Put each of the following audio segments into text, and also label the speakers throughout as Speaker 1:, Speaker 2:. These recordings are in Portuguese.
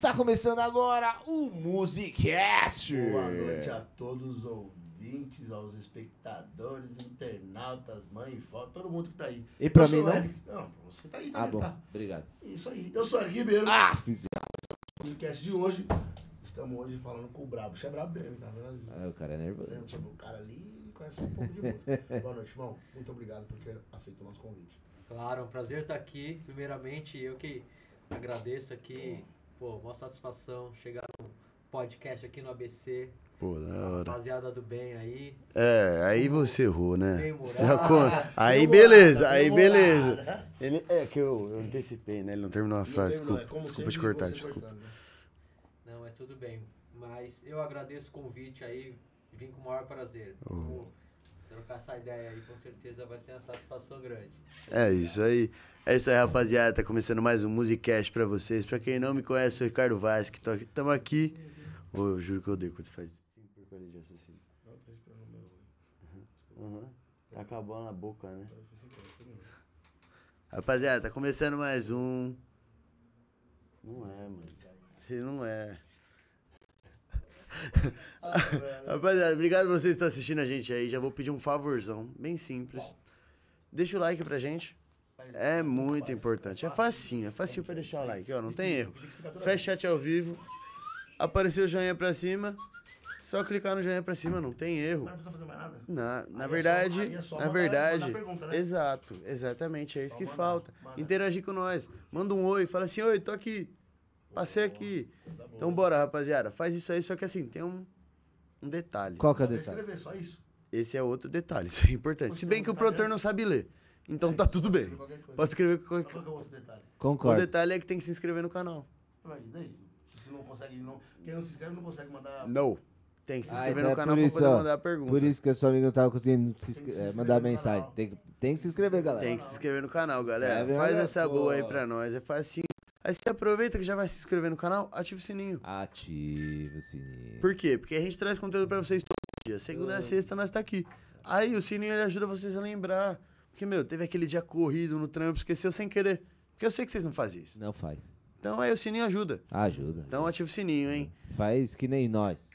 Speaker 1: Tá começando agora o Musicast.
Speaker 2: Boa noite a todos os ouvintes, aos espectadores, internautas, mãe, vó, todo mundo que tá aí.
Speaker 1: E pra
Speaker 2: Eu
Speaker 1: mim
Speaker 2: sou o
Speaker 1: não?
Speaker 2: Eric- Não, você tá aí
Speaker 1: Ah,
Speaker 2: também,
Speaker 1: bom.
Speaker 2: tá?
Speaker 1: Obrigado.
Speaker 2: Isso aí. Eu sou o Eric Ribeiro.
Speaker 1: Ah, fiz.
Speaker 2: Podcast de hoje, estamos hoje falando com o Brabo. Você é brabo mesmo, tá vendo?
Speaker 1: Ah, o cara é nervoso.
Speaker 2: Vendo sobre o cara ali conhece um pouco de música. Boa noite, irmão. Muito obrigado por ter aceito o nosso convite.
Speaker 3: Claro, é um prazer estar aqui. Primeiramente, eu que agradeço aqui, pô, uma satisfação chegar no podcast aqui no ABC.
Speaker 4: Pô, da hora.
Speaker 3: Rapaziada do bem aí,
Speaker 4: É, aí você errou, né?
Speaker 3: moral.
Speaker 4: Já con- Aí
Speaker 2: Deu
Speaker 4: beleza,
Speaker 2: morada,
Speaker 4: aí beleza.
Speaker 2: morada.
Speaker 4: Ele, é que eu, eu antecipei, né? Ele não terminou a frase.
Speaker 2: terminou, é
Speaker 4: Desculpa, desculpa te cortar, desculpa.
Speaker 2: cortando, né?
Speaker 3: Não, mas tudo bem. Mas eu agradeço o convite aí, vim com o maior prazer.
Speaker 4: Oh.
Speaker 3: Trocar essa ideia aí, com certeza vai ser uma satisfação grande.
Speaker 4: É isso aí. É isso aí, rapaziada. Tá começando mais um Musicast pra vocês. Pra quem não me conhece, eu sou o Ricardo Vaz, que tô aqui- tamo aqui. Ô, eu juro que eu odeio quando faz cinco porcaria de raciocínio.
Speaker 2: Não, tô esperando o meu.
Speaker 4: Uhum. Tá com a bola na boca, né?
Speaker 2: Mesmo.
Speaker 4: Rapaziada, tá começando mais um. Não é, mano. Você não é.
Speaker 2: Ah.
Speaker 4: Rapaziada, obrigado vocês que estão assistindo a gente aí. Já vou pedir um favorzão, bem simples. Deixa o like pra gente. É muito importante. É facinho, é facinho pra deixar o like, ó, não tem erro. Fecha chat ao vivo. Apareceu o joinha pra cima. Só clicar no joinha pra cima, não tem erro.
Speaker 2: Mas não precisa fazer mais nada.
Speaker 4: Na, na
Speaker 2: Aí é
Speaker 4: verdade,
Speaker 2: só- é
Speaker 4: na verdade,
Speaker 2: mandar pergunta, né?
Speaker 4: exato, exatamente, é isso que falta.
Speaker 2: manda.
Speaker 4: Interagir com nós. Manda um oi, fala assim, oi, tô aqui. Passei aqui. Então bora, rapaziada. Faz isso aí, só que assim, tem um, um detalhe.
Speaker 1: Qual que é o detalhe?
Speaker 2: escrever, só isso.
Speaker 4: Esse é outro detalhe, isso é importante. Se bem que o produtor não sabe ler. Então tá tudo bem. Pode escrever qualquer
Speaker 2: Qual que é o outro detalhe?
Speaker 4: O
Speaker 1: Concordo.
Speaker 4: detalhe é que tem que se inscrever no canal.
Speaker 2: Mas e daí? Se não consegue, não... quem não se inscreve não consegue mandar...
Speaker 4: Não. Tem que se
Speaker 1: Ah,
Speaker 4: inscrever
Speaker 1: então
Speaker 4: no
Speaker 1: é
Speaker 4: canal
Speaker 1: por
Speaker 4: pra
Speaker 1: isso,
Speaker 4: poder
Speaker 1: ó.
Speaker 4: mandar a pergunta.
Speaker 1: Por isso que a sua amiga não tava conseguindo se inscre- é, mandar
Speaker 2: no
Speaker 1: mensagem.
Speaker 2: canal.
Speaker 1: Tem que, tem que se inscrever, galera.
Speaker 4: Tem que se inscrever no canal, galera.
Speaker 1: Inscreve,
Speaker 4: Faz
Speaker 1: olha,
Speaker 4: essa
Speaker 1: pô.
Speaker 4: boa aí pra nós. É facinho. Aí você aproveita que já vai se inscrever no canal, ativa o sininho.
Speaker 1: Ativa o sininho.
Speaker 4: Por quê? Porque a gente traz conteúdo pra vocês todos os dias. Segunda a sexta nós tá aqui. Aí o sininho ele ajuda vocês a lembrar. Porque, meu, teve aquele dia corrido no trampo, esqueceu sem querer. Porque eu sei que vocês não fazem isso.
Speaker 1: Não faz.
Speaker 4: Então aí o sininho ajuda.
Speaker 1: Ajuda.
Speaker 4: Então ativa o sininho, hein?
Speaker 1: Faz que nem nós.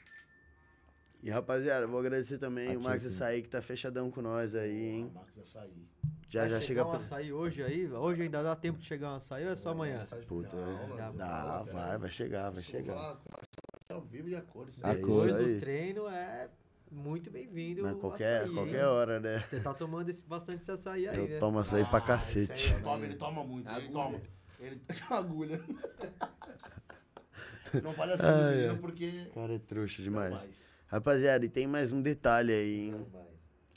Speaker 4: E rapaziada, vou agradecer também o Max. Açaí que tá fechadão com nós aí, hein?
Speaker 2: Max açaí.
Speaker 4: Já
Speaker 3: Vai
Speaker 4: já chega
Speaker 3: um
Speaker 4: pra.
Speaker 3: açaí hoje aí? Hoje ainda dá tempo de chegar um açaí ou é só amanhã?
Speaker 4: Puta,
Speaker 2: Não, não,
Speaker 3: já
Speaker 2: não,
Speaker 4: Dá, vai, vai chegar, vai chegar.
Speaker 2: o ao vivo e a cores.
Speaker 4: É
Speaker 1: A
Speaker 4: isso
Speaker 1: cor
Speaker 4: aí.
Speaker 3: do treino é muito bem-vindo.
Speaker 4: Mas
Speaker 3: o
Speaker 4: qualquer,
Speaker 3: açaí,
Speaker 4: qualquer
Speaker 3: hein?
Speaker 4: hora, né?
Speaker 3: Você tá tomando esse, bastante esse açaí aí,
Speaker 4: Eu
Speaker 3: né?
Speaker 4: tomo açaí pra
Speaker 2: Ah,
Speaker 4: cacete.
Speaker 2: esse aí Ele toma, ele toma muito, ele toma. Ele uma agulha. Não fale assim,
Speaker 4: ai.
Speaker 2: porque.
Speaker 4: Cara, é trouxa demais.
Speaker 2: mais.
Speaker 4: Rapaziada, e tem mais um detalhe aí,
Speaker 3: Não
Speaker 4: hein?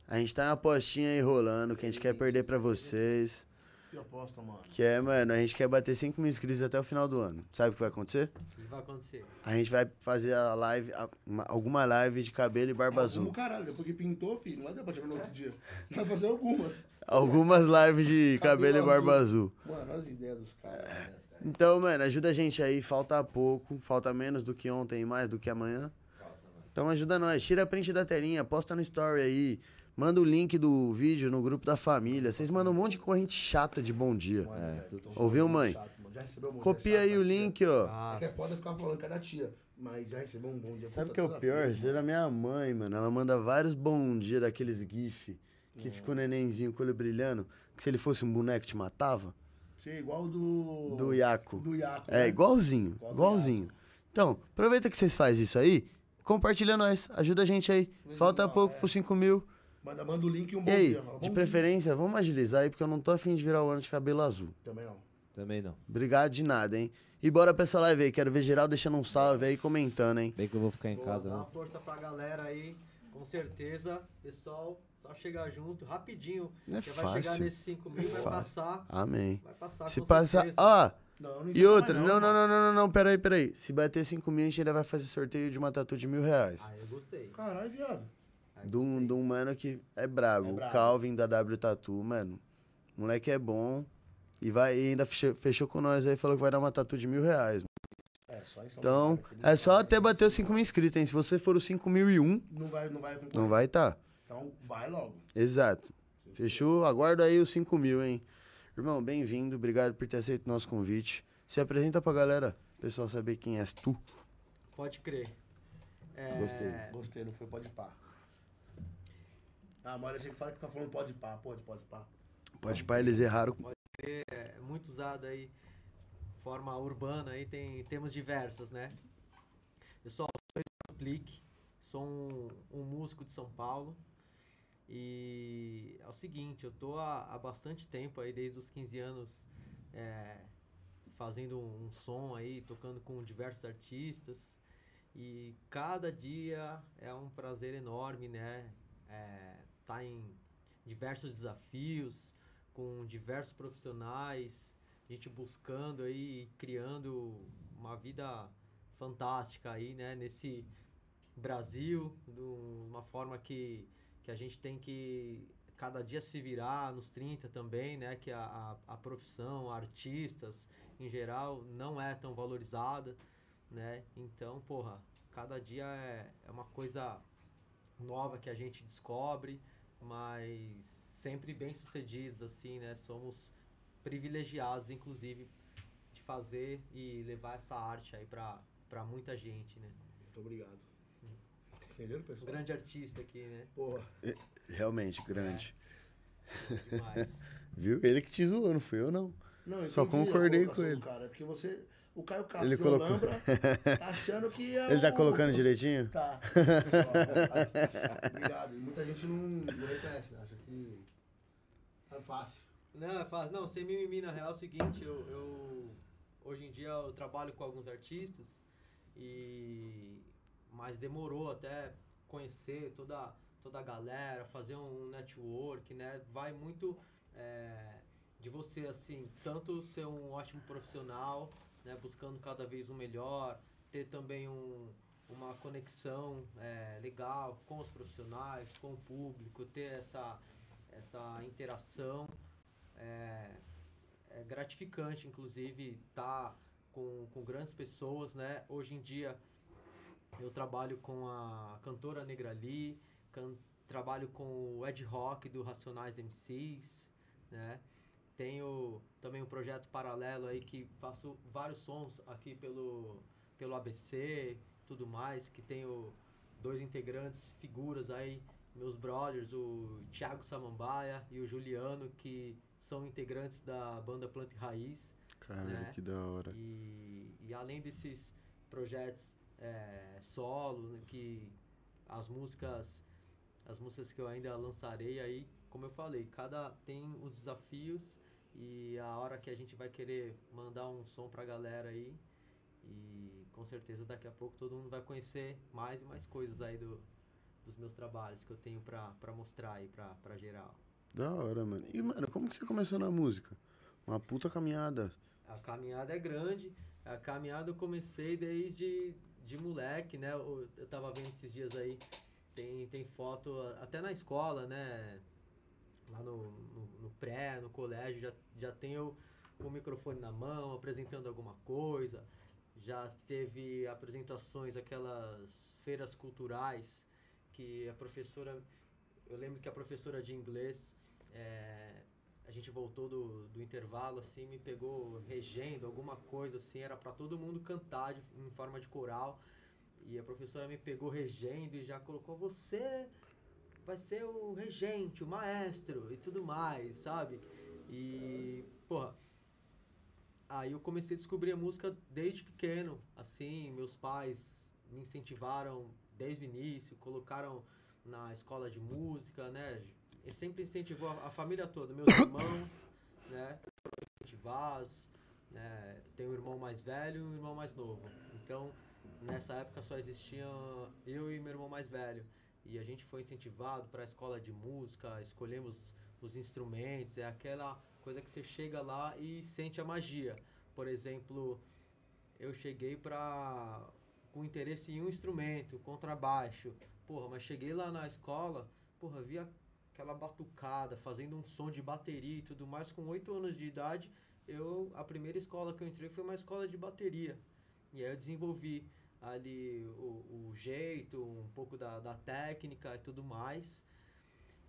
Speaker 4: A gente tá uma apostinha aí rolando que a gente quer perder pra vocês.
Speaker 2: Que aposta, mano.
Speaker 4: Que é, mano, a gente quer bater 5 mil inscritos até o final do ano. Sabe o que vai acontecer?
Speaker 3: O que vai acontecer?
Speaker 4: A gente vai fazer a live, a- uma- alguma live de cabelo e barba
Speaker 2: Alguma,
Speaker 4: azul.
Speaker 2: caralho, porque pintou, filho. Não vai dar pra chegar no outro dia. Vai fazer algumas.
Speaker 4: Algumas lives de cabelo e
Speaker 2: Cabelo
Speaker 4: barba
Speaker 2: azul.
Speaker 4: azul.
Speaker 2: Mano, olha as ideias dos caras.
Speaker 4: Então, mano, ajuda a gente aí. Falta pouco. Falta menos do que ontem e mais do que amanhã. Então ajuda nós. Tira a print da telinha, posta no story aí. Manda o link do vídeo no grupo da família. Vocês mandam um monte de corrente chata de bom dia.
Speaker 2: Mano,
Speaker 1: É, tudo
Speaker 2: tô
Speaker 4: Ouviu, mãe?
Speaker 2: chato.
Speaker 4: Copia
Speaker 2: É
Speaker 4: aí o
Speaker 2: a tia.
Speaker 4: link, ó.
Speaker 2: É
Speaker 3: Ah,
Speaker 2: que é foda ficar falando cada tia. Mas já recebeu um bom dia.
Speaker 4: Sabe o que é o pior?
Speaker 2: vez,
Speaker 4: Ser da minha mãe, mano. Ela manda vários bom dia daqueles gif que fica o nenenzinho com o olho brilhando. Que se ele fosse um boneco te matava.
Speaker 2: Ser igual do.
Speaker 4: Do Iaco.
Speaker 2: Do Iaco.
Speaker 4: É,
Speaker 2: né?
Speaker 4: igualzinho.
Speaker 2: Igual
Speaker 4: Igualzinho. Então, aproveita que vocês fazem isso aí. Compartilha nós. Ajuda a gente aí. Falta pouco
Speaker 2: é.
Speaker 4: pros 5 mil.
Speaker 2: Manda, manda o link e um bom
Speaker 4: E aí,
Speaker 2: dia. Fala,
Speaker 4: de preferência, vamos agilizar aí, porque eu não tô afim de virar o ano de cabelo azul.
Speaker 2: Também não.
Speaker 1: Também não.
Speaker 4: Obrigado de nada, hein? E bora pra essa live aí. Quero ver geral deixando um salve aí, comentando, hein?
Speaker 1: Bem que eu vou ficar em
Speaker 3: Boa,
Speaker 1: casa,
Speaker 3: dá
Speaker 1: né?
Speaker 3: uma força pra galera aí, com certeza. Pessoal, só chegar junto, rapidinho.
Speaker 4: É
Speaker 3: Você vai chegar
Speaker 4: fácil.
Speaker 3: nesses 5 mil, vai
Speaker 4: Fácil.
Speaker 3: passar.
Speaker 4: Amém.
Speaker 3: Vai passar
Speaker 4: Se
Speaker 3: com
Speaker 4: passar.
Speaker 3: certeza.
Speaker 4: Ó,
Speaker 2: Não, não
Speaker 4: e outra. Não, não,
Speaker 2: mano.
Speaker 4: não, não, não, não. Peraí, peraí. Se bater 5 mil, a gente ainda vai fazer sorteio de uma tatu de mil reais.
Speaker 3: Ah, eu gostei.
Speaker 2: Caralho, viado.
Speaker 4: De um, de um mano que é brabo.
Speaker 2: É
Speaker 4: o. Calvin da W Tatu, mano. Moleque é bom. E, vai, e ainda fechou, fechou com nós aí, falou que vai dar uma tatu de mil reais.
Speaker 2: É, só em São
Speaker 4: Então, é só até bater os 5 mil inscritos, hein? Se você for os 5 mil e um,
Speaker 2: Não vai, não vai
Speaker 4: não vai tá.
Speaker 2: Então, vai logo.
Speaker 4: Exato. Fechou? Aguarda aí os 5 mil, hein? Irmão, bem-vindo. Obrigado por ter aceito o nosso convite. Se apresenta pra galera. O pessoal saber quem és tu.
Speaker 3: Pode crer. É,
Speaker 4: Gostei.
Speaker 5: Gostei, não foi pode pá. Ah, mas achei que fala que fica falando pode pá, pode, pode pá.
Speaker 4: Pode pá, eles erraram.
Speaker 3: é muito usado aí, forma urbana aí, tem termos diversos, né? Eu sou Aplique, sou um, um músico de São Paulo. E é o seguinte, eu tô há, há bastante tempo aí, desde os 15 anos, é, fazendo um, um som aí, tocando com diversos artistas. E cada dia é um prazer enorme, né? É, tá em diversos desafios, com diversos profissionais, gente buscando aí, criando uma vida fantástica aí, né? Nesse Brasil, de uma forma que, que a gente tem que cada dia se virar nos 30 também, né? Que a, a, a profissão, artistas em geral, não é tão valorizada, né? Então, porra, cada dia é, é uma coisa nova que a gente descobre, mas sempre bem sucedidos, assim, né? Somos privilegiados, inclusive, de fazer e levar essa arte aí pra, pra muita gente, né?
Speaker 5: Muito obrigado. Entenderam, pessoal?
Speaker 3: Grande artista aqui, né?
Speaker 5: Porra.
Speaker 4: Realmente, grande.
Speaker 3: Demais.
Speaker 4: Viu? Ele que te zoou, não fui eu, não.
Speaker 5: Não, eu
Speaker 4: Só concordei com ele.
Speaker 5: Cara, é porque você. O Caio Castro
Speaker 4: Ele
Speaker 5: do
Speaker 4: colocou.
Speaker 5: Olambra tá achando que é.
Speaker 4: Ele tá
Speaker 5: o-
Speaker 4: colocando direitinho?
Speaker 5: Tá. Obrigado. E muita gente não, não reconhece, né? Acha que é fácil.
Speaker 3: Não, é fácil. Não, sem mimimi, na real é o seguinte, eu, eu- Hoje em dia eu trabalho com alguns artistas e... Mas demorou até conhecer toda, toda a galera, fazer um network, né? Vai muito é, de você, assim, tanto ser um ótimo profissional, né? Buscando cada vez o melhor, ter também um, uma conexão é, legal com os profissionais, com o público, ter essa, essa interação é, é gratificante, inclusive, estar com, com grandes pessoas, né? Hoje em dia eu trabalho com a cantora Negra Lee, can- trabalho com o Ed Rock do Racionais MCs, né? Tenho também um projeto paralelo aí que faço vários sons aqui pelo, pelo ABC, tudo mais, que tenho dois integrantes, figuras aí, meus brothers, o Thiago Samambaia e o Juliano, que são integrantes da banda Planta e Raiz.
Speaker 4: Caralho,
Speaker 3: Né?
Speaker 4: que da hora.
Speaker 3: E, e além desses projetos é, solo, né, que as músicas, as músicas que eu ainda lançarei aí, como eu falei, cada tem os desafios e a hora que a gente vai querer mandar um som pra galera aí. E com certeza daqui a pouco todo mundo vai conhecer mais e mais coisas aí do, dos meus trabalhos que eu tenho pra, pra mostrar aí pra, pra geral.
Speaker 4: Da hora, mano. E, mano, como que você começou na música? Uma puta caminhada.
Speaker 3: A caminhada é grande. A caminhada eu comecei desde de moleque, né? Eu, eu tava vendo esses dias aí, tem, tem foto até na escola, né? Lá no, no, no pré, no colégio, já, já tenho com o microfone na mão, apresentando alguma coisa. Já teve apresentações, aquelas feiras culturais que a professora. Eu lembro que a professora de inglês. é, a gente voltou do, do intervalo, assim, me pegou regendo, alguma coisa assim, era para todo mundo cantar de- em forma de coral. E a professora me pegou regendo e já colocou você vai ser o regente, o maestro e tudo mais, sabe? E, porra, aí eu comecei a descobrir a música desde pequeno, assim, meus pais me incentivaram desde o início, colocaram na escola de música, né? Ele sempre incentivou a, a família toda, meus irmãos, né? Incentivados, né? Tem um irmão mais velho e um irmão mais novo. Então, nessa época só existiam eu e meu irmão mais velho. E a gente foi incentivado para a escola de música, escolhemos os instrumentos, é aquela coisa que você chega lá e sente a magia. Por exemplo, eu cheguei para com interesse em um instrumento, contrabaixo. Porra, mas cheguei lá na escola, porra, vi aquela batucada, fazendo um som de bateria e tudo mais. Com oito anos de idade, eu a primeira escola que eu entrei foi uma escola de bateria. E aí eu desenvolvi ali o, o jeito, um pouco da, da técnica e tudo mais.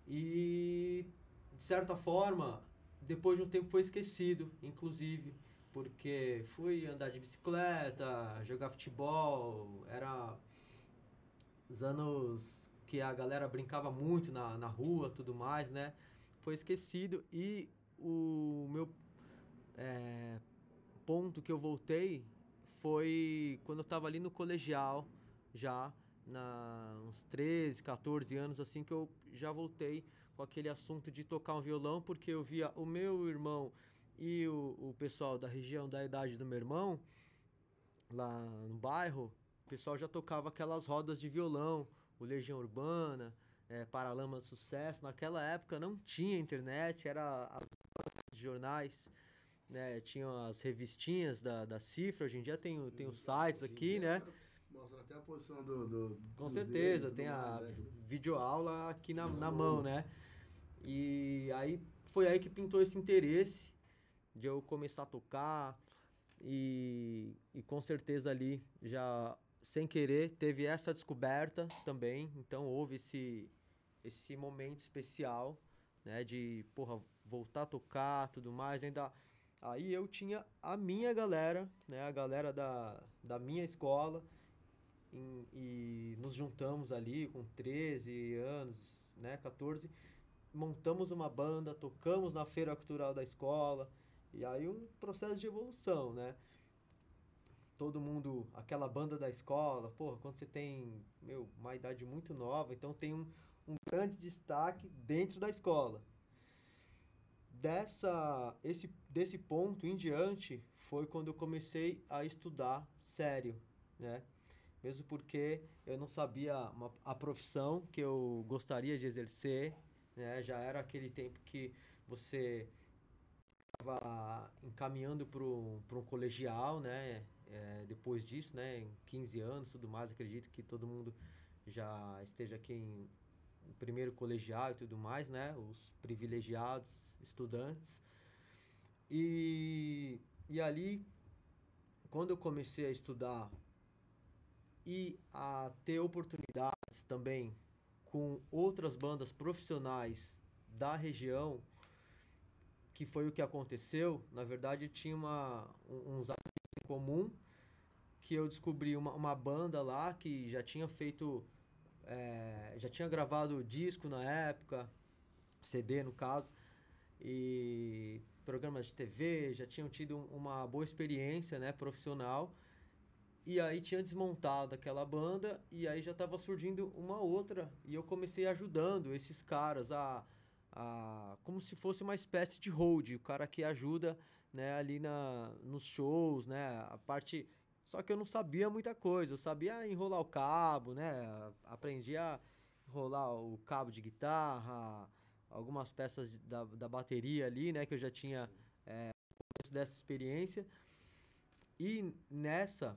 Speaker 3: E de certa forma, depois de um tempo foi esquecido, inclusive. porque fui andar de bicicleta, jogar futebol, era os anos que a galera brincava muito na, na rua, tudo mais, né? Foi esquecido e o meu é, ponto que eu voltei foi quando eu estava ali no colegial, já, na, uns 13, 14 anos, assim, que eu já voltei com aquele assunto de tocar um violão, porque eu via o meu irmão e o, o pessoal da região da idade do meu irmão, lá no bairro, o pessoal já tocava aquelas rodas de violão, o Legião Urbana, é, Paralama de Sucesso. Naquela época não tinha internet, era as jornais né? Tinham as revistinhas da, da cifra, hoje em dia tem, tem os sites aqui, né?
Speaker 5: Mostra até a posição do. do
Speaker 3: Com certeza, dedos, tem a mais, né? videoaula aqui na, na mão, né? E aí foi aí que pintou esse interesse de eu começar a tocar e, e com certeza ali já sem querer teve essa descoberta também, então houve esse esse momento especial, né, de porra voltar a tocar, tudo mais, ainda Aí eu tinha a minha galera, né, a galera da, da minha escola, em, e nos juntamos ali com 13 anos, né, 14, montamos uma banda, tocamos na feira cultural da escola, e aí um processo de evolução, né? Todo mundo, aquela banda da escola, porra, quando você tem, meu, uma idade muito nova, então tem um, um grande destaque dentro da escola, dessa esse desse ponto em diante foi quando eu comecei a estudar sério, né? Mesmo porque eu não sabia uma, a profissão que eu gostaria de exercer, né? Já era aquele tempo que você estava encaminhando para um colegial, né? É, depois disso, né? Em 15 anos, tudo mais, acredito que todo mundo já esteja aqui em primeiro colegial e tudo mais, né? Os privilegiados estudantes. E, e ali, quando eu comecei a estudar e a ter oportunidades também com outras bandas profissionais da região, que foi o que aconteceu, na verdade tinha uma, uns amigos em comum que eu descobri uma, uma banda lá que já tinha feito é, já tinha gravado disco na época, CD no caso, e programas de TV, já tinham tido uma boa experiência né, profissional. E aí tinha desmontado aquela banda e aí já estava surgindo uma outra. E eu comecei ajudando esses caras a, a como se fosse uma espécie de hold, o cara que ajuda né, ali na, nos shows, né, a parte só que eu não sabia muita coisa. Eu sabia enrolar o cabo, né? Aprendi a enrolar o cabo de guitarra, algumas peças da, da bateria ali, né? Que eu já tinha é, dessa experiência. E nessa,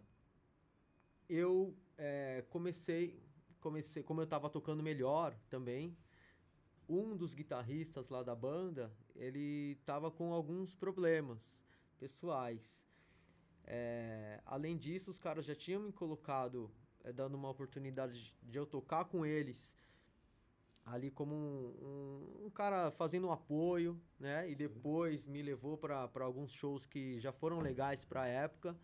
Speaker 3: eu é, comecei, comecei, como eu estava tocando melhor também, um dos guitarristas lá da banda, ele estava com alguns problemas pessoais. É, além disso, os caras já tinham me colocado, é, dando uma oportunidade de eu tocar com eles ali como um, um, um cara fazendo um apoio, né? E depois me levou para alguns shows que já foram legais para a época.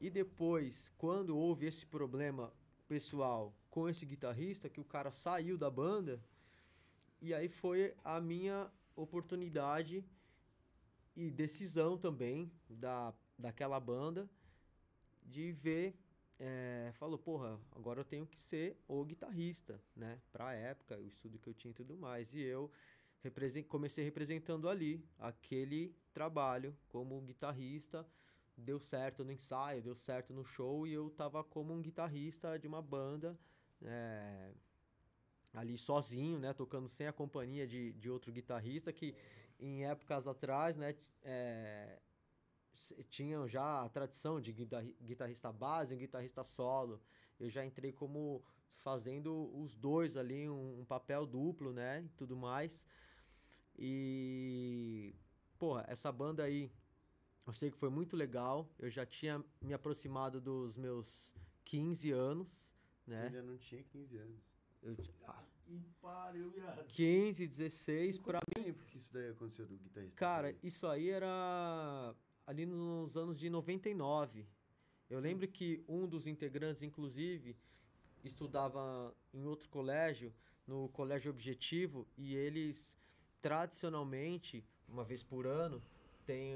Speaker 3: E depois, quando houve esse problema pessoal com esse guitarrista, que o cara saiu da banda, e aí foi a minha oportunidade e decisão também da daquela banda de ver é, falou, porra, agora eu tenho que ser o guitarrista, né? Pra época, o estudo que eu tinha e tudo mais. E eu comecei representando ali aquele trabalho como guitarrista. Deu certo no ensaio, deu certo no show e eu tava como um guitarrista de uma banda, é, ali sozinho, né? Tocando sem a companhia de, de outro guitarrista que em épocas atrás, né? É, tinham já a tradição de guitarrista base e guitarrista solo. Eu já entrei como fazendo os dois ali, um, um, papel duplo, né? E tudo mais. E, porra, essa banda aí, eu sei que foi muito legal. Eu já tinha me aproximado dos meus 15 anos, né? Você
Speaker 4: ainda não tinha 15 anos.
Speaker 3: Eu,
Speaker 5: ah, que pariu, viado.
Speaker 3: 15, 16, pra mim.
Speaker 4: tempo que isso daí aconteceu do guitarrista?
Speaker 3: Cara, isso aí era ali nos anos de 99. Eu lembro que um dos integrantes, inclusive, estudava em outro colégio, no Colégio Objetivo, e eles tradicionalmente, uma vez por ano, tem,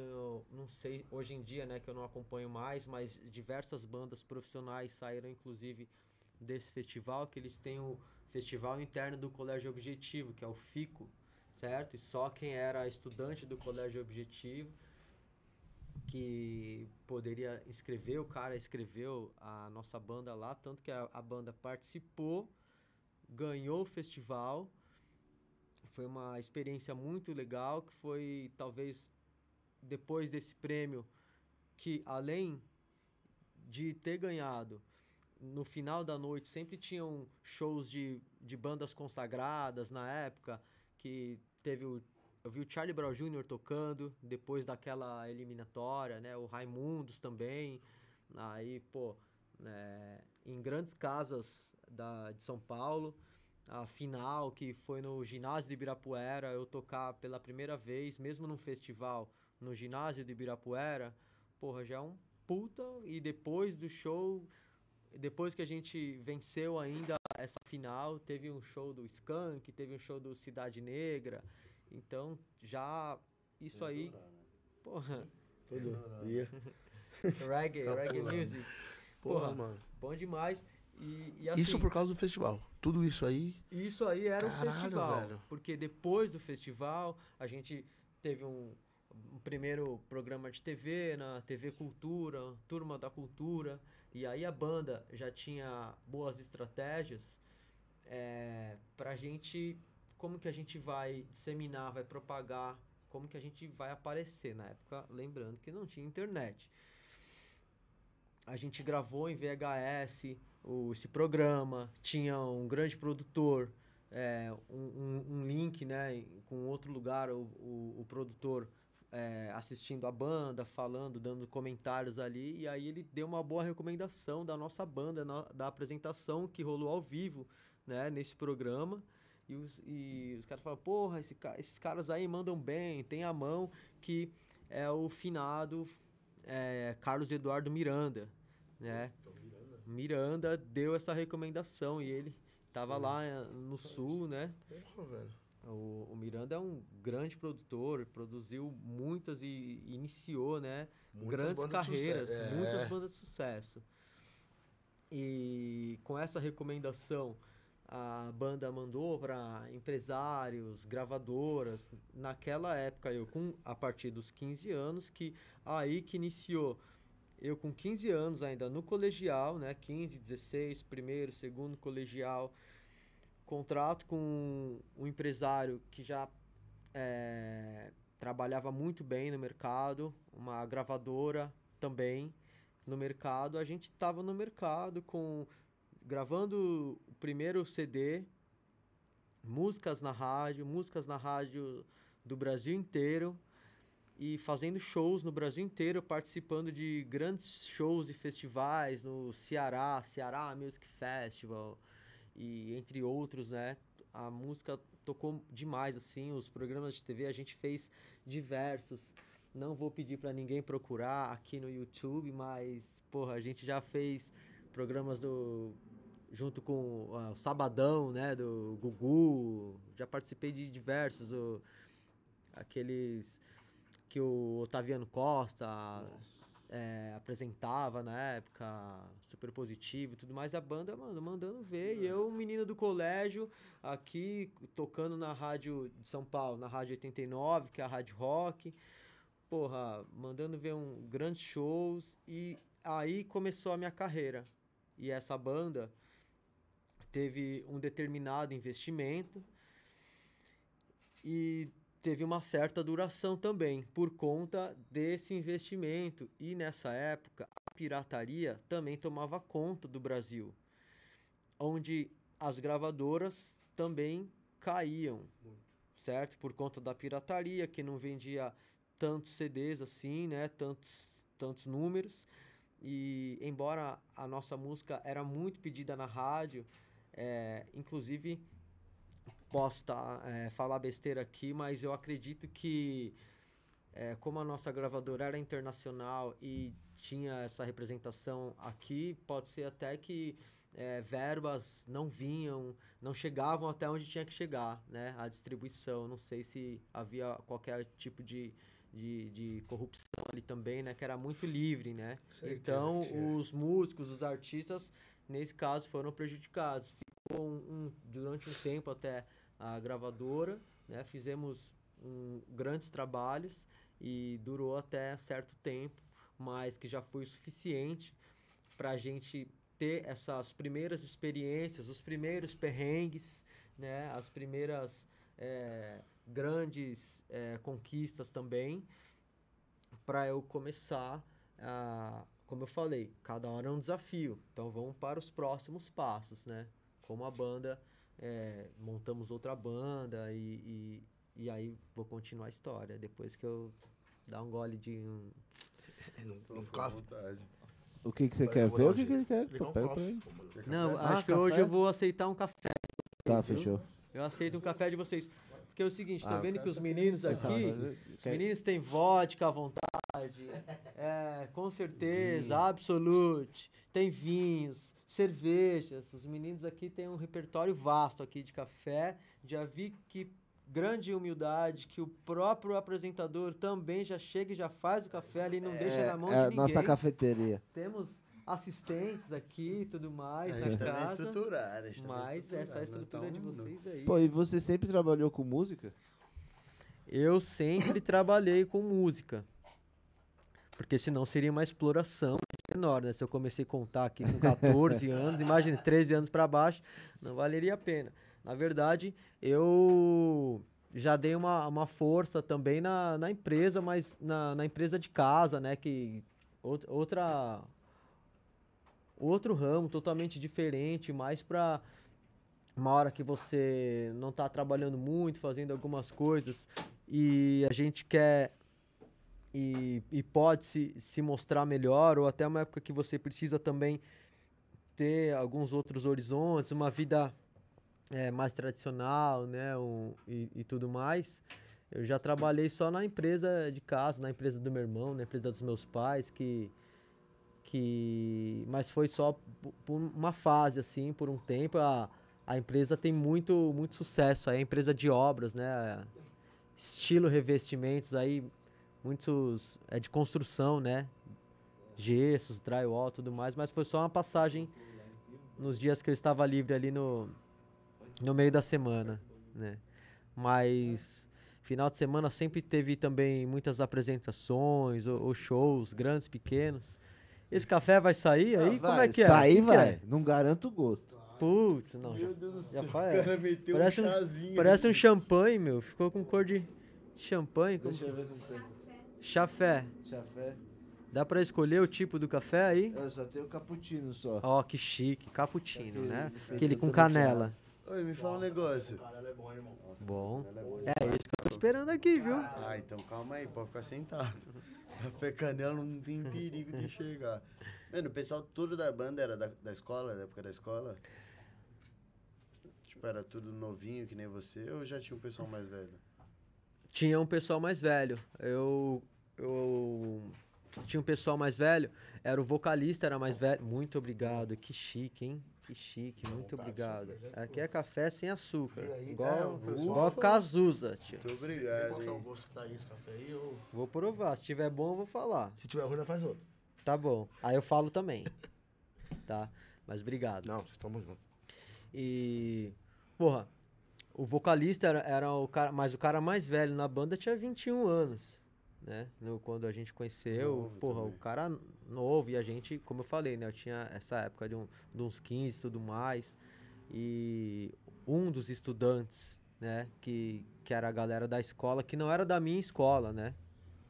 Speaker 3: não sei, hoje em dia, né, que eu não acompanho mais, mas diversas bandas profissionais saíram, inclusive, desse festival, que eles têm o festival interno do Colégio Objetivo, que é o FICO, certo? E só quem era estudante do Colégio Objetivo que poderia inscrever, o cara escreveu a nossa banda lá, tanto que a, a banda participou, ganhou o festival. Foi uma experiência muito legal, que foi talvez depois desse prêmio que além de ter ganhado, no final da noite sempre tinham shows de, de bandas consagradas na época, que teve o eu vi o Charlie Brown Jr. tocando depois daquela eliminatória, né? O Raimundos também. Aí, pô, né? em grandes casas da, de São Paulo. A final, que foi no ginásio de Ibirapuera, eu tocar pela primeira vez, mesmo num festival, no ginásio de Ibirapuera, porra, já é um puta. E depois do show, depois que a gente venceu ainda essa final, teve um show do Skank, teve um show do Cidade Negra. Então, já isso aí. Adorar, né? Porra. reggae, reggae music. Porra, porra, mano. Bom demais. E, e assim,
Speaker 6: isso por causa do festival. Tudo isso aí.
Speaker 3: Isso aí era Caralho, o festival. Velho. Porque depois do festival, a gente teve um, um, primeiro programa de TV na TV Cultura, Turma da Cultura. E aí a banda já tinha boas estratégias é, pra gente como que a gente vai disseminar, vai propagar, como que a gente vai aparecer na época, lembrando que não tinha internet. A gente gravou em VHS o, esse programa, tinha um grande produtor, é, um, um, um, link né, com outro lugar, o, o, o produtor é, assistindo a banda, falando, dando comentários ali, e aí ele deu uma boa recomendação da nossa banda, na, da apresentação que rolou ao vivo né, nesse programa. E os, e os caras falam, porra, esse, esses caras aí mandam bem, tem a mão que é o finado é, Carlos Eduardo Miranda, né? Miranda. Miranda deu essa recomendação e ele tava lá eh, no sul, né? Porra, velho. O, o, Miranda é um grande produtor, produziu muitas e iniciou, né? Muitas grandes carreiras, é. muitas bandas de sucesso. E com essa recomendação a banda mandou para empresários, gravadoras. Naquela época, eu com a partir dos 15 anos, que aí que iniciou. Eu com 15 anos ainda no colegial, né? 15, 16, primeiro, segundo colegial. Contrato com um empresário que já é, trabalhava muito bem no mercado, uma gravadora também no mercado. A gente estava no mercado com gravando o primeiro CD, músicas na rádio, músicas na rádio do Brasil inteiro e fazendo shows no Brasil inteiro, participando de grandes shows e festivais no Ceará, Ceará Music Festival e entre outros, né? A música tocou demais assim, os programas de TV a gente fez diversos. Não vou pedir para ninguém procurar aqui no YouTube, mas porra, a gente já fez programas do junto com uh, o Sabadão, né, do Gugu. Já participei de diversos, o, aqueles que o Otaviano Costa é, apresentava na época, super positivo e tudo mais. A banda, mano, mandando ver. E eu, menino do colégio, aqui tocando na rádio de São Paulo, na rádio 89, que é a rádio rock. Porra, mandando ver um grandes shows. E aí começou a minha carreira. E essa banda teve um determinado investimento e teve uma certa duração também por conta desse investimento. E nessa época, a pirataria também tomava conta do Brasil, onde as gravadoras também caíam, certo? Por conta da pirataria, que não vendia tantos CDs assim, né? Tantos, tantos números. E embora a nossa música era muito pedida na rádio, é, inclusive, posso tá, é, falar besteira aqui, mas eu acredito que é, como a nossa gravadora era internacional e tinha essa representação aqui, pode ser até que é, verbas não vinham, não chegavam até onde tinha que chegar, né? A distribuição, não sei se havia qualquer tipo de, de, de corrupção ali também, né? Que era muito livre, né? Então,
Speaker 5: é.
Speaker 3: os músicos, os artistas, nesse caso, foram prejudicados. Ficou um, um- durante um tempo até a gravadora, né? Fizemos um, grandes trabalhos e durou até certo tempo, mas que já foi o suficiente para a gente ter essas primeiras experiências, os primeiros perrengues, né? As primeiras eh, grandes eh, conquistas também, para eu começar a, como eu falei, cada hora é um desafio. Então vamos para os próximos passos, né? Como a banda, eh, montamos outra banda e, e, e aí vou continuar a história. Depois que eu dar um gole de um.
Speaker 5: Não, não
Speaker 4: Fica à vontade.
Speaker 1: O que, que você quer ver? O que, que ele quer?
Speaker 5: Um
Speaker 1: Pega pra ele.
Speaker 3: Não,
Speaker 1: Ah,
Speaker 3: acho que hoje eu vou aceitar um café.
Speaker 1: Tá,
Speaker 3: viu?
Speaker 1: fechou.
Speaker 3: Eu aceito um café de vocês. Porque é o seguinte, tô
Speaker 1: Ah,
Speaker 3: vendo que os meninos aqui. Os meninos têm vodka à vontade, é, com certeza, absolute. Tem vinhos, cervejas. Os meninos aqui têm um repertório vasto aqui de café. Já vi que grande humildade, que o próprio apresentador também já chega e já faz o café ali, não deixa na mão
Speaker 1: É
Speaker 3: de
Speaker 1: a
Speaker 3: ninguém.
Speaker 1: nossa cafeteria.
Speaker 3: Temos assistentes aqui e tudo mais
Speaker 4: A
Speaker 3: na
Speaker 4: gente tá bem
Speaker 3: casa.
Speaker 4: estruturado. a gente tá
Speaker 3: Mas essa é estrutura de vocês aí.
Speaker 1: Pô, e você sempre trabalhou com música?
Speaker 3: Eu sempre trabalhei com música. Porque senão seria uma exploração menor, né? Se eu comecei a contar aqui com 14 anos, imagine 13 anos para baixo, não valeria a pena. Na verdade, eu já dei uma, uma força também na, na empresa, mas na, na empresa de casa, né? Que out- outra outro ramo totalmente diferente, mais para uma hora que você não está trabalhando muito, fazendo algumas coisas e a gente quer e, e pode se, se mostrar melhor, ou até uma época que você precisa também ter alguns outros horizontes, uma vida eh, mais tradicional, né, um, e, e tudo mais. Eu já trabalhei só na empresa de casa, na empresa do meu irmão, na empresa dos meus pais, que que mas foi só po- por uma fase assim, por um tempo. A, a empresa tem muito muito sucesso, aí, a empresa de obras, né? Estilo revestimentos aí muitos é de construção, né? Gessos, drywall, tudo mais, mas foi só uma passagem nos dias que eu estava livre ali no no meio da semana, né? Mas final de semana sempre teve também muitas apresentações ou, ou shows grandes, pequenos. Esse café vai sair aí? Como é
Speaker 1: Vai,
Speaker 3: que é?
Speaker 1: Sair
Speaker 3: Que que
Speaker 1: vai.
Speaker 3: é?
Speaker 1: Não garanto o gosto.
Speaker 3: Putz, não. Já,
Speaker 4: Meu Deus do
Speaker 3: já
Speaker 4: céu.
Speaker 3: faz.
Speaker 4: O cara meteu
Speaker 3: Parece
Speaker 4: um
Speaker 3: um-
Speaker 4: chazinho.
Speaker 3: Parece um champanhe, meu. Ficou com cor de champanhe.
Speaker 1: Deixa eu ver como tá.
Speaker 3: Chafé.
Speaker 1: Chafé.
Speaker 3: Dá pra escolher o tipo do café aí?
Speaker 1: Eu só tenho cappuccino só.
Speaker 3: Ó, que chique. Cappuccino, né? Aquele com canela.
Speaker 4: Oi, me fala um negócio.
Speaker 5: É bom, irmão.
Speaker 3: Bom.
Speaker 4: Ela é boa
Speaker 3: É isso que eu tô esperando aqui, viu?
Speaker 4: Ah, então calma aí, pode ficar sentado. Café canela não tem perigo de enxergar. Mano, o pessoal todo da banda era da, da escola, da época da escola? Tipo, era tudo novinho, que nem você, ou já tinha um pessoal mais velho?
Speaker 3: Tinha um pessoal mais velho. Eu. Eu. Tinha um pessoal mais velho. Era o vocalista, era mais velho. Muito obrigado. Que chique, hein? Que chique. Muito
Speaker 5: vontade,
Speaker 3: obrigado.
Speaker 5: gente.
Speaker 3: Aqui é café sem açúcar.
Speaker 5: E aí,
Speaker 3: Igual,
Speaker 5: é, pessoal-
Speaker 3: igual Cazuza, tio.
Speaker 4: Muito obrigado,
Speaker 5: é o gosto que tá aí esse café aí? Eu...
Speaker 3: Vou provar. Se tiver bom, eu vou falar.
Speaker 5: Se tiver ruim, faz outro.
Speaker 3: Tá bom. Aí eu falo também. Tá? Mas obrigado.
Speaker 5: Não, estamos juntos.
Speaker 3: E. Porra, o vocalista era, era o cara. Mas o cara mais velho na banda tinha 21 anos. Né? No, quando a gente conheceu,
Speaker 4: Novo
Speaker 3: porra,
Speaker 4: também.
Speaker 3: o cara novo e a gente, como eu falei, né? Eu tinha essa época de, um, de uns 15 e tudo mais. E um dos estudantes, né? Que, que era a galera da escola, que não era da minha escola, né?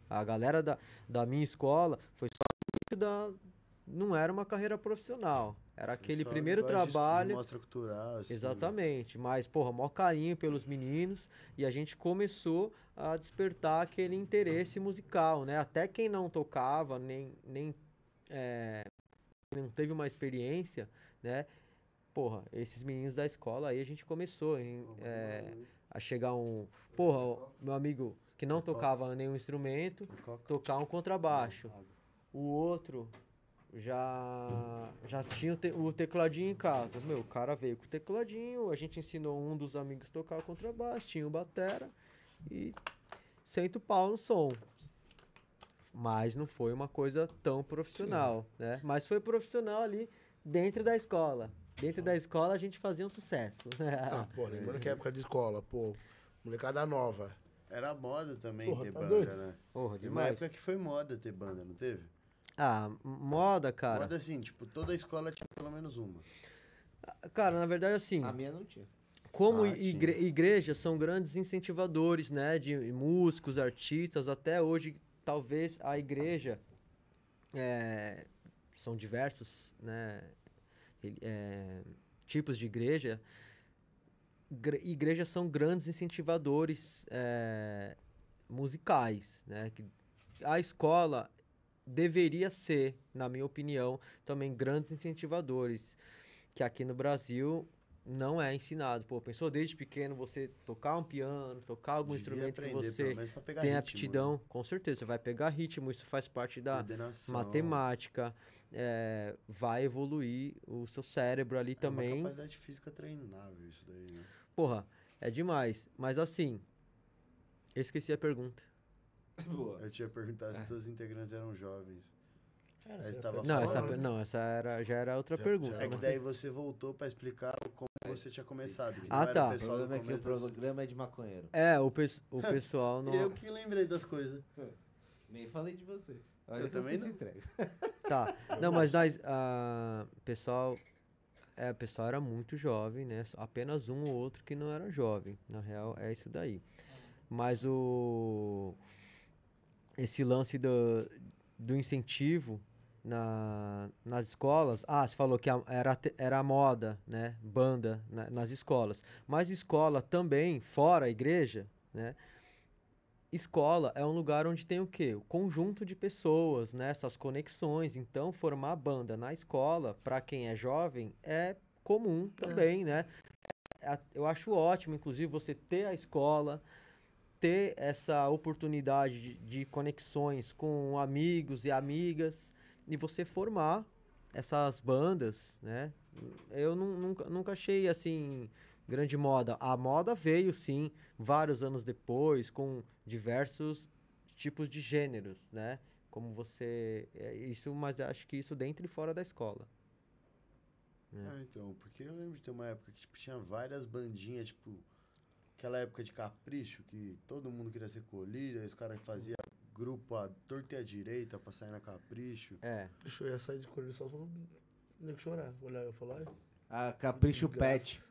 Speaker 3: A galera da, da minha escola foi só da. Não era uma carreira profissional. Era aquele primeiro
Speaker 4: de- de
Speaker 3: trabalho.
Speaker 4: mostra cultural, assim.
Speaker 3: Exatamente, mas, porra, maior carinho pelos meninos e a gente começou a despertar aquele interesse musical, né? Até quem não tocava, nem, nem é, não teve uma experiência, né? Porra, esses meninos da escola aí a gente começou, em, é, a chegar um. Porra, o meu amigo que não tocava nenhum instrumento, tocar um contrabaixo. O outro já já tinha o, te- o tecladinho em casa. Meu, o cara veio com o tecladinho, a gente ensinou um dos amigos a tocar contrabaixo, tinha o batera e senta o pau no som. Mas não foi uma coisa tão profissional, né? Mas foi profissional ali dentro da escola. Dentro da escola a gente fazia um sucesso.
Speaker 2: Ah, pô, lembrando que é época de escola, pô. Molecada nova.
Speaker 4: Era moda também
Speaker 2: Porra,
Speaker 4: ter
Speaker 2: tá
Speaker 4: banda,
Speaker 2: doido?
Speaker 4: né?
Speaker 3: Porra,
Speaker 4: Teve uma
Speaker 3: demais.
Speaker 4: época que foi moda ter banda, não teve?
Speaker 3: Ah, moda, cara.
Speaker 4: Moda assim, tipo, toda escola tinha pelo menos uma.
Speaker 3: Cara, na verdade, assim,
Speaker 1: A minha não tinha.
Speaker 3: como
Speaker 1: Ah,
Speaker 3: igre- igrejas são grandes incentivadores, né, de músicos, artistas, até hoje, talvez a igreja, é, são diversos, né, é, tipos de igreja, Gre- igrejas são grandes incentivadores é, musicais, né, que a escola deveria ser, na minha opinião, também grandes incentivadores, que aqui no Brasil não é ensinado. Pô, pensou desde pequeno você tocar um piano, tocar algum
Speaker 4: Devia
Speaker 3: instrumento que você tem
Speaker 4: ritmo,
Speaker 3: aptidão,
Speaker 4: né?
Speaker 3: com certeza, você vai pegar ritmo, isso faz parte da
Speaker 4: Coordenação.
Speaker 3: matemática, é, vai evoluir o seu cérebro ali
Speaker 4: É
Speaker 3: também.
Speaker 4: uma capacidade física treinável isso daí, né?
Speaker 3: Porra, é demais. Mas assim, eu esqueci a pergunta.
Speaker 1: Boa.
Speaker 4: Eu tinha perguntado se todos os integrantes eram jovens. Aí você tava
Speaker 3: Não, essa, não, essa era, já era outra
Speaker 2: Já-
Speaker 3: pergunta.
Speaker 2: já
Speaker 4: É que
Speaker 3: mas-
Speaker 4: daí você voltou pra explicar como você tinha começado. que
Speaker 3: Ah, tá.
Speaker 4: O
Speaker 1: O
Speaker 4: pessoal do
Speaker 1: problema é que o programa é de maconheiro.
Speaker 3: É, o, pes- o pessoal não.
Speaker 4: Eu que lembrei das coisas.
Speaker 1: Nem falei de você. Olha
Speaker 4: Eu também
Speaker 1: você se
Speaker 4: não.
Speaker 1: entrega.
Speaker 3: Tá. Não, mas nós. ah, pessoal. É, o pessoal era muito jovem, né? Apenas um ou outro que não era jovem. Na real, é isso daí. Mas o. Esse lance do, do incentivo na, nas escolas. Ah, você falou que a- era, era moda, né? Banda na- nas escolas. Mas escola também, fora a igreja, né? Escola é um lugar onde tem o quê? O conjunto de pessoas, né? Essas conexões. Então, formar banda na escola, para quem é jovem, é comum também, né? É- Eu acho ótimo, inclusive, você ter a escola, ter essa oportunidade de, de conexões com amigos e amigas e você formar essas bandas, né? Eu nu- nunca, nunca achei assim grande moda. A moda veio sim vários anos depois com diversos tipos de gêneros, né? Como você é isso, mas acho que isso dentro e fora da escola. É.
Speaker 4: Ah, então, porque eu lembro de ter uma época que tipo, tinha várias bandinhas, tipo, aquela época de capricho, que todo mundo queria ser colírio, aí os caras faziam grupo à torta e à direita pra sair na capricho.
Speaker 3: É.
Speaker 2: Deixa eu ia sair de cor só só nem chorar. Olhar eu falar.
Speaker 1: A Capricho. Pet.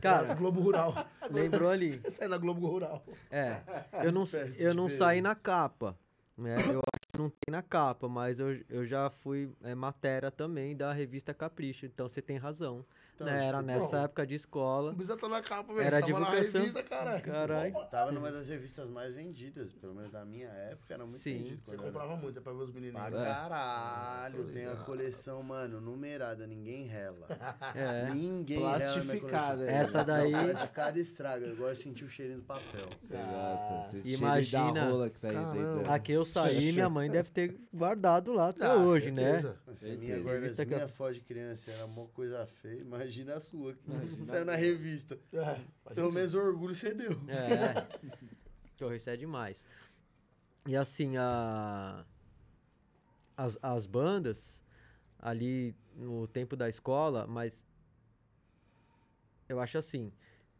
Speaker 3: Cara,
Speaker 2: Globo Rural.
Speaker 3: lembrou ali.
Speaker 2: Sai na Globo Rural.
Speaker 3: É. Eu não, eu não saí na capa, né? Eu não tem na capa, mas eu, eu já fui é, matéria também da revista Capricho, então você tem razão.
Speaker 4: Então,
Speaker 3: né? Era
Speaker 4: tipo,
Speaker 3: nessa
Speaker 2: bom.
Speaker 3: época de escola.
Speaker 2: Não precisa estar na capa, velho.
Speaker 3: Era
Speaker 2: Você tava na revista, caralho.
Speaker 4: Tava numa das revistas mais vendidas, pelo menos da minha época, era muito
Speaker 3: Sim.
Speaker 4: vendido.
Speaker 2: Você
Speaker 4: quando era-
Speaker 2: comprava muito, é pra ver os menininhos.
Speaker 4: Pra caralho, tem a coleção, mano, numerada, ninguém rela.
Speaker 3: É.
Speaker 4: Ninguém rela
Speaker 1: Plastificada,
Speaker 4: coleção.
Speaker 1: né?
Speaker 3: Essa daí-
Speaker 4: Não, plastificada estraga, eu gosto de sentir o cheirinho do papel.
Speaker 1: Você gosta. Você
Speaker 3: Imagina-
Speaker 1: cheira da rola que saiu dentro.
Speaker 3: Aqui eu saí, minha mãe deve ter guardado lá até
Speaker 2: Ah,
Speaker 3: hoje, né?
Speaker 2: certeza.
Speaker 4: Se a minha, guarda, minha foto de criança era uma coisa feia, imagina a sua, que saiu na revista.
Speaker 2: É,
Speaker 4: Pelo menos o orgulho você deu.
Speaker 3: É. Isso é demais. E assim, a... as, as bandas ali no tempo da escola, mas eu acho assim,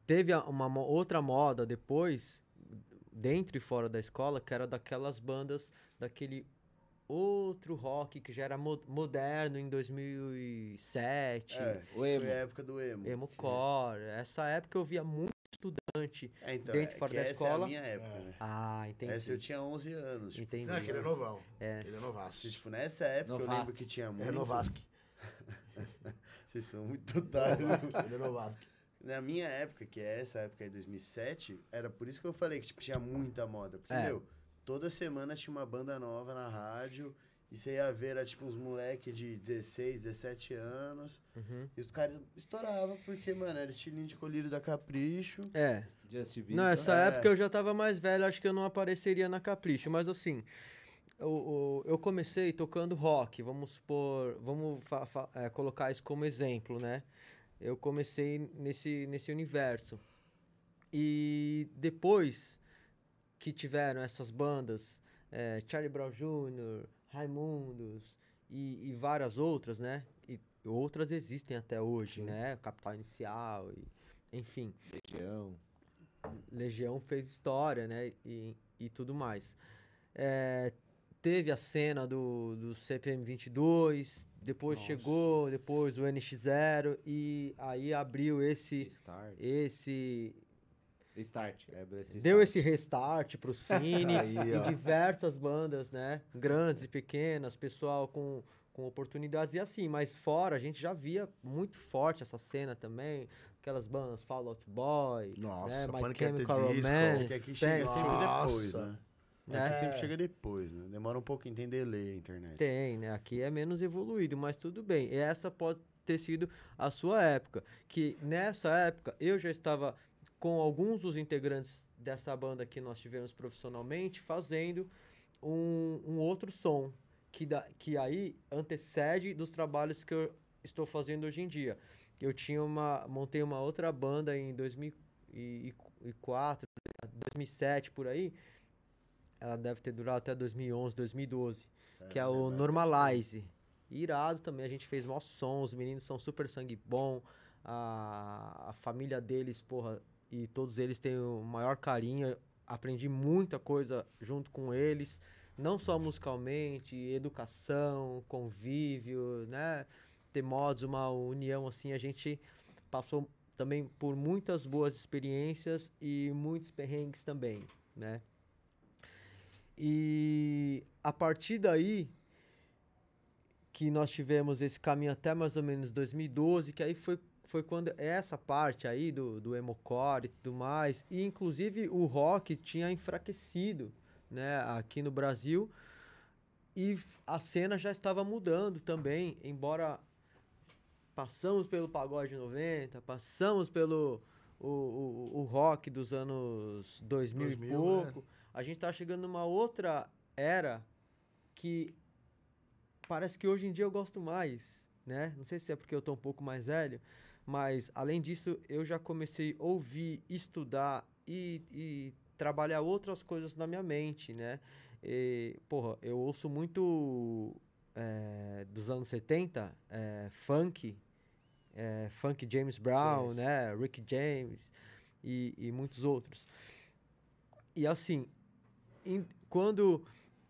Speaker 3: teve uma outra moda depois, dentro e fora da escola, que era daquelas bandas, daquele outro rock que já era mo- moderno em 2007.
Speaker 4: É,
Speaker 1: O emo.
Speaker 4: foi a época do emo.
Speaker 3: Emo core. Essa época eu via muito estudante.
Speaker 4: É, então,
Speaker 3: dentro e
Speaker 4: é
Speaker 3: fora
Speaker 4: que
Speaker 3: da
Speaker 4: essa é
Speaker 3: escola.
Speaker 4: a minha época, né?
Speaker 3: Ah, entendi.
Speaker 4: Essa eu tinha 11 anos. Tipo,
Speaker 3: Entendi.
Speaker 2: Não, é que ele é novão.
Speaker 3: É.
Speaker 2: Ele é novaço.
Speaker 4: tipo, nessa época eu
Speaker 1: Novasque.
Speaker 4: lembro que tinha muito.
Speaker 2: É Novasque.
Speaker 4: Vocês são muito otários.
Speaker 2: Ele é Novasque.
Speaker 4: Na minha época, que é essa época aí, 2007, era por isso que eu falei que tipo, tinha muita moda. Porque,
Speaker 3: É.
Speaker 4: meu, toda semana tinha uma banda nova na rádio E você ia ver, era tipo uns moleque de 16, 17 anos.
Speaker 3: Uhum.
Speaker 4: E os caras estouravam, porque, mano, era estilinho de colírio da Capricho.
Speaker 3: É.
Speaker 1: Just.
Speaker 3: Não, essa
Speaker 4: É.
Speaker 3: época eu já tava mais velho, acho que eu não apareceria na Capricho, mas assim, o- eu comecei tocando rock, vamos supor, vamos é, colocar isso como exemplo, né? Eu comecei nesse, nesse universo. E depois que tiveram essas bandas, é, Charlie Brown Jr., Raimundos e, e várias outras, né? E outras existem até hoje, né? Capital Inicial, e, enfim.
Speaker 1: Legião.
Speaker 3: Legião fez história, né? E, e tudo mais. É, teve a cena do, do CPM 22, depois
Speaker 4: Nossa.
Speaker 3: chegou, depois o NX0 e aí abriu esse
Speaker 1: Start.
Speaker 3: esse
Speaker 1: Start. É, esse
Speaker 3: deu
Speaker 1: start.
Speaker 3: esse restart pro cine
Speaker 4: Aí,
Speaker 3: e
Speaker 4: ó.
Speaker 3: diversas bandas, né? Grandes e pequenas, pessoal com, com oportunidades e assim, mas fora a gente já via muito forte essa cena também, aquelas bandas Fall Out Boy,
Speaker 2: Nossa,
Speaker 3: né? My
Speaker 2: Panic!
Speaker 3: Chemical. Romance,
Speaker 4: Que aqui chega sempre depois,
Speaker 2: Nossa.
Speaker 4: Né?
Speaker 3: né?
Speaker 4: Aqui sempre chega depois, né? Demora um pouquinho, tem delay a internet.
Speaker 3: Tem, né? Aqui é menos evoluído, mas tudo bem. E essa pode ter sido a sua época. Que nessa época eu já estava com alguns dos integrantes dessa banda que nós tivemos profissionalmente fazendo um, um outro som. Que, da, que aí antecede dos trabalhos que eu estou fazendo hoje em dia. Eu tinha uma. montei uma outra banda em 2004, 2007 por aí. Ela deve ter durado até 2011, 2012 que é o Normalize. Irado também, a gente fez mó som, os meninos são super sangue bom, a, a família deles, porra, e todos eles têm o maior carinho. Aprendi muita coisa junto com eles, não só musicalmente, educação, convívio, né? Ter modos, uma união assim, a gente passou também por muitas boas experiências e muitos perrengues também, né? E a partir daí que nós tivemos esse caminho até mais ou menos 2012, que aí foi, foi quando essa parte aí do, do emocore e tudo mais, e inclusive o rock tinha enfraquecido, né, aqui no Brasil, e a cena já estava mudando também, embora passamos pelo pagode 90, passamos pelo o, o, o rock dos anos 2000,
Speaker 2: 2000,
Speaker 3: e
Speaker 2: né?
Speaker 3: pouco, a gente tá chegando numa outra era que parece que hoje em dia eu gosto mais, né? Não sei se é porque eu tô um pouco mais velho, mas além disso eu já comecei a ouvir, estudar e, e trabalhar outras coisas na minha mente, né? E, porra, eu ouço muito é, dos anos 70, é, funk, é, funk James Brown, né? Rick James e, e muitos outros. E assim, em- quando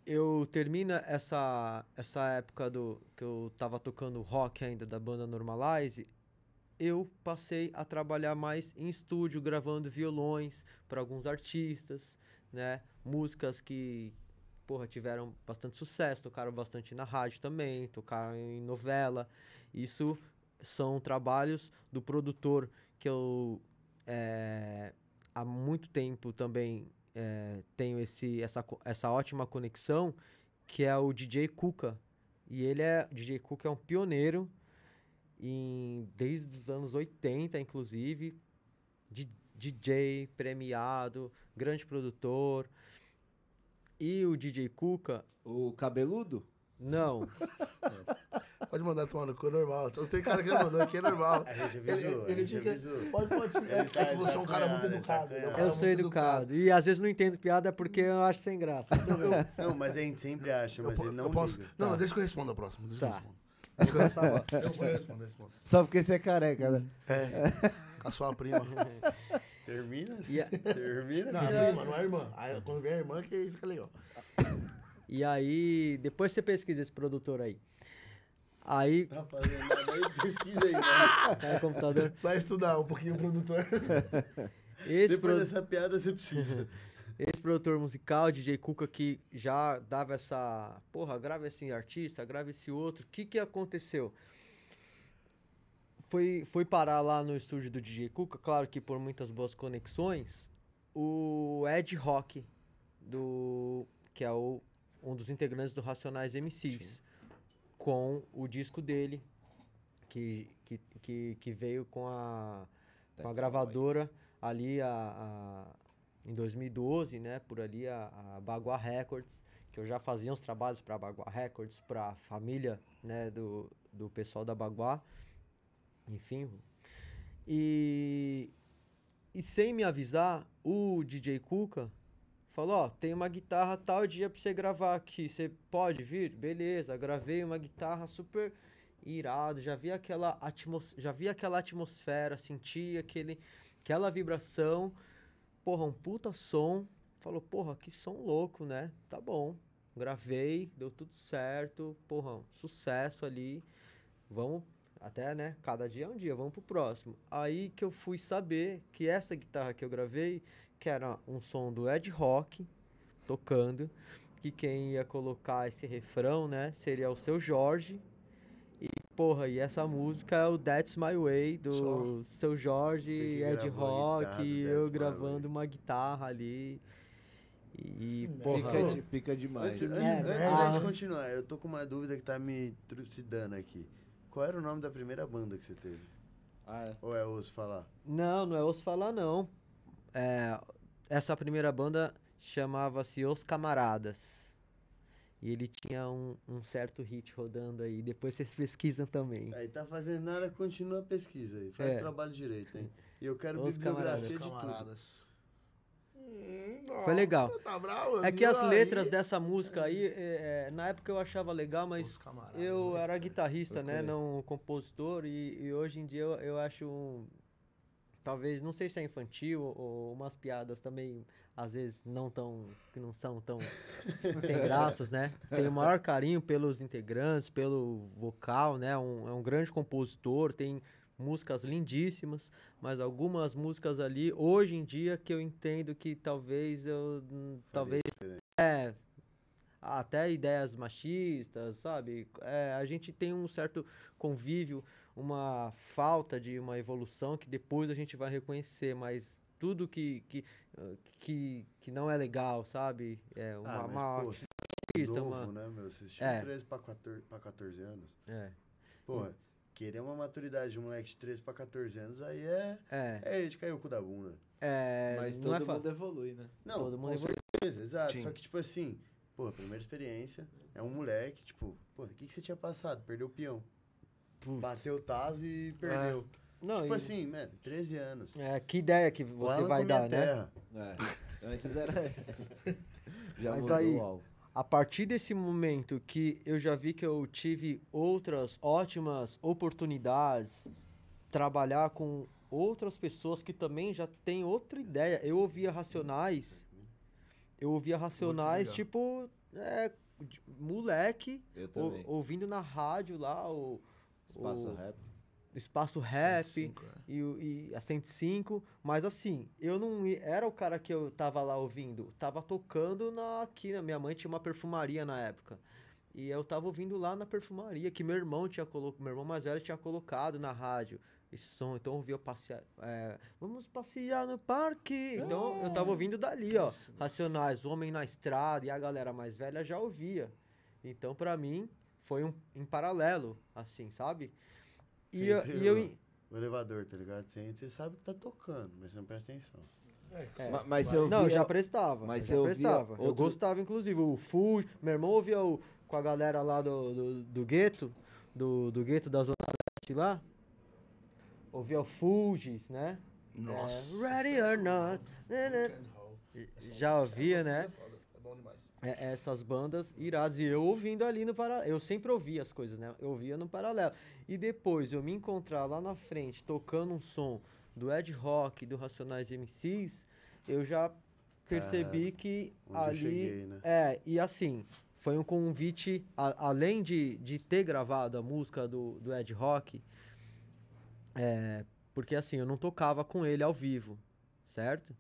Speaker 3: eu termino essa, essa época do que eu tava tocando rock ainda da banda Normalize, eu passei a trabalhar mais em estúdio, gravando violões para alguns artistas, né? Músicas que, porra, tiveram bastante sucesso, tocaram bastante na rádio também, tocaram em novela. Isso são trabalhos do produtor que eu eh, há muito tempo também eh, tenho esse, essa, essa ótima conexão, que é o DJ Kuka. E ele é, DJ Kuka é um pioneiro em, desde os anos 80, inclusive, di- DJ premiado, grande produtor. E o DJ Kuka,
Speaker 1: O cabeludo?
Speaker 3: não,
Speaker 2: Pode mandar tomar no cu, é normal. Só tem cara que já mandou aqui, é normal.
Speaker 4: A gente avisou, a gente
Speaker 2: fica-
Speaker 4: avisou.
Speaker 2: Pode, pode sim. É,
Speaker 4: Ele tá-
Speaker 2: é
Speaker 4: ele
Speaker 2: você
Speaker 4: tá
Speaker 2: é um cara muito
Speaker 4: ele tá
Speaker 2: educado. ele cara
Speaker 3: eu sou
Speaker 2: muito
Speaker 3: educado. E às vezes não entendo piada porque eu acho sem graça.
Speaker 4: Não, mas a gente sempre acha,
Speaker 2: Eu,
Speaker 4: mas
Speaker 2: po-
Speaker 4: ele não
Speaker 2: eu posso.
Speaker 4: liga.
Speaker 2: Não,
Speaker 3: Tá.
Speaker 2: deixa que eu responda a próxima. Deixa
Speaker 3: Tá.
Speaker 2: que eu que eu respondo. Eu vou responder, eu respondo.
Speaker 1: Só porque você é careca, né?
Speaker 2: É. A sua prima.
Speaker 4: Termina?
Speaker 3: A-
Speaker 4: Termina?
Speaker 2: Não, a prima, não é a irmã. Aí, quando vem a irmã, que aí fica legal.
Speaker 3: e aí, depois você pesquisa esse produtor aí. Aí,
Speaker 4: Tá fazendo nada aí, pesquisa aí, né?
Speaker 3: computador.
Speaker 2: Vai estudar um pouquinho o produtor.
Speaker 3: Esse,
Speaker 4: Depois
Speaker 3: pro-
Speaker 4: dessa piada você precisa.
Speaker 3: esse produtor musical, DJ Cuca, que já dava essa. Porra, grava esse artista, grava esse outro. O que que aconteceu? Foi, foi parar lá no estúdio do DJ Cuca, claro que por muitas boas conexões, o Ed Rock, do, que é o, um dos integrantes do Racionais MCs, com o disco dele, que, que, que, que veio com a, com a gravadora ali a, a- em 2012, né? Por ali a, a Bagua Records, que eu já fazia uns trabalhos para a Bagua Records, para a família né, do, do pessoal da Bagua, enfim. E, e sem me avisar, o DJ Cuca falou, ó, tem uma guitarra tal dia pra você gravar aqui, você pode vir? Beleza, gravei uma guitarra super irado, já vi aquela atmos já vi aquela atmosfera, senti aquele aquela vibração. Porra, um puta som. Falou, porra, que som louco, né? Tá bom. Gravei, deu tudo certo. Porra, um sucesso ali. Vamos até, né? Cada dia é um dia, vamos pro próximo. Aí que eu fui saber que essa guitarra que eu gravei, que era um som do Ed Rock tocando, que quem ia colocar esse refrão, né, seria o seu Jorge. E, porra, e essa música é o That's My Way do seu Jorge, Ed Rock, e eu gravando uma guitarra ali. E,
Speaker 5: Hum,
Speaker 3: porra,
Speaker 1: Pica, de- pica demais.
Speaker 4: Antes,
Speaker 3: É,
Speaker 4: antes- antes da gente
Speaker 3: Ah.
Speaker 4: continuar, eu tô com uma dúvida que tá me trucidando aqui. Qual era o nome da primeira banda que você teve?
Speaker 1: Ah, é.
Speaker 4: Ou é osso falar?
Speaker 3: Não, não é Os Falar, não. É, essa primeira banda chamava-se Os Camaradas. E ele tinha um, um certo hit rodando aí. Depois vocês pesquisam também.
Speaker 4: Aí tá fazendo nada, continua a pesquisa aí. Faz
Speaker 3: É.
Speaker 4: o trabalho direito, hein? E eu quero
Speaker 3: Os
Speaker 4: bibliografia
Speaker 3: camaradas.
Speaker 4: de.
Speaker 2: Camaradas. Hum,
Speaker 3: Foi legal.
Speaker 2: Tá bravo,
Speaker 3: É que as
Speaker 2: aí?
Speaker 3: letras dessa música aí, é, é, na época eu achava legal, mas eu era guitarrista, né? Não compositor. E, e hoje em dia eu, eu acho. um- talvez, não sei se é infantil ou umas piadas também, às vezes, não tão. que não são tão. tem graças, né? Tenho o maior carinho pelos integrantes, pelo vocal, né? Um, é um grande compositor, tem músicas lindíssimas, mas algumas músicas ali, hoje em dia, que eu entendo que talvez eu. hum, talvez. É. Até ideias machistas, sabe? É, a gente tem um certo convívio, uma falta de uma evolução que depois a gente vai reconhecer, mas tudo que, que, ah, que, que não é legal, sabe? É uma,
Speaker 4: Ah, mas,
Speaker 3: uma
Speaker 4: pô, você
Speaker 3: artista,
Speaker 4: é novo,
Speaker 3: uma-
Speaker 4: né, meu? Vocês tinham
Speaker 3: É.
Speaker 4: 13 pra 14, pra 14 anos.
Speaker 3: É,
Speaker 4: Porra, querer uma maturidade de um moleque de 13 pra 14 anos, aí é...
Speaker 3: é,
Speaker 4: É de cair o cu da bunda.
Speaker 3: é,
Speaker 1: Mas
Speaker 3: é
Speaker 1: todo
Speaker 3: fácil.
Speaker 1: mundo evolui, né?
Speaker 4: Não,
Speaker 3: Todo mundo
Speaker 4: com
Speaker 3: evolui.
Speaker 4: certeza, exato.
Speaker 2: Sim.
Speaker 4: Só que, tipo assim, porra, primeira experiência, é um moleque, tipo, pô, o que, que você tinha passado? Perdeu o peão. Bateu o taso e perdeu.
Speaker 3: Não,
Speaker 4: tipo
Speaker 3: e-
Speaker 4: assim, mano, 13 anos.
Speaker 3: é, que ideia que você
Speaker 4: Alan
Speaker 3: vai dar, né?
Speaker 4: terra.
Speaker 1: É. Antes era. Já
Speaker 3: Mas
Speaker 1: mudou
Speaker 3: aí-. A partir desse momento que eu já vi que eu tive outras ótimas oportunidades, trabalhar com outras pessoas que também já têm outra ideia. Eu ouvia Racionais, eu ouvia Racionais, tipo, é, moleque,
Speaker 1: Eu
Speaker 3: ou-
Speaker 1: também.
Speaker 3: ouvindo na rádio lá o,
Speaker 1: Espaço
Speaker 3: o-
Speaker 1: rap.
Speaker 3: Espaço Rap
Speaker 2: 105, é.
Speaker 3: e, e a 105, mas assim, eu não era o cara que eu tava lá ouvindo, tava tocando na aqui, na minha mãe tinha uma perfumaria na época. E eu tava ouvindo lá na perfumaria que meu irmão tinha colocado, meu irmão mais velho tinha colocado na rádio esse som, então eu ouvia passear, é, vamos passear no parque. Então eu tava ouvindo dali, ó, Racionais, Homem na Estrada e a galera mais velha já ouvia. Então pra mim foi um em paralelo, assim, sabe? E eu, e eu?
Speaker 4: O elevador, tá ligado? Você, entra, você sabe que tá tocando, mas você não presta atenção.
Speaker 3: É.
Speaker 1: Ma- Mas eu
Speaker 3: Não, eu
Speaker 1: via-
Speaker 3: já prestava.
Speaker 1: mas
Speaker 3: eu já
Speaker 1: eu
Speaker 3: prestava. Eu
Speaker 1: outro-
Speaker 3: gostava, inclusive. O Fuji. Meu irmão ouvia o, com a galera lá do, do, do gueto, do, do gueto da Zona Leste lá. Ouvia o Fugis, né?
Speaker 2: Nossa.
Speaker 3: É, Ready or not. né, né. Já ouvia, né?
Speaker 2: É foda, é bom demais.
Speaker 3: É, essas bandas iradas. E eu ouvindo ali no paralelo. Eu sempre ouvia as coisas, né? Eu ouvia no paralelo. E depois eu me encontrar lá na frente tocando um som do Ed Rock, do Racionais MCs, eu já percebi que
Speaker 4: Onde eu
Speaker 3: ali.
Speaker 4: cheguei, né?
Speaker 3: É, e assim, foi um convite, a- além de, de ter gravado a música do, do Ed Rock, é, porque assim, eu não tocava com ele ao vivo, certo?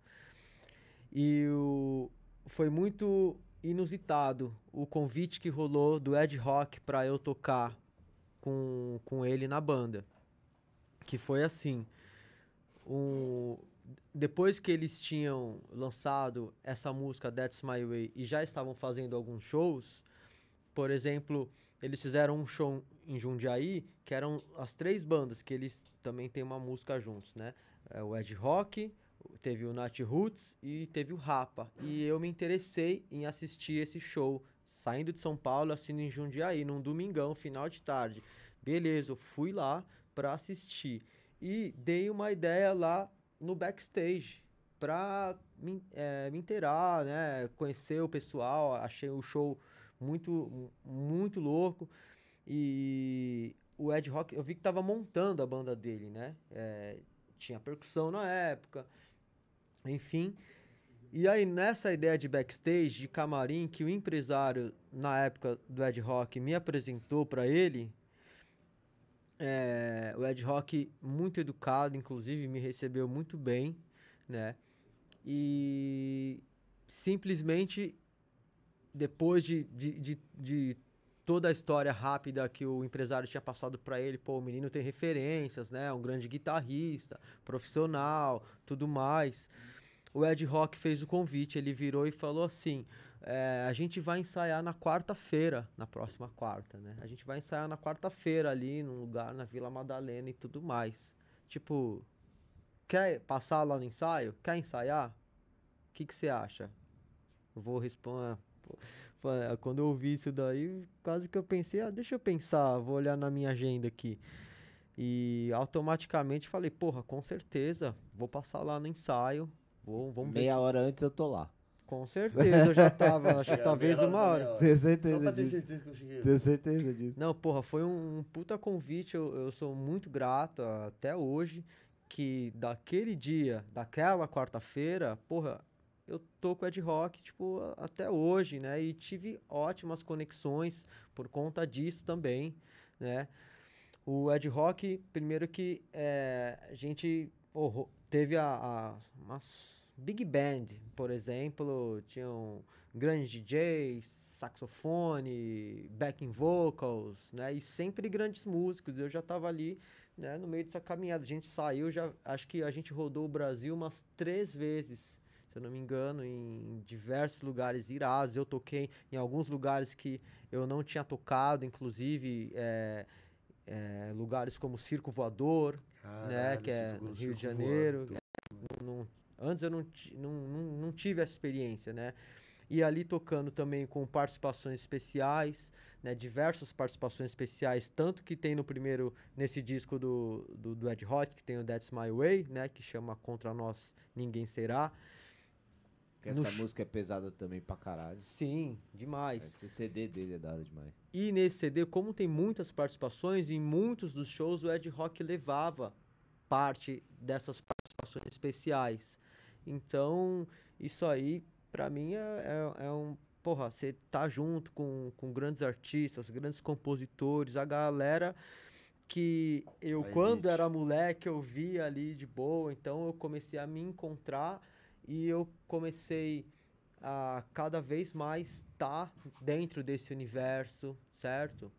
Speaker 3: E o, foi muito inusitado o convite que rolou do Ed Rock para eu tocar com, com ele na banda. Que foi assim, um, depois que eles tinham lançado essa música That's My Way e já estavam fazendo alguns shows, por exemplo, eles fizeram um show em Jundiaí que eram as três bandas que eles também têm uma música juntos, né? É o Ed Rock, teve o Nat Roots e teve o Rapa. E eu me interessei em assistir esse show saindo de São Paulo, assistindo em Jundiaí, num domingão, final de tarde. Beleza, eu fui lá para assistir e dei uma ideia lá no backstage para me, é, me inteirar, né? Conhecer o pessoal, achei o show muito, muito louco. E o Ed Rock, eu vi que tava montando a banda dele, né? É, tinha percussão na época, enfim. E aí, nessa ideia de backstage, de camarim, que o empresário, na época do Ed Rock, me apresentou para ele, é, o Ed Rock, muito educado, inclusive, me recebeu muito bem, né? E simplesmente, depois de, de, de, de toda a história rápida que o empresário tinha passado para ele, pô, o menino tem referências, né? Um grande guitarrista, profissional, tudo mais. O Ed Rock fez o convite, ele virou e falou assim: é, a gente vai ensaiar na quarta-feira, na próxima quarta, né? A gente vai ensaiar na quarta-feira ali, num lugar na Vila Madalena e tudo mais. Tipo, quer passar lá no ensaio? Quer ensaiar? O que você acha? Eu vou responder. Quando eu ouvi isso daí, quase que eu pensei, ah, deixa eu pensar, vou olhar na minha agenda aqui. E automaticamente falei, porra, com certeza, vou passar lá no ensaio. Vou, vamos
Speaker 1: Meia
Speaker 3: ver.
Speaker 1: hora antes eu tô lá.
Speaker 3: Com certeza, eu já tava, acho que talvez uma hora.
Speaker 1: Tenho
Speaker 4: Só
Speaker 1: certeza disso. Tenho certeza disso.
Speaker 3: Não, porra, foi um, um puta convite. Eu, eu sou muito grato até hoje. Que daquele dia, daquela quarta-feira, porra, eu tô com o Ed Rock, tipo, até hoje, né? E tive ótimas conexões por conta disso também, né? O Ed Rock, primeiro que é, a gente oh, teve a, a Big Band, por exemplo, tinham grandes DJs, saxofone, backing vocals, né? E sempre grandes músicos. Eu já tava ali, né, no meio dessa caminhada. A gente saiu, já acho que a gente rodou o Brasil umas três vezes, se eu não me engano, em diversos lugares irados. Eu toquei em alguns lugares que eu não tinha tocado, inclusive é, é, lugares como Circo Voador, né, que é no Rio de Janeiro. É, não- antes eu não, não, não, tive essa experiência, né? E ali tocando também com participações especiais, né? Diversas participações especiais, tanto que tem no primeiro, nesse disco do, do, do Ed Rock, que tem o That's My Way, né? Que chama Contra Nós Ninguém Será.
Speaker 1: Porque essa música é pesada também pra caralho.
Speaker 3: Sim, demais.
Speaker 1: Esse CD dele é da hora demais.
Speaker 3: E nesse CD, como tem muitas participações, em muitos dos shows o Ed Rock levava parte dessas participações especiais. Então, isso aí, pra mim, é, é, é um. Porra, você tá junto com, com grandes artistas, grandes compositores, a galera que eu,
Speaker 4: A
Speaker 3: quando
Speaker 4: elite.
Speaker 3: era moleque, eu via ali de boa, então eu comecei a me encontrar e eu comecei a cada vez mais estar dentro desse universo, certo?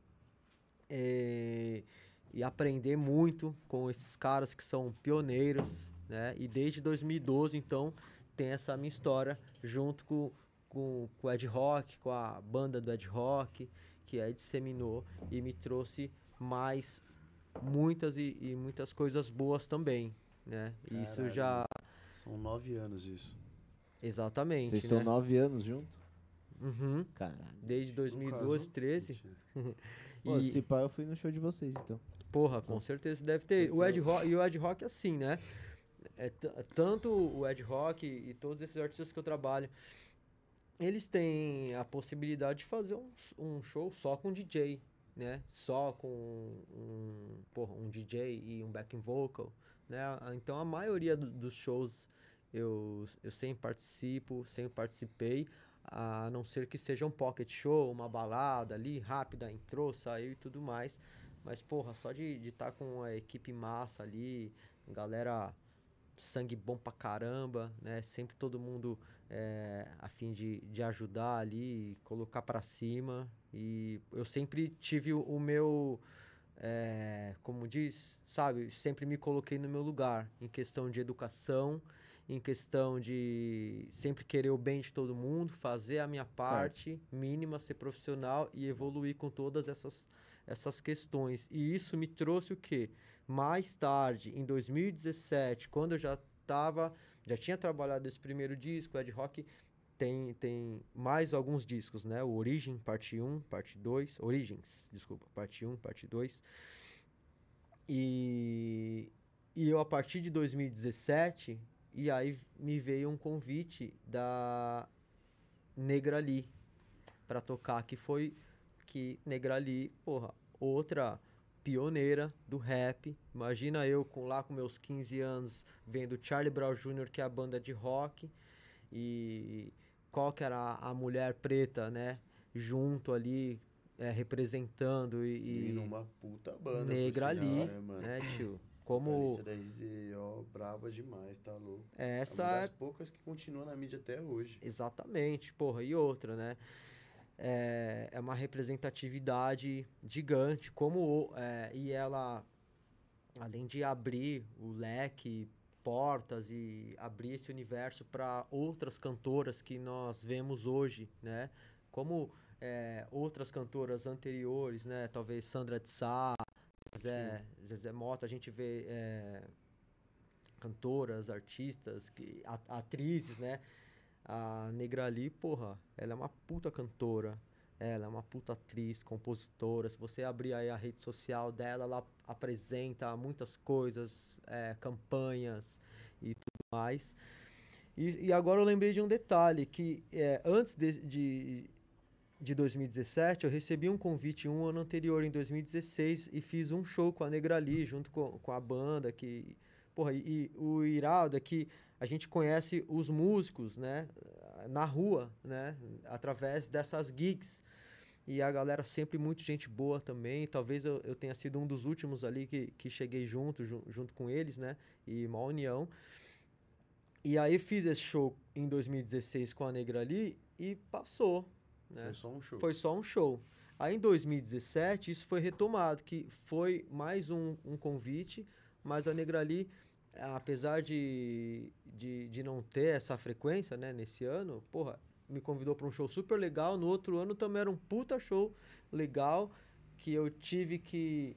Speaker 3: E, e aprender muito com esses caras que são pioneiros, né? E desde 2012, então, tem essa minha história junto com, com, com o Ed Rock, com a banda do Ed Rock, que aí disseminou e me trouxe mais muitas e, e muitas coisas boas também, né? Isso
Speaker 4: Caralho.
Speaker 3: já...
Speaker 4: São nove anos isso.
Speaker 3: Exatamente,
Speaker 1: Vocês
Speaker 3: né?
Speaker 1: estão nove anos juntos?
Speaker 3: Uhum.
Speaker 1: Caralho.
Speaker 3: Desde 2012, 13.
Speaker 1: Pô,
Speaker 3: E,
Speaker 1: se pá, eu fui no show de vocês, então.
Speaker 3: porra, com certeza deve ter. O Ed Rock, e o Ed Rock é assim, né? É tanto o Ed Rock e todos esses artistas que eu trabalho, eles têm a possibilidade de fazer um, um show só com DJ, né? Só com um, porra, um DJ e um backing vocal, né? Então a maioria do- dos shows eu, eu sempre participo, sempre participei, a não ser que seja um pocket show, uma balada ali, rápida, entrou, saiu e tudo mais. Mas, porra, só de estar com a equipe massa ali, galera sangue bom pra caramba, né? Sempre todo mundo é, a fim de, de ajudar ali, colocar pra cima. E eu sempre tive o, o meu é, como diz, sabe, sempre me coloquei no meu lugar em questão de educação, em questão de sempre querer o bem de todo mundo, fazer a minha parte mínima, ser profissional e evoluir com todas essas, essas questões. E isso me trouxe o quê? Mais tarde, em 2017, quando eu já estava, já tinha trabalhado esse primeiro disco, Ed Rock tem, tem mais alguns discos, né? O Origin, parte 1, parte 2. Origins, desculpa, parte 1, parte 2. E, e eu, a partir de 2017, e aí me veio um convite da Negrali para tocar, que foi que Negrali, porra, outra pioneira do rap. Imagina eu com lá com meus 15 anos vendo Charlie Brown Jr., que é a banda de rock, e qual que era a, mulher preta, né, junto ali é, representando e,
Speaker 4: E numa puta banda.
Speaker 3: negra
Speaker 4: sinal,
Speaker 3: ali,
Speaker 4: né, mano?
Speaker 3: né, tio? Como
Speaker 4: Vocalista da RZO, braba demais, tá louco.
Speaker 3: essa
Speaker 4: é uma
Speaker 3: é
Speaker 4: das poucas que continua na mídia até hoje.
Speaker 3: Exatamente, porra, e outra, né? É, é uma representatividade gigante, como é, e ela, além de abrir o leque, portas e abrir esse universo para outras cantoras que nós vemos hoje, né? Como é, outras cantoras anteriores, né? Talvez Sandra de Sá, Zezé, Zezé Mota, a gente vê é, cantoras, artistas, que, atrizes, né? A Negra ali, porra, ela é uma puta cantora. Ela é uma puta atriz, compositora. Se você abrir aí a rede social dela, ela apresenta muitas coisas, é, campanhas e tudo mais. E, e agora eu lembrei de um detalhe, que é, antes de, de, de 2017, eu recebi um convite um ano anterior, em 2016, e fiz um show com a Negra Lee, junto com, com a banda, que... Porra, e, e o irado é que a gente conhece os músicos, né, na rua, né, através dessas gigs. E a galera sempre muito gente boa também. Talvez eu, eu tenha sido um dos últimos ali que, que cheguei junto, jun- junto com eles, né, e uma união. E aí fiz esse show em 2016 com a Negra ali e passou, né.
Speaker 4: Foi só um show.
Speaker 3: Foi só um show. Aí em 2017 isso foi retomado, que foi mais um, um convite, mas a Negrali, apesar de, de, de não ter essa frequência, né, nesse ano, porra, me convidou para um show super legal. No outro ano também era um puta show legal que eu tive que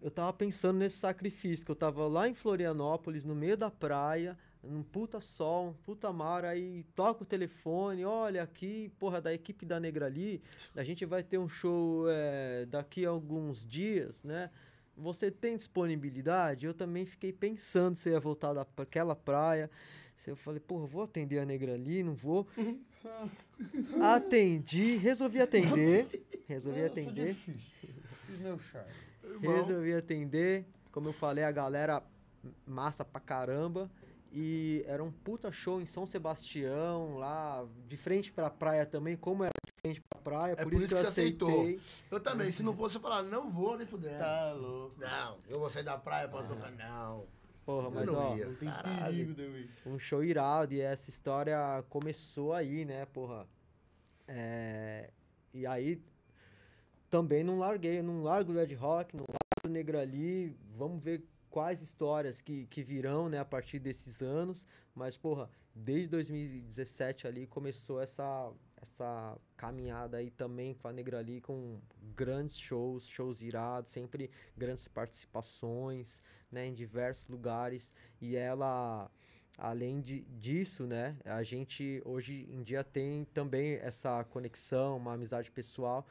Speaker 3: eu tava pensando nesse sacrifício, que eu tava lá em Florianópolis, no meio da praia, num puta sol, um puta mar, aí toca o telefone, olha aqui, porra, da equipe da Negra ali, a gente vai ter um show é, daqui a alguns dias, né? Você tem disponibilidade? Eu também fiquei pensando se eu ia voltar daquela praia. Se eu falei, porra, vou atender a Negra ali, não vou. Atendi, resolvi atender. Resolvi atender.
Speaker 4: difícil. Fiz meu charme.
Speaker 3: Resolvi atender. Como eu falei, a galera massa pra caramba. E era um puta show em São Sebastião, lá de frente pra praia também, como era de frente pra praia,
Speaker 2: É
Speaker 3: por,
Speaker 2: por
Speaker 3: isso
Speaker 2: isso
Speaker 3: que eu
Speaker 2: aceitou. Eu também, se não fosse eu falar, não vou nem fuder.
Speaker 4: Tá louco.
Speaker 2: Não, eu vou sair da praia pra tocar, não.
Speaker 3: Porra,
Speaker 2: Eu
Speaker 3: mas
Speaker 2: não
Speaker 3: ó,
Speaker 2: ia.
Speaker 4: Não tem
Speaker 2: Caralho.
Speaker 4: perigo de eu ir.
Speaker 3: um show irado e essa história começou aí, né, porra. É, e aí também não larguei, não largo o Red Rock, não largo o Negra ali, vamos ver quais histórias que, que virão, né, a partir desses anos, mas porra, desde 2017 ali começou essa essa caminhada aí também com a Negra ali com grandes shows, shows irados, sempre grandes participações, né, em diversos lugares e ela além de, disso, né, a gente hoje em dia tem também essa conexão, uma amizade pessoal.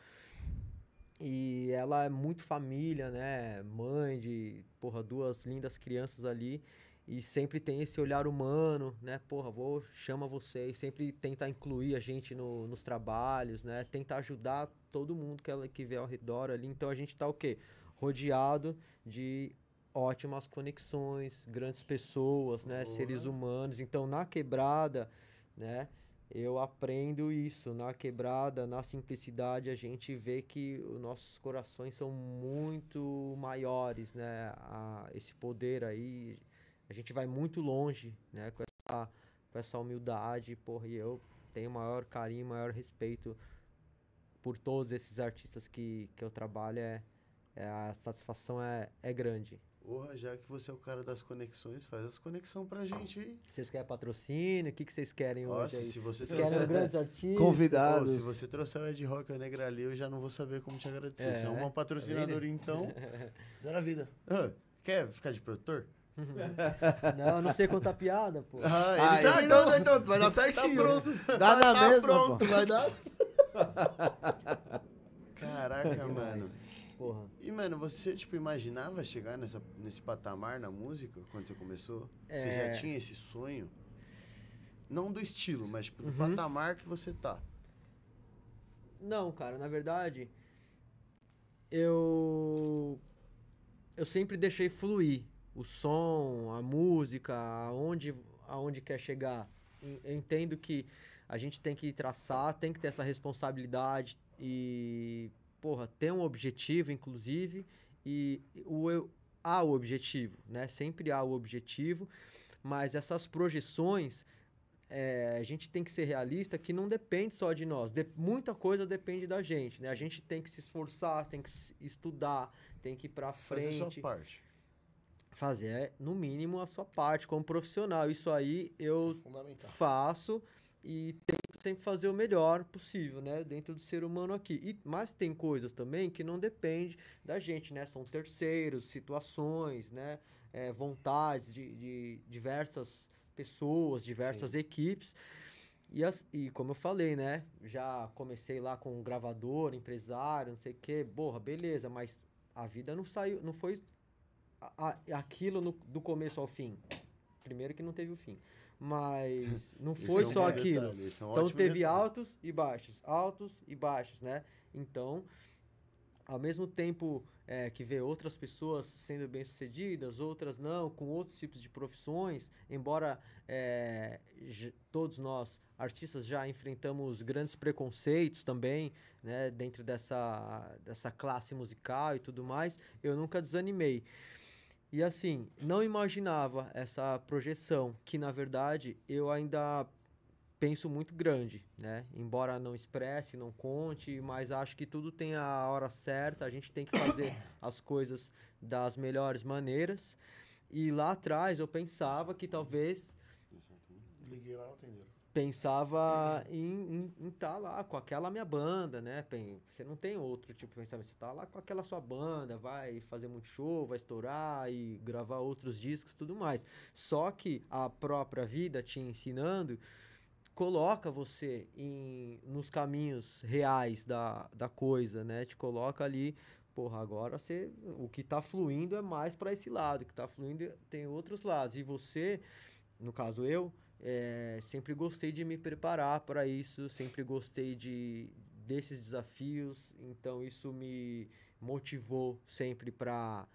Speaker 3: E ela é muito família, né? Mãe de, porra, duas lindas crianças ali. E sempre tem esse olhar humano, né? Porra, vou, chama vocês. Sempre tenta incluir a gente no, nos trabalhos, né? Tenta ajudar todo mundo que ela que vê ao redor ali. Então a gente tá o quê? Rodeado de ótimas conexões, grandes pessoas, né? Seres humanos. Então na quebrada, né? Eu aprendo isso na quebrada, na simplicidade, a gente vê que os nossos corações são muito maiores, né? A, esse poder aí, a gente vai muito longe, né? Com essa, com essa humildade, porra, e eu tenho maior carinho, maior respeito por todos esses artistas que, que eu trabalho, é, é, a satisfação é, é grande.
Speaker 4: Porra, já que você é o cara das conexões, faz as conexões pra gente aí.
Speaker 3: Vocês querem patrocínio? O que, que vocês querem
Speaker 4: Nossa,
Speaker 3: hoje aí?
Speaker 4: se você
Speaker 3: Vocês
Speaker 4: trouxer...
Speaker 3: grandes artistas?
Speaker 4: Pô,
Speaker 1: Convidados.
Speaker 4: se você trouxer o Ed Rock e o Negra ali, eu já não vou saber como te agradecer.
Speaker 3: É,
Speaker 4: Você é um patrocinador, então.
Speaker 2: Zero a vida.
Speaker 4: Ah, quer ficar de produtor?
Speaker 3: Não, eu não sei contar piada, pô.
Speaker 4: Ah,
Speaker 1: Ah,
Speaker 4: ele
Speaker 2: Tá,
Speaker 4: tá
Speaker 2: então, então, vai dar certinho.
Speaker 4: Tá pronto.
Speaker 1: Dá na
Speaker 2: tá
Speaker 1: mesma,
Speaker 2: pronto,
Speaker 1: pô.
Speaker 2: vai dar.
Speaker 4: Caraca, mano.
Speaker 3: Porra.
Speaker 4: E, mano, você, tipo, imaginava chegar nessa, nesse patamar na música quando você começou? Você
Speaker 3: É.
Speaker 4: já tinha esse sonho? Não do estilo, mas, tipo, do
Speaker 3: Uhum.
Speaker 4: patamar que você tá.
Speaker 3: Não, cara, na verdade, eu eu sempre deixei fluir o som, a música, aonde aonde quer chegar. Eu entendo que a gente tem que traçar, tem que ter essa responsabilidade e porra, ter um objetivo inclusive e o eu- há o objetivo, né? Sempre há o objetivo, mas essas projeções é, a gente tem que ser realista que não depende só de nós. De- muita coisa depende da gente, né? A gente tem que se esforçar, tem que estudar, tem que ir pra
Speaker 4: Fazer
Speaker 3: frente.
Speaker 4: sua parte.
Speaker 3: Fazer, é, no mínimo, a sua parte como profissional. Isso aí eu
Speaker 2: Fundamental.
Speaker 3: faço e tento sempre fazer o melhor possível, né? Dentro do ser humano aqui. E, mas tem coisas também que não depende da gente, né? São terceiros, situações, né? É, vontades de, de diversas pessoas, diversas equipes. E, as- e como eu falei, né? Já comecei lá com um gravador, empresário, não sei o quê. Porra, beleza, mas a vida não saiu, não foi a- a- aquilo no- do começo ao fim. Primeiro que não teve o fim. Mas não foi
Speaker 4: é um
Speaker 3: só aquilo.
Speaker 4: detalhe, é um
Speaker 3: Então teve
Speaker 4: detalhe.
Speaker 3: altos e baixos, altos e baixos, né? Então, ao mesmo tempo é, que vê outras pessoas sendo bem-sucedidas, outras não, com outros tipos de profissões, embora é, todos nós, artistas, já enfrentamos grandes preconceitos também, né? Dentro dessa, dessa classe musical e tudo mais, eu nunca desanimei. E assim, não imaginava essa projeção, que na verdade eu ainda penso muito grande, né? Embora não expresse, não conte, mas acho que tudo tem a hora certa, a gente tem que fazer as coisas das melhores maneiras. E lá atrás eu pensava que talvez
Speaker 2: Liguei lá, não atenderam.
Speaker 3: Pensava em estar lá com aquela minha banda, né? Você não tem outro tipo de pensamento. Você tá lá com aquela sua banda, vai fazer muito show, vai estourar e gravar outros discos tudo mais. Só que a própria vida te ensinando coloca você em, nos caminhos reais da, da coisa, né? Te coloca ali, porra, agora você, o que tá fluindo é mais para esse lado, o que tá fluindo tem outros lados. E você, no caso eu, é, sempre gostei de me preparar para isso, sempre gostei de desses desafios, então isso me motivou sempre para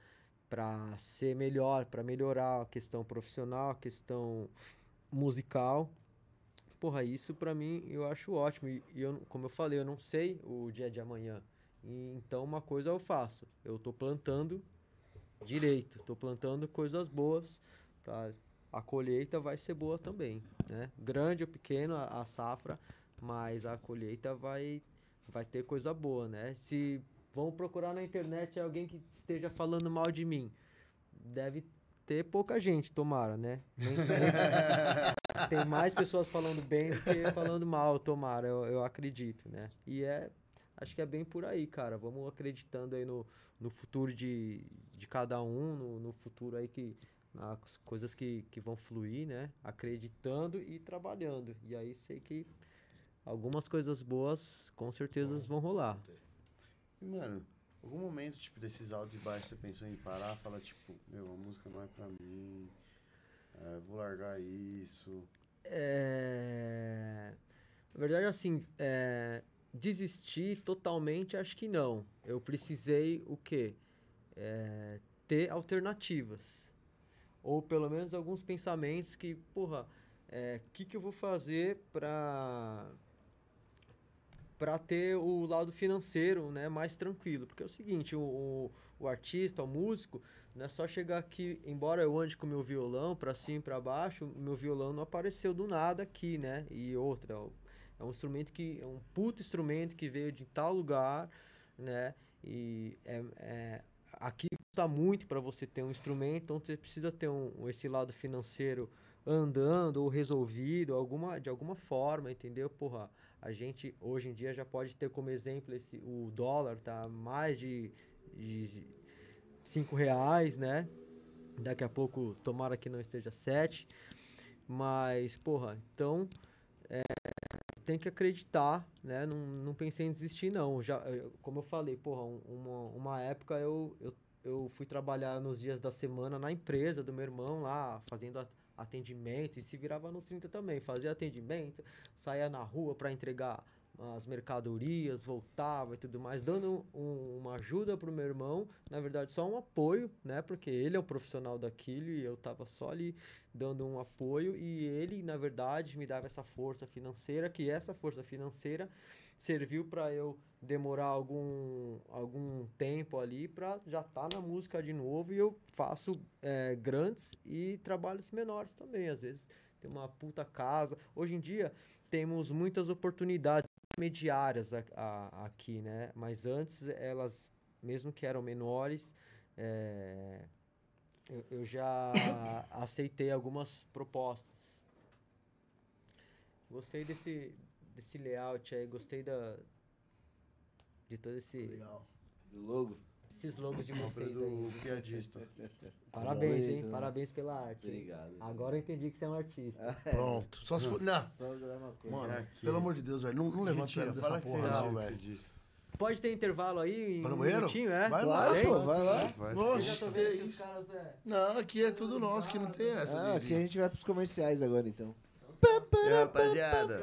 Speaker 3: para ser melhor, para melhorar a questão profissional, a questão musical. Porra, isso pra mim eu acho ótimo. E, eu, como eu falei, eu não sei o dia de amanhã. Então uma coisa eu faço. Eu tô plantando direito, tô plantando coisas boas. Pra, a colheita vai ser boa também, né? Grande ou pequeno a, a safra, mas a colheita vai vai ter coisa boa, né? Se vão procurar na internet alguém que esteja falando mal de mim, deve ter pouca gente, tomara, né? Nem- nem- tem mais pessoas falando bem do que falando mal, tomara, eu, eu acredito, né? E é, acho que é bem por aí, cara. Vamos acreditando aí no, no futuro de, de cada um, no, no futuro aí que nas coisas que, que vão fluir, né? Acreditando e trabalhando. E aí sei que algumas coisas boas com certeza vão rolar.
Speaker 4: E, mano, algum momento, tipo, desses altos e baixos, você pensou em parar, falar, tipo, meu, a música não é pra mim, é, vou largar isso.
Speaker 3: É... Na verdade, assim, é, desistir totalmente, acho que não. Eu precisei o quê? É, ter alternativas. Ou pelo menos alguns pensamentos que, porra, o que, que eu vou fazer pra para ter o lado financeiro né, mais tranquilo. Porque é o seguinte, o, o, o artista, o músico, não é só chegar aqui, embora eu ande com meu violão para cima e para baixo, meu violão não apareceu do nada aqui, né? E outra, é um instrumento que é um puto instrumento que veio de tal lugar, né? E é, é- aqui custa muito para você ter um instrumento, então você precisa ter um, esse lado financeiro andando ou resolvido alguma, de alguma forma, entendeu? Porra, a gente hoje em dia já pode ter como exemplo esse, o dólar tá mais de, de cinco reais, né? Daqui a pouco, tomara que não esteja sete. Mas, porra, então é, tem que acreditar, né? Não, não pensei em desistir, não. Já, como eu falei, porra, um- uma, uma época eu, eu, eu fui trabalhar nos dias da semana na empresa do meu irmão lá, fazendo atendimento, e se virava nos 30 também, fazia atendimento, saía na rua para entregar as mercadorias, voltava e tudo mais, dando um- uma ajuda pro meu irmão, na verdade só um apoio, né? Porque ele é um profissional daquilo e eu tava só ali dando um apoio e ele, na verdade, me dava essa força financeira, que essa força financeira serviu para eu demorar algum, algum tempo ali para já estar na música de novo e eu faço eh, grandes e trabalhos menores também, às vezes tem uma puta casa. Hoje em dia temos muitas oportunidades mediárias a- a- aqui, né? Mas antes elas, mesmo que eram menores, eh, eu, eu já aceitei algumas propostas. Gostei desse, desse layout aí, gostei da, de todo esse,
Speaker 5: Legal.
Speaker 4: Do logo?
Speaker 3: esses logos de vocês
Speaker 4: do
Speaker 3: aí.
Speaker 4: piadista.
Speaker 3: Parabéns, hein? Parabéns pela arte. hein?
Speaker 1: Obrigado.
Speaker 3: Agora eu entendi que você é um artista.
Speaker 2: Pronto. Só se for. Não.
Speaker 1: Só uma coisa.
Speaker 2: Mano,
Speaker 4: Aqui.
Speaker 2: pelo amor de Deus, velho. Não, não levanta
Speaker 4: Mentira, fala
Speaker 2: dessa
Speaker 4: que você
Speaker 2: porra, não, velho.
Speaker 4: disse.
Speaker 3: Pode ter intervalo aí? em
Speaker 2: Tá no
Speaker 3: um
Speaker 2: banheiro?
Speaker 3: minutinho, é?
Speaker 2: Vai
Speaker 1: Claro,
Speaker 2: lá,
Speaker 1: pô, vai lá.
Speaker 4: Vai.
Speaker 3: Eu vendo que os
Speaker 2: isso.
Speaker 3: caras é.
Speaker 2: Não, aqui é tudo nosso, que não tem essa.
Speaker 1: Ah, aqui a gente vai pros comerciais agora, então.
Speaker 4: E aí, rapaziada,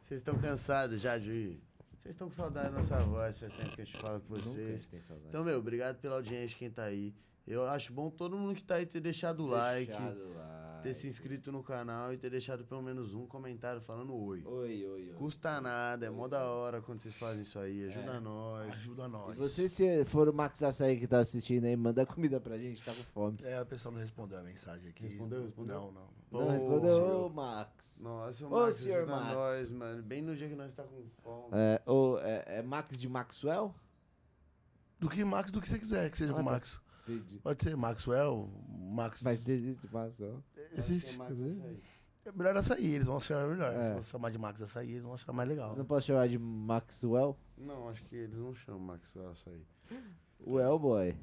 Speaker 4: vocês estão cansados já de... Vocês estão com saudade da nossa voz, faz tempo que a gente fala com vocês. Então, meu, obrigado pela audiência, quem tá aí. Eu acho bom todo mundo que tá aí ter deixado o like,
Speaker 1: Deixado lá.
Speaker 4: Ter se inscrito no canal e ter deixado pelo menos um comentário falando oi.
Speaker 1: Oi, oi, oi.
Speaker 4: Custa nada, é mó da hora quando vocês fazem isso aí, ajuda nós.
Speaker 2: Ajuda
Speaker 1: E
Speaker 2: nós.
Speaker 1: você, se for o Max Açaí que tá assistindo aí, manda comida pra gente, tá com fome.
Speaker 2: É, a pessoa não respondeu a mensagem aqui.
Speaker 4: Respondeu, respondeu?
Speaker 2: Não, não.
Speaker 1: Não,
Speaker 4: Ô,
Speaker 1: respondeu,
Speaker 4: senhor.
Speaker 1: ô Max.
Speaker 4: Nossa, o
Speaker 1: Ô,
Speaker 4: Max
Speaker 1: senhor
Speaker 4: ajuda
Speaker 1: Max.
Speaker 4: nós, mano. Bem no dia que nós tá com fome.
Speaker 1: É, ô, é, é Max de Maxwell?
Speaker 2: Do que Max, do que você quiser que seja
Speaker 1: Ah,
Speaker 2: com
Speaker 1: tá.
Speaker 2: Max.
Speaker 1: Entendi.
Speaker 2: Pode ser Maxwell, Max.
Speaker 1: Mas desiste de Maxwell.
Speaker 2: Existe.
Speaker 4: Max,
Speaker 1: Quer dizer,
Speaker 4: isso aí.
Speaker 2: É melhor açaí, eles vão achar melhor.
Speaker 1: É.
Speaker 2: Se você chamar de Max açaí, eles vão achar mais legal.
Speaker 1: Não posso chamar de Maxwell?
Speaker 4: Não, acho que eles não chamam Maxwell isso aí.
Speaker 1: Well, boy.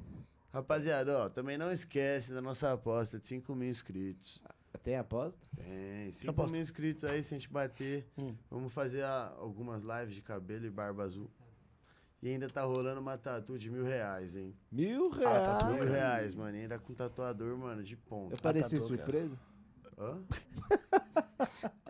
Speaker 4: Rapaziada, ó, também não esquece da nossa aposta de 5 mil inscritos.
Speaker 1: Tem aposta?
Speaker 4: Tem, 5
Speaker 2: aposta?
Speaker 4: mil inscritos aí, se a gente bater,
Speaker 2: Hum.
Speaker 4: vamos fazer a- algumas lives de cabelo e barba azul. E ainda tá rolando uma tatu de mil reais, hein?
Speaker 1: Mil reais.
Speaker 2: tudo
Speaker 4: Mil reais, mano. E ainda com tatuador, mano, de ponta.
Speaker 1: Eu pareci
Speaker 2: tatu, cara.
Speaker 1: surpreso?
Speaker 4: Hã?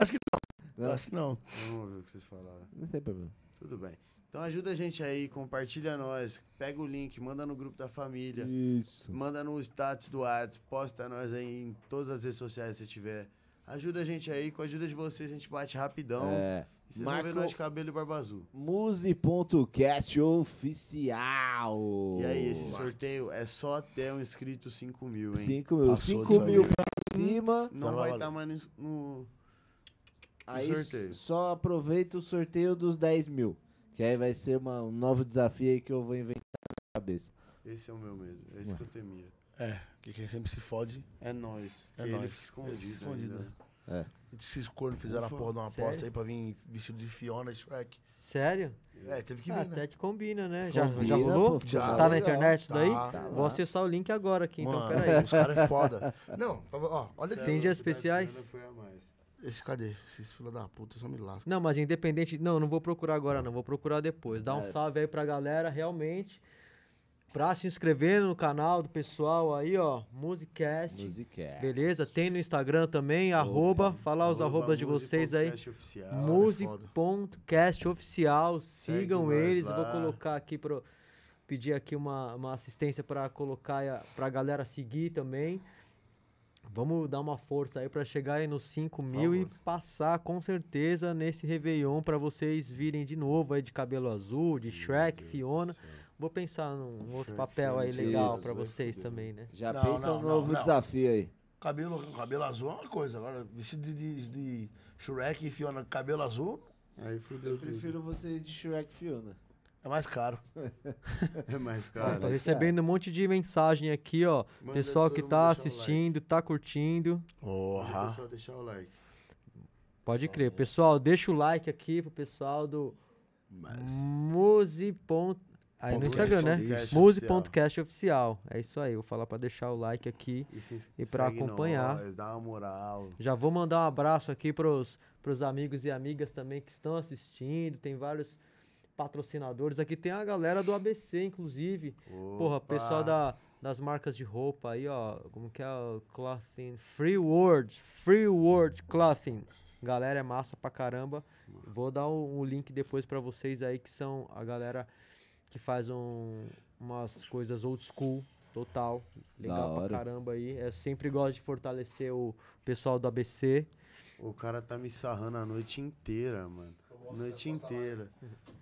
Speaker 1: Não.
Speaker 2: Acho que não.
Speaker 4: Vamos ouvir o que vocês falaram.
Speaker 1: Não tem problema.
Speaker 4: Tudo bem. Então ajuda a gente aí, compartilha nós, pega o link, manda no grupo da família,
Speaker 1: Isso.
Speaker 4: manda no status do WhatsApp, posta nós aí em todas as redes sociais que você tiver. Ajuda a gente aí, com a ajuda de vocês a gente bate rapidão.
Speaker 1: É.
Speaker 4: E vocês vão ver
Speaker 1: Marco
Speaker 4: nós de cabelo e barba azul.
Speaker 1: Muse.cast oficial.
Speaker 4: E aí, esse sorteio é só até um inscrito 5 mil, hein?
Speaker 1: 5 mil.
Speaker 2: Passou
Speaker 1: 5
Speaker 2: disso aí.
Speaker 1: mil pra cima.
Speaker 4: Não
Speaker 2: Não
Speaker 4: vai estar mais no, no-
Speaker 1: Aí
Speaker 4: sorteio.
Speaker 1: só aproveita o sorteio dos 10 mil. Que aí vai ser uma- um novo desafio aí que eu vou inventar na cabeça.
Speaker 4: Esse é o meu medo, é
Speaker 1: Ué.
Speaker 4: que eu temia.
Speaker 2: É, que quem sempre se fode.
Speaker 4: É nós.
Speaker 2: É
Speaker 4: É ele
Speaker 2: nóis.
Speaker 4: fica escondido.
Speaker 2: Escondido,
Speaker 4: ainda.
Speaker 1: É.
Speaker 2: Esses cornos fizeram
Speaker 4: Ufa,
Speaker 2: a porra de uma
Speaker 3: sério?
Speaker 2: aposta aí pra vir vestido de Fiona e Shrek.
Speaker 3: Sério?
Speaker 2: É, teve que
Speaker 3: Ah,
Speaker 2: vir, né?
Speaker 3: até que combina, né? Já,
Speaker 1: Combina,
Speaker 3: já rolou?
Speaker 1: pô,
Speaker 2: Já.
Speaker 1: ficou
Speaker 3: Tá na internet isso daí?
Speaker 2: Tá.
Speaker 1: Tá
Speaker 3: Vou acessar o link agora aqui, então
Speaker 2: Mano,
Speaker 3: peraí.
Speaker 2: os caras é foda. Não, ó, olha aqui.
Speaker 3: Tem dias especiais?
Speaker 4: Fiona foi a mais.
Speaker 2: Esse, cadê? Esses filha da puta só me lascam.
Speaker 3: Não, mas independente. Não, não vou procurar agora, não. Vou procurar depois. Dá um
Speaker 1: É.
Speaker 3: salve aí pra galera, realmente. Pra se inscrever no canal do pessoal aí, ó. Musicast.
Speaker 1: Musicast.
Speaker 3: Beleza? Tem no Instagram também, arroba. Falar os
Speaker 4: Arroba
Speaker 3: arrobas de vocês aí.
Speaker 4: Oficial.
Speaker 3: Muse.cast oficial.
Speaker 4: Segue
Speaker 3: Sigam
Speaker 4: nós
Speaker 3: eles. Vou colocar aqui pro. Pedir aqui uma, uma assistência pra colocar a- pra galera seguir também. Vamos dar uma força aí pra chegar aí nos 5 mil e passar com certeza nesse Réveillon pra vocês virem de novo aí de cabelo azul, de Shrek, Fiona. Vou pensar num outro papel aí legal
Speaker 4: vai
Speaker 3: vocês também, né?
Speaker 1: Já
Speaker 2: Não,
Speaker 1: pensa
Speaker 2: não,
Speaker 1: novo
Speaker 2: não.
Speaker 1: desafio aí.
Speaker 2: Cabelo, cabelo azul é uma coisa. Agora, vestido de, de, de Shrek e Fiona com cabelo azul.
Speaker 4: Aí fudeu
Speaker 1: Eu prefiro vocês de Shrek Fiona.
Speaker 2: É mais caro.
Speaker 4: É mais
Speaker 3: Ó,
Speaker 4: caro.
Speaker 3: tô recebendo um monte de mensagem aqui, ó.
Speaker 4: Manda
Speaker 3: Pessoal que tá
Speaker 4: deixar o like.
Speaker 3: assistindo, tá curtindo.
Speaker 2: Porra.
Speaker 4: pessoal deixar o like.
Speaker 3: Pode crer. Pessoal, deixa o like aqui pro pessoal do
Speaker 4: Mas...
Speaker 3: Muse. Aí no Instagram, né? Muse.cast oficial. É isso aí. Vou falar pra deixar o like aqui.
Speaker 4: E, se
Speaker 3: E pra
Speaker 4: segue
Speaker 3: acompanhar.
Speaker 4: Nós, dá uma moral.
Speaker 3: Já vou mandar um abraço aqui pros, pros amigos e amigas também que estão assistindo. Tem vários patrocinadores. Aqui tem a galera do ABC, inclusive. Porra,
Speaker 4: Opa.
Speaker 3: pessoal da, das marcas de roupa aí, ó. Como que é o Clothing? Free World. Free World Clothing. Galera, é massa pra caramba. Vou dar o, o link depois pra vocês aí, que são a galera que faz um, umas coisas old school, total. Legal pra caramba aí. Eu sempre gosto de fortalecer o pessoal do ABC.
Speaker 4: O cara tá me sarrando a noite inteira, mano. Noite inteira.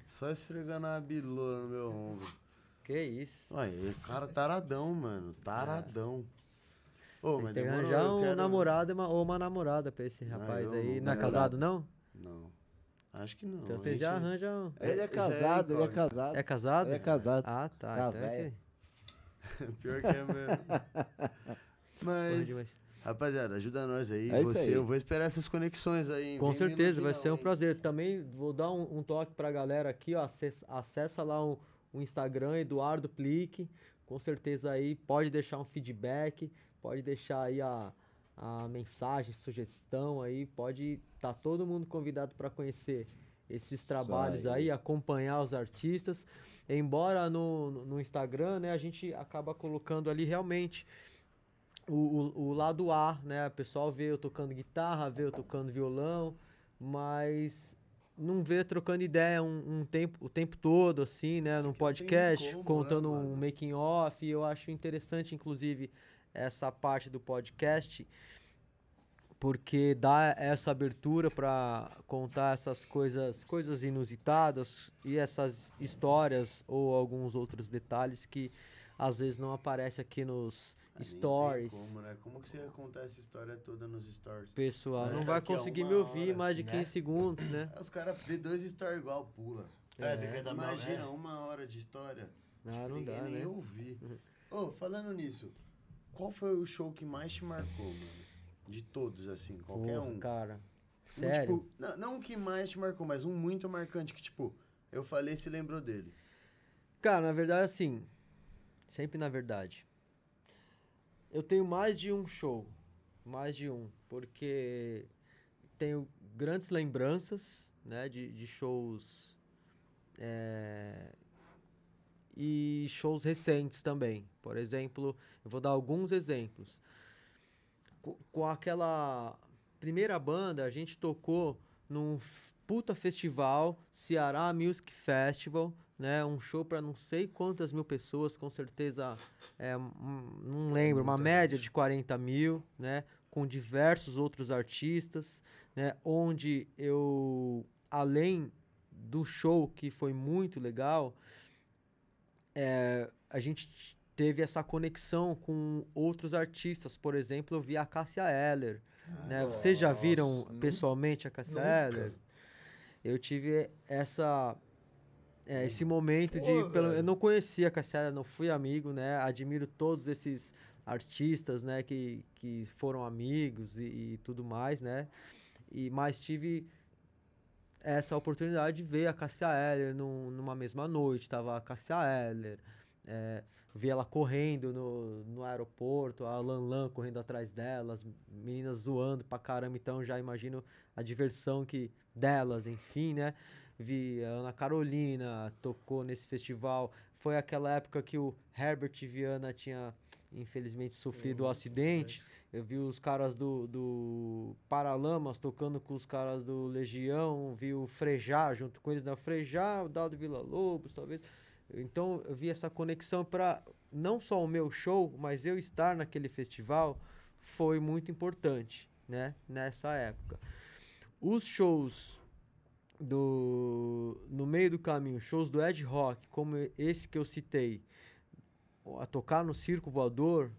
Speaker 4: Só esfregando a bilola no meu ombro.
Speaker 3: Que isso.
Speaker 4: Ué, o cara taradão, mano. Taradão. Ô,
Speaker 3: Tem
Speaker 4: mas demorou, eu
Speaker 3: um
Speaker 4: quero...
Speaker 3: namorado uma- ou uma namorada pra esse rapaz
Speaker 4: eu
Speaker 3: aí.
Speaker 4: não
Speaker 3: Não é
Speaker 4: quero
Speaker 3: casado, não?
Speaker 4: Não. Acho que não.
Speaker 3: Então você
Speaker 4: gente-
Speaker 3: já arranja. um-
Speaker 1: Ele é
Speaker 4: é
Speaker 1: casado, ele é casado.
Speaker 3: É casado?
Speaker 1: Ele é casado.
Speaker 3: Ah, tá.
Speaker 1: Tá
Speaker 3: então é
Speaker 1: velho.
Speaker 3: que-
Speaker 4: Pior que é mesmo. Mas, rapaziada, ajuda nós aí.
Speaker 1: É
Speaker 4: Você,
Speaker 1: aí.
Speaker 4: eu vou esperar essas conexões aí.
Speaker 3: Com
Speaker 4: Vem
Speaker 3: certeza, vai ser um
Speaker 4: hein?
Speaker 3: prazer. Também vou dar um, um toque pra galera aqui, ó. Acessa, acessa lá o, o Instagram, Eduardo Plique. Com certeza aí, pode deixar um feedback, pode deixar aí a, a mensagem, sugestão aí. Pode tá todo mundo convidado para conhecer esses trabalhos aí.
Speaker 1: aí.
Speaker 3: acompanhar os artistas. Embora no, no- Instagram, né, a gente acaba colocando ali realmente o, o, o lado A, né? O pessoal vê eu tocando guitarra, vê eu tocando violão, mas não vê trocando ideia um, um tempo, o tempo todo, assim, né? Num podcast,
Speaker 4: como, né,
Speaker 3: contando
Speaker 4: mano?
Speaker 3: um making off. E eu acho interessante, inclusive, essa parte do podcast, porque dá essa abertura para contar essas coisas, coisas inusitadas e essas histórias ou alguns outros detalhes que às vezes não aparece aqui nos
Speaker 4: Ah,
Speaker 3: stories.
Speaker 4: Como, né? Como que você contar essa história toda nos stories?
Speaker 3: Pessoal,
Speaker 4: Vai
Speaker 3: não
Speaker 4: ficar
Speaker 3: vai conseguir me ouvir
Speaker 4: hora,
Speaker 3: mais de
Speaker 5: né?
Speaker 3: 15 segundos, né?
Speaker 4: Os caras vê dois stories igual, pula.
Speaker 5: É, fica da mal-
Speaker 4: Imagina
Speaker 5: é.
Speaker 4: uma hora de história.
Speaker 3: Ah,
Speaker 4: Acho que
Speaker 3: não
Speaker 4: ninguém
Speaker 3: dá,
Speaker 4: nem
Speaker 3: né?
Speaker 4: ouvir. Ô, falando nisso, qual foi o show que mais te marcou, mano? De todos, assim, qualquer um.
Speaker 3: Cara,
Speaker 4: Um,
Speaker 3: sério?
Speaker 4: tipo, não, não o que mais te marcou, mas um muito marcante que, tipo, eu falei e se lembrou dele.
Speaker 3: Cara, na verdade, assim, sempre na verdade. Eu tenho mais de um show, mais de um, porque tenho grandes lembranças, né, de, de shows é, e shows recentes também. Por exemplo, eu vou dar alguns exemplos. Co- Com aquela primeira banda, a gente tocou num puta festival, Ceará Music Festival, né? Um show para não sei quantas mil pessoas, com certeza, é, um- não lembro, uma média de 40 mil, né? Com diversos outros artistas, né? Onde eu, além do show que foi muito legal, é, a gente teve essa conexão com outros artistas. Por exemplo, eu vi a Cássia Eller. né? Vocês já viram
Speaker 2: nossa,
Speaker 3: pessoalmente a Cássia
Speaker 2: nunca.
Speaker 3: Eller? Eu tive essa é, esse momento de
Speaker 2: Pô,
Speaker 3: pelo, eu não conhecia a Cássia Eller, não fui amigo, né? Admiro todos esses artistas, né, que, que foram amigos e, e tudo mais, né? E mas tive essa oportunidade de ver a Cássia Eller num- numa mesma noite. Tava a Cássia Eller, é, vi ela correndo no, no aeroporto, a Lan Lan correndo atrás delas, meninas zoando pra caramba, então já imagino a diversão que delas, enfim, né? Vi a Ana Carolina, tocou nesse festival. Foi aquela época que o Herbert Viana tinha, infelizmente, sofrido o acidente. Eu vi os caras do, do Paralamas tocando com os caras do Legião, vi o Frejá junto com eles, né? O Frejá, o Dado Vila Lobos, talvez. Então eu vi essa conexão para não só o meu show, mas eu estar naquele festival foi muito importante, né? Nessa época. Os shows do no meio do caminho, shows do Ed Rock, como esse que eu citei, a tocar no Circo Voador,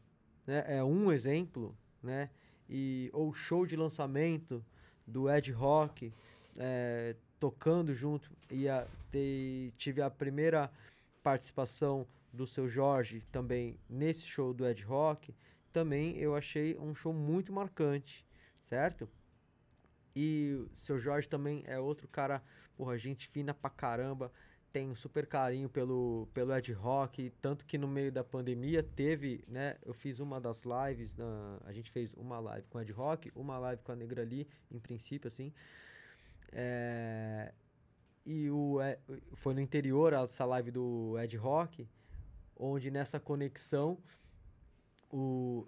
Speaker 3: né, é um exemplo, né? E ou show de lançamento do Ed Rock, é, tocando junto e a, te- tive a primeira participação do seu Jorge também nesse show do Ed Rock, também eu achei um show muito marcante, certo? E o seu Jorge também é outro cara, porra, gente fina pra caramba, tem um super carinho pelo, pelo Ed Rock, tanto que no meio da pandemia teve, né, eu fiz uma das lives, na, a gente fez uma live com o Ed Rock, uma live com a Negra Lee, em princípio, assim, é, e o, é, foi no interior essa live do Ed Rock, onde nessa conexão o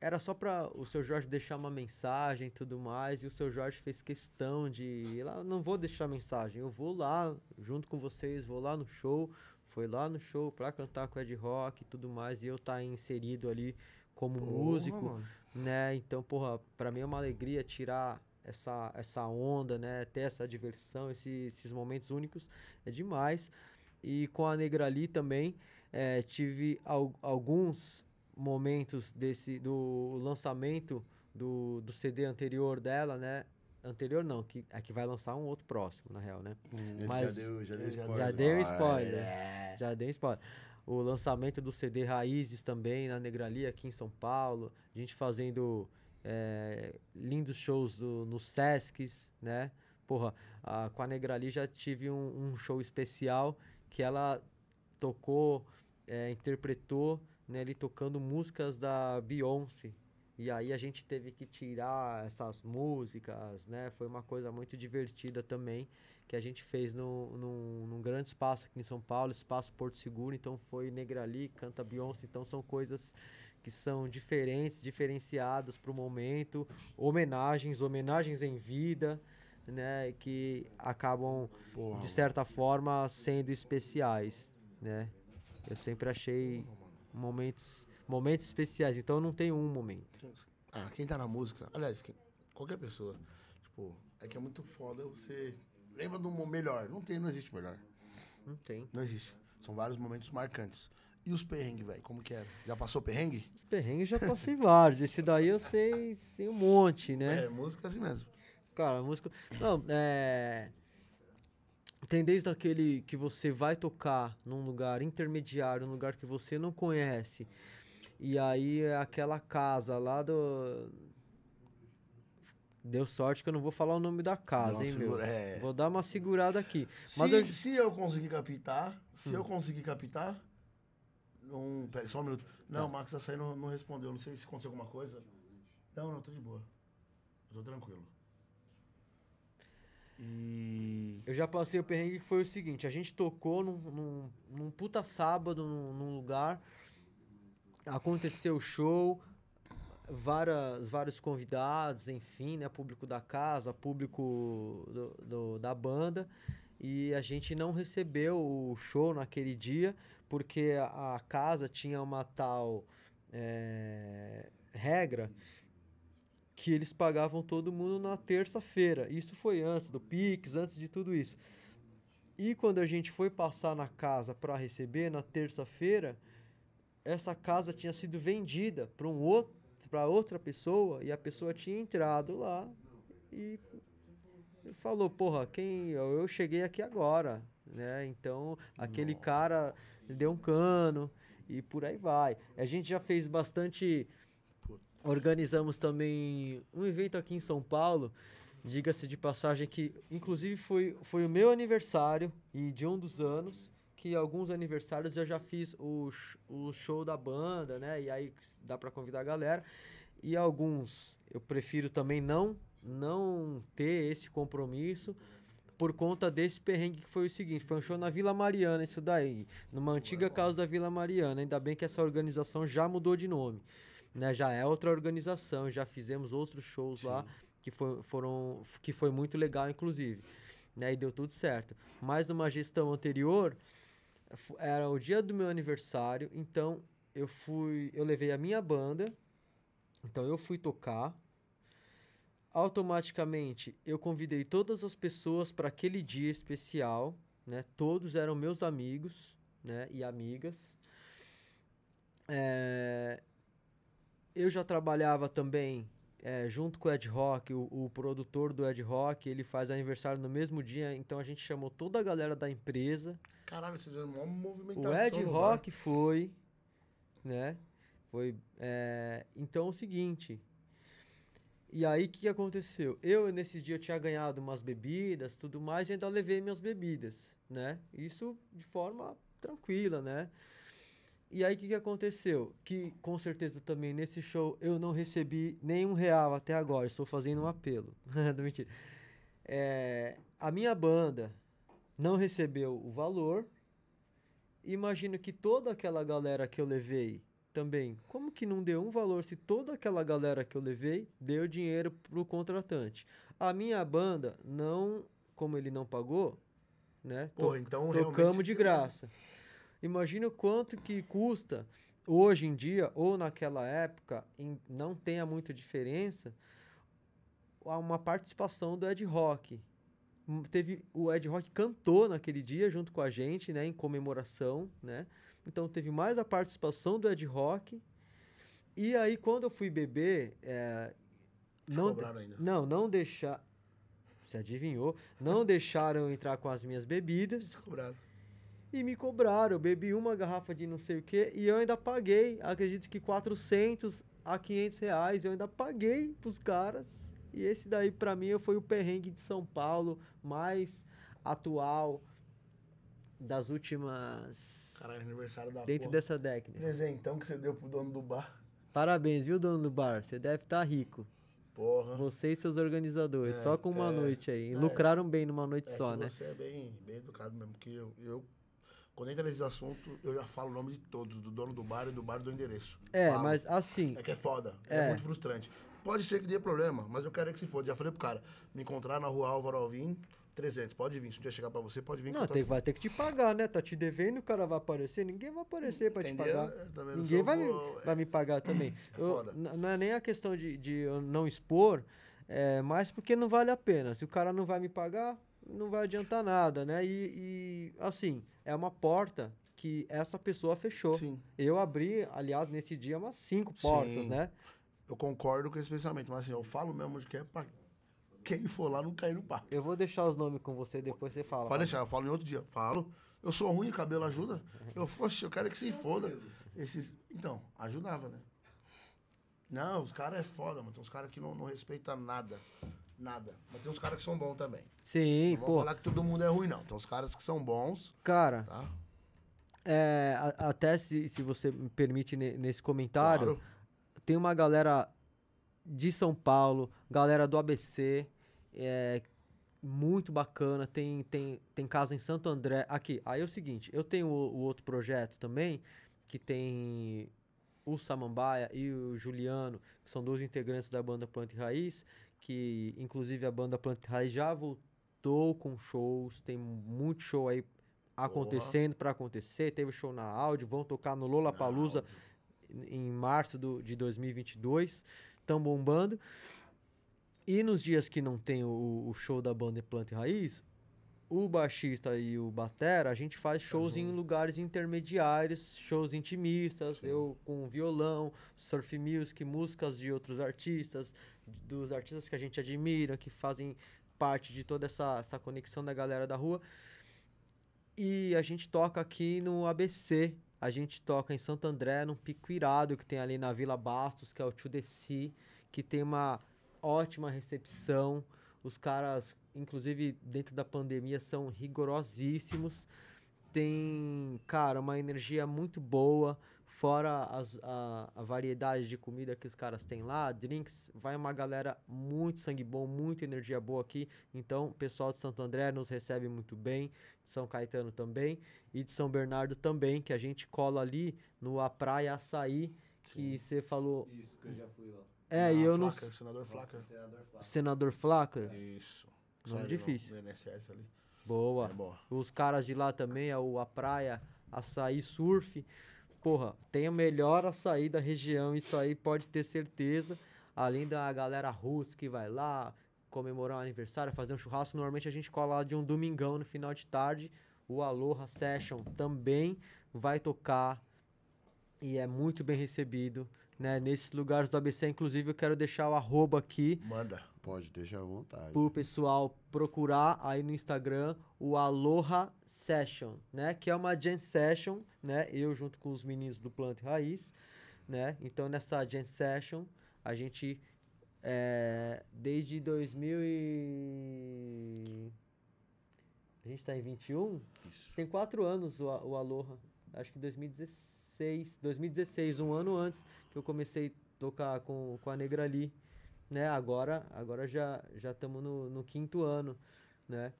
Speaker 3: era só para o seu Jorge deixar uma mensagem e tudo mais, e o seu Jorge fez questão de ir lá, não vou deixar mensagem, eu vou lá junto com vocês, vou lá no show, foi lá no show pra cantar com o Ed Rock e tudo mais, e eu tá inserido ali como músico,
Speaker 2: mano.
Speaker 3: né? Então, porra, pra mim é uma alegria tirar essa, essa onda, né? Ter essa diversão, esse- esses momentos únicos, é demais. E com a Negra Ali também, eh, tive al- alguns momentos desse do lançamento do, do CD anterior dela, né? Anterior não, que aqui vai lançar um outro próximo, na real, né?
Speaker 4: Ele
Speaker 3: Mas-
Speaker 4: já deu, já deu spoiler.
Speaker 3: Já deu spoiler.
Speaker 5: É.
Speaker 3: Já dei spoiler. O lançamento do CD Raízes também na Negrali aqui em São Paulo. A gente fazendo eh, lindos shows do, nos Sescs, né? Porra, a- com a Negrali já tive um, um show especial que ela tocou, eh, interpretou, né? Ali tocando músicas da Beyoncé. E aí a gente teve que tirar essas músicas, né? Foi uma coisa muito divertida também que a gente fez no, num, num grande espaço aqui em São Paulo, espaço Porto Seguro, então foi Negrali, canta Beyoncé, então são coisas que são diferentes, diferenciadas para o momento, homenagens, homenagens em vida, né, que acabam de certa forma sendo especiais, né? Eu sempre achei momentos momentos especiais, então eu não tenho um momento.
Speaker 2: Ah, quem tá na música, aliás, quem- qualquer pessoa, tipo, é que é muito foda você. Lembra de um mo- melhor? Não tem, não existe melhor.
Speaker 3: Não tem.
Speaker 2: Não existe. São vários momentos marcantes. E os perrengues, velho? Como que era? Já passou perrengue?
Speaker 3: Os perrengues já passei vários, esse daí eu sei, sei um monte, né?
Speaker 2: É, música assim mesmo.
Speaker 3: Cara, música. Não, é. Tem desde aquele que você vai tocar num lugar intermediário, num lugar que você não conhece. E aí é aquela casa lá do. Deu sorte que eu não vou falar o nome da casa, hein, meu?
Speaker 2: é.
Speaker 3: Vou dar uma segurada aqui.
Speaker 2: Se,
Speaker 3: Mas eu-
Speaker 2: se eu conseguir captar, se
Speaker 3: Hum.
Speaker 2: eu conseguir captar. Um, pera, só um minuto. Não, o Max Açaí não, não respondeu. Não sei se aconteceu alguma coisa. Não, não, tô de boa. Eu tô tranquilo. E.
Speaker 3: Eu já passei o perrengue que foi o seguinte, a gente tocou num, num, num puta sábado num, num lugar, aconteceu o show, várias, vários convidados, enfim, né, público da casa, público do, do- da banda, e a gente não recebeu o show naquele dia, porque a, a casa tinha uma tal eh, regra que eles pagavam todo mundo na terça-feira. Isso foi antes do Pix, antes de tudo isso. E quando a gente foi passar na casa para receber na terça-feira, essa casa tinha sido vendida para um outro, para outra pessoa e a pessoa tinha entrado lá e falou, porra, quem eu cheguei aqui agora, né? Então, aquele cara deu um cano e por aí vai. A gente já fez bastante Organizamos também um evento aqui em São Paulo, diga-se de passagem que inclusive foi, foi o meu aniversário e de um dos anos, que alguns aniversários eu já fiz o, o show da banda, né? E aí dá pra convidar a galera. E alguns eu prefiro também não não ter esse compromisso por conta desse perrengue que foi o seguinte, foi um show na Vila Mariana isso daí, numa antiga casa da Vila Mariana. Ainda bem que essa organização já mudou de nome né, já é outra organização, já fizemos outros shows lá que foi, foram que foi muito legal inclusive, né, e deu tudo certo. Mas numa gestão anterior era o dia do meu aniversário, então eu fui, eu levei a minha banda, então eu fui tocar. Automaticamente eu convidei todas as pessoas para aquele dia especial, né? Todos eram meus amigos, né, e amigas. É, eu já trabalhava também é, junto com o Ed Rock, o, o produtor do Ed Rock, ele faz aniversário no mesmo dia, então a gente chamou toda a galera da empresa.
Speaker 2: Caralho, vocês fizeram uma movimentação.
Speaker 3: O Ed
Speaker 2: bar.
Speaker 3: Rock foi, né? Foi. é, então é o seguinte. E aí o que que aconteceu? Eu nesse dia eu tinha ganhado umas bebidas, tudo mais, e ainda levei minhas bebidas, né? Isso de forma tranquila, né? E aí o que, que aconteceu? Que com certeza também nesse show eu não recebi nenhum real até agora. Estou fazendo um apelo. Não, Mentira. É, a minha banda não recebeu o valor. Imagino que toda aquela galera que eu levei também. Como que não deu um valor se toda aquela galera que eu levei deu dinheiro pro contratante? A minha banda não, como ele não pagou, né? to-
Speaker 2: Pô, então realmente.
Speaker 3: tocamos de graça. Imagina o quanto que custa hoje em dia ou naquela época, em- não tenha muita diferença, uma participação do Ed Rock. Hum, Teve o Ed Rock cantou naquele dia junto com a gente, né, em comemoração, né? Então teve mais a participação do Ed Rock. E aí quando eu fui beber, é, não
Speaker 2: cobraram ainda.
Speaker 3: não, não deixar. Você adivinhou? Não deixaram entrar com as minhas bebidas
Speaker 2: Cobraram.
Speaker 3: E me cobraram. Eu bebi uma garrafa de não sei o que e eu ainda paguei, acredito que 400 a 500 reais. Eu ainda paguei pros caras. E esse daí pra mim foi o perrengue de São Paulo mais atual das últimas.
Speaker 2: Caralho, aniversário da
Speaker 3: dentro
Speaker 2: porra.
Speaker 3: dessa década.
Speaker 2: Presentão que você deu pro dono do bar.
Speaker 3: Parabéns, viu, dono do bar? Você deve estar rico.
Speaker 2: Porra.
Speaker 3: Você e seus organizadores,
Speaker 2: É,
Speaker 3: só com uma
Speaker 2: é,
Speaker 3: noite aí.
Speaker 2: é.
Speaker 3: Lucraram bem numa noite
Speaker 2: É
Speaker 3: só,
Speaker 2: que
Speaker 3: né?
Speaker 2: Você é bem, bem educado mesmo, porque eu, eu, quando entra nesses assuntos, eu já falo o nome de todos, do dono do bar e do bar do endereço.
Speaker 3: É,
Speaker 2: Falo.
Speaker 3: mas assim,
Speaker 2: É que é foda, é.
Speaker 3: É.
Speaker 2: muito frustrante. Pode ser que dê problema, mas eu quero é que se foda. Já falei pro cara, me encontrar na rua Álvaro Alvim, 300, pode vir. Se um dia chegar pra você, pode vir.
Speaker 3: Não, tem, vai ter que te pagar, né? Tá te devendo, o cara vai aparecer. Ninguém vai aparecer pra te
Speaker 2: Entendeu?
Speaker 3: pagar.
Speaker 2: Eu também não
Speaker 3: Ninguém vai, vai me pagar também.
Speaker 2: É
Speaker 3: Eu- não é nem a questão de, de eu não expor, é mais porque não vale a pena. Se o cara não vai me pagar, não vai adiantar nada, né? E, e, assim, é uma porta que essa pessoa fechou.
Speaker 2: Sim,
Speaker 3: Eu abri, aliás, nesse dia, umas cinco portas,
Speaker 2: Sim.
Speaker 3: né?
Speaker 2: eu concordo com esse pensamento, mas assim, eu falo mesmo de que é pra quem for lá não cair no papo.
Speaker 3: Eu vou deixar os nomes com você, depois você fala.
Speaker 2: Pode deixar, eu falo em outro dia. Falo. Eu sou ruim, cabelo ajuda. Eu fosse, eu quero que se foda. Esses, então, ajudava, né? Não, os caras é foda, mano. Tem uns caras que não, não respeitam nada. Nada. Mas tem uns caras que são bons também.
Speaker 3: Sim,
Speaker 2: Não
Speaker 3: pô.
Speaker 2: falar que todo mundo é ruim, não. Tem uns caras que são bons,
Speaker 3: Cara,
Speaker 2: tá?
Speaker 3: é, a- até se, se você me permite ne- nesse comentário,
Speaker 2: Claro.
Speaker 3: tem uma galera de São Paulo, galera do ABC, é, muito bacana. Tem, tem, tem casa em Santo André. Aqui, aí é o seguinte: eu tenho o, o outro projeto também, que tem o Samambaia e o Juliano, que são dois integrantes da banda Planta e Raiz, que inclusive a banda e Raiz já voltou com shows, tem muito show aí acontecendo para acontecer. Teve show na áudio, vão tocar no Lollapalooza em março do, de 2022. Estão bombando. E nos dias que não tem o, o show da banda Planta Raiz, o baixista e o batera, a gente faz shows em lugares intermediários, shows intimistas, eu com violão, surf music, músicas de outros artistas, dos artistas que a gente admira, que fazem parte de toda essa, essa conexão da galera da rua. E a gente toca aqui no ABC, a gente toca em Santo André, num pico irado que tem ali na Vila Bastos, que é o Sea, que tem uma ótima recepção. Os caras, inclusive dentro da pandemia, são rigorosíssimos. Tem, cara, uma energia muito boa. Fora as- a, a variedade de comida que os caras têm lá, drinks, vai uma galera muito sangue bom, muita energia boa aqui. Então, o pessoal de Santo André nos recebe muito bem, de São Caetano também, e de São Bernardo também, que a gente cola ali no A Praia Açaí, que você falou.
Speaker 1: Isso, que eu já fui lá.
Speaker 3: É, e
Speaker 2: Ah,
Speaker 3: eu não.
Speaker 2: Flacker, senador Flacker.
Speaker 1: Senador Flávio.
Speaker 3: Senador Flacker?
Speaker 2: Isso.
Speaker 3: Nome
Speaker 2: Sério,
Speaker 3: difícil.
Speaker 2: No, no NSS ali.
Speaker 3: Boa.
Speaker 2: É boa.
Speaker 3: Os caras de lá também, é o A Praia, Açaí Surf. Porra, tem o melhor açaí da região, isso aí pode ter certeza. Além da galera roots que vai lá comemorar um aniversário, fazer um churrasco. Normalmente a gente cola lá de um domingão no final de tarde. O Aloha Session também vai tocar e é muito bem recebido. né? Nesses lugares do ABC, inclusive, eu quero deixar o arroba aqui
Speaker 2: Manda.
Speaker 4: Pode deixar à vontade.
Speaker 3: pro pessoal procurar aí no Instagram o Aloha Session, né? Que é uma jam session, né? Eu junto com os meninos do Planta Raiz, né? Então nessa jam session a gente é, desde 2000 e a gente tá em 21,
Speaker 4: Isso.
Speaker 3: tem quatro anos o, o Aloha. Acho que 2016, 2016, um ano antes que eu comecei a tocar com, com a Negra Ali, né? Agora, agora já já estamos no, no quinto ano, né?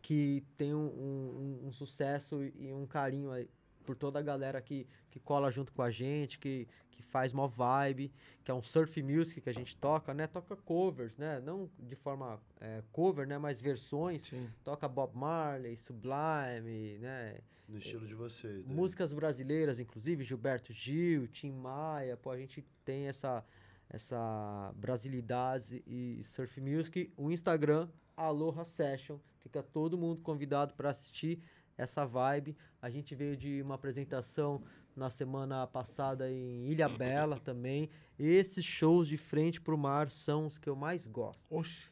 Speaker 3: Que tem um, um, um- sucesso e um carinho aí por toda a galera que, que cola junto com a gente, que, que faz mó vibe, que é um surf music que a gente toca, né? Toca covers, né? Não de forma é, cover, né? Mas versões.
Speaker 2: Sim.
Speaker 3: Toca Bob Marley, Sublime, né?
Speaker 4: No estilo de vocês. né?
Speaker 3: Músicas brasileiras, inclusive, Gilberto Gil, Tim Maia, pô, a gente tem essa, essa brasilidade e surf music. O Instagram, Aloha Session, fica todo mundo convidado para assistir essa vibe. A gente veio de uma apresentação na semana passada em Ilha Bela também. Esses shows de frente pro mar são os que eu mais gosto.
Speaker 2: Oxe.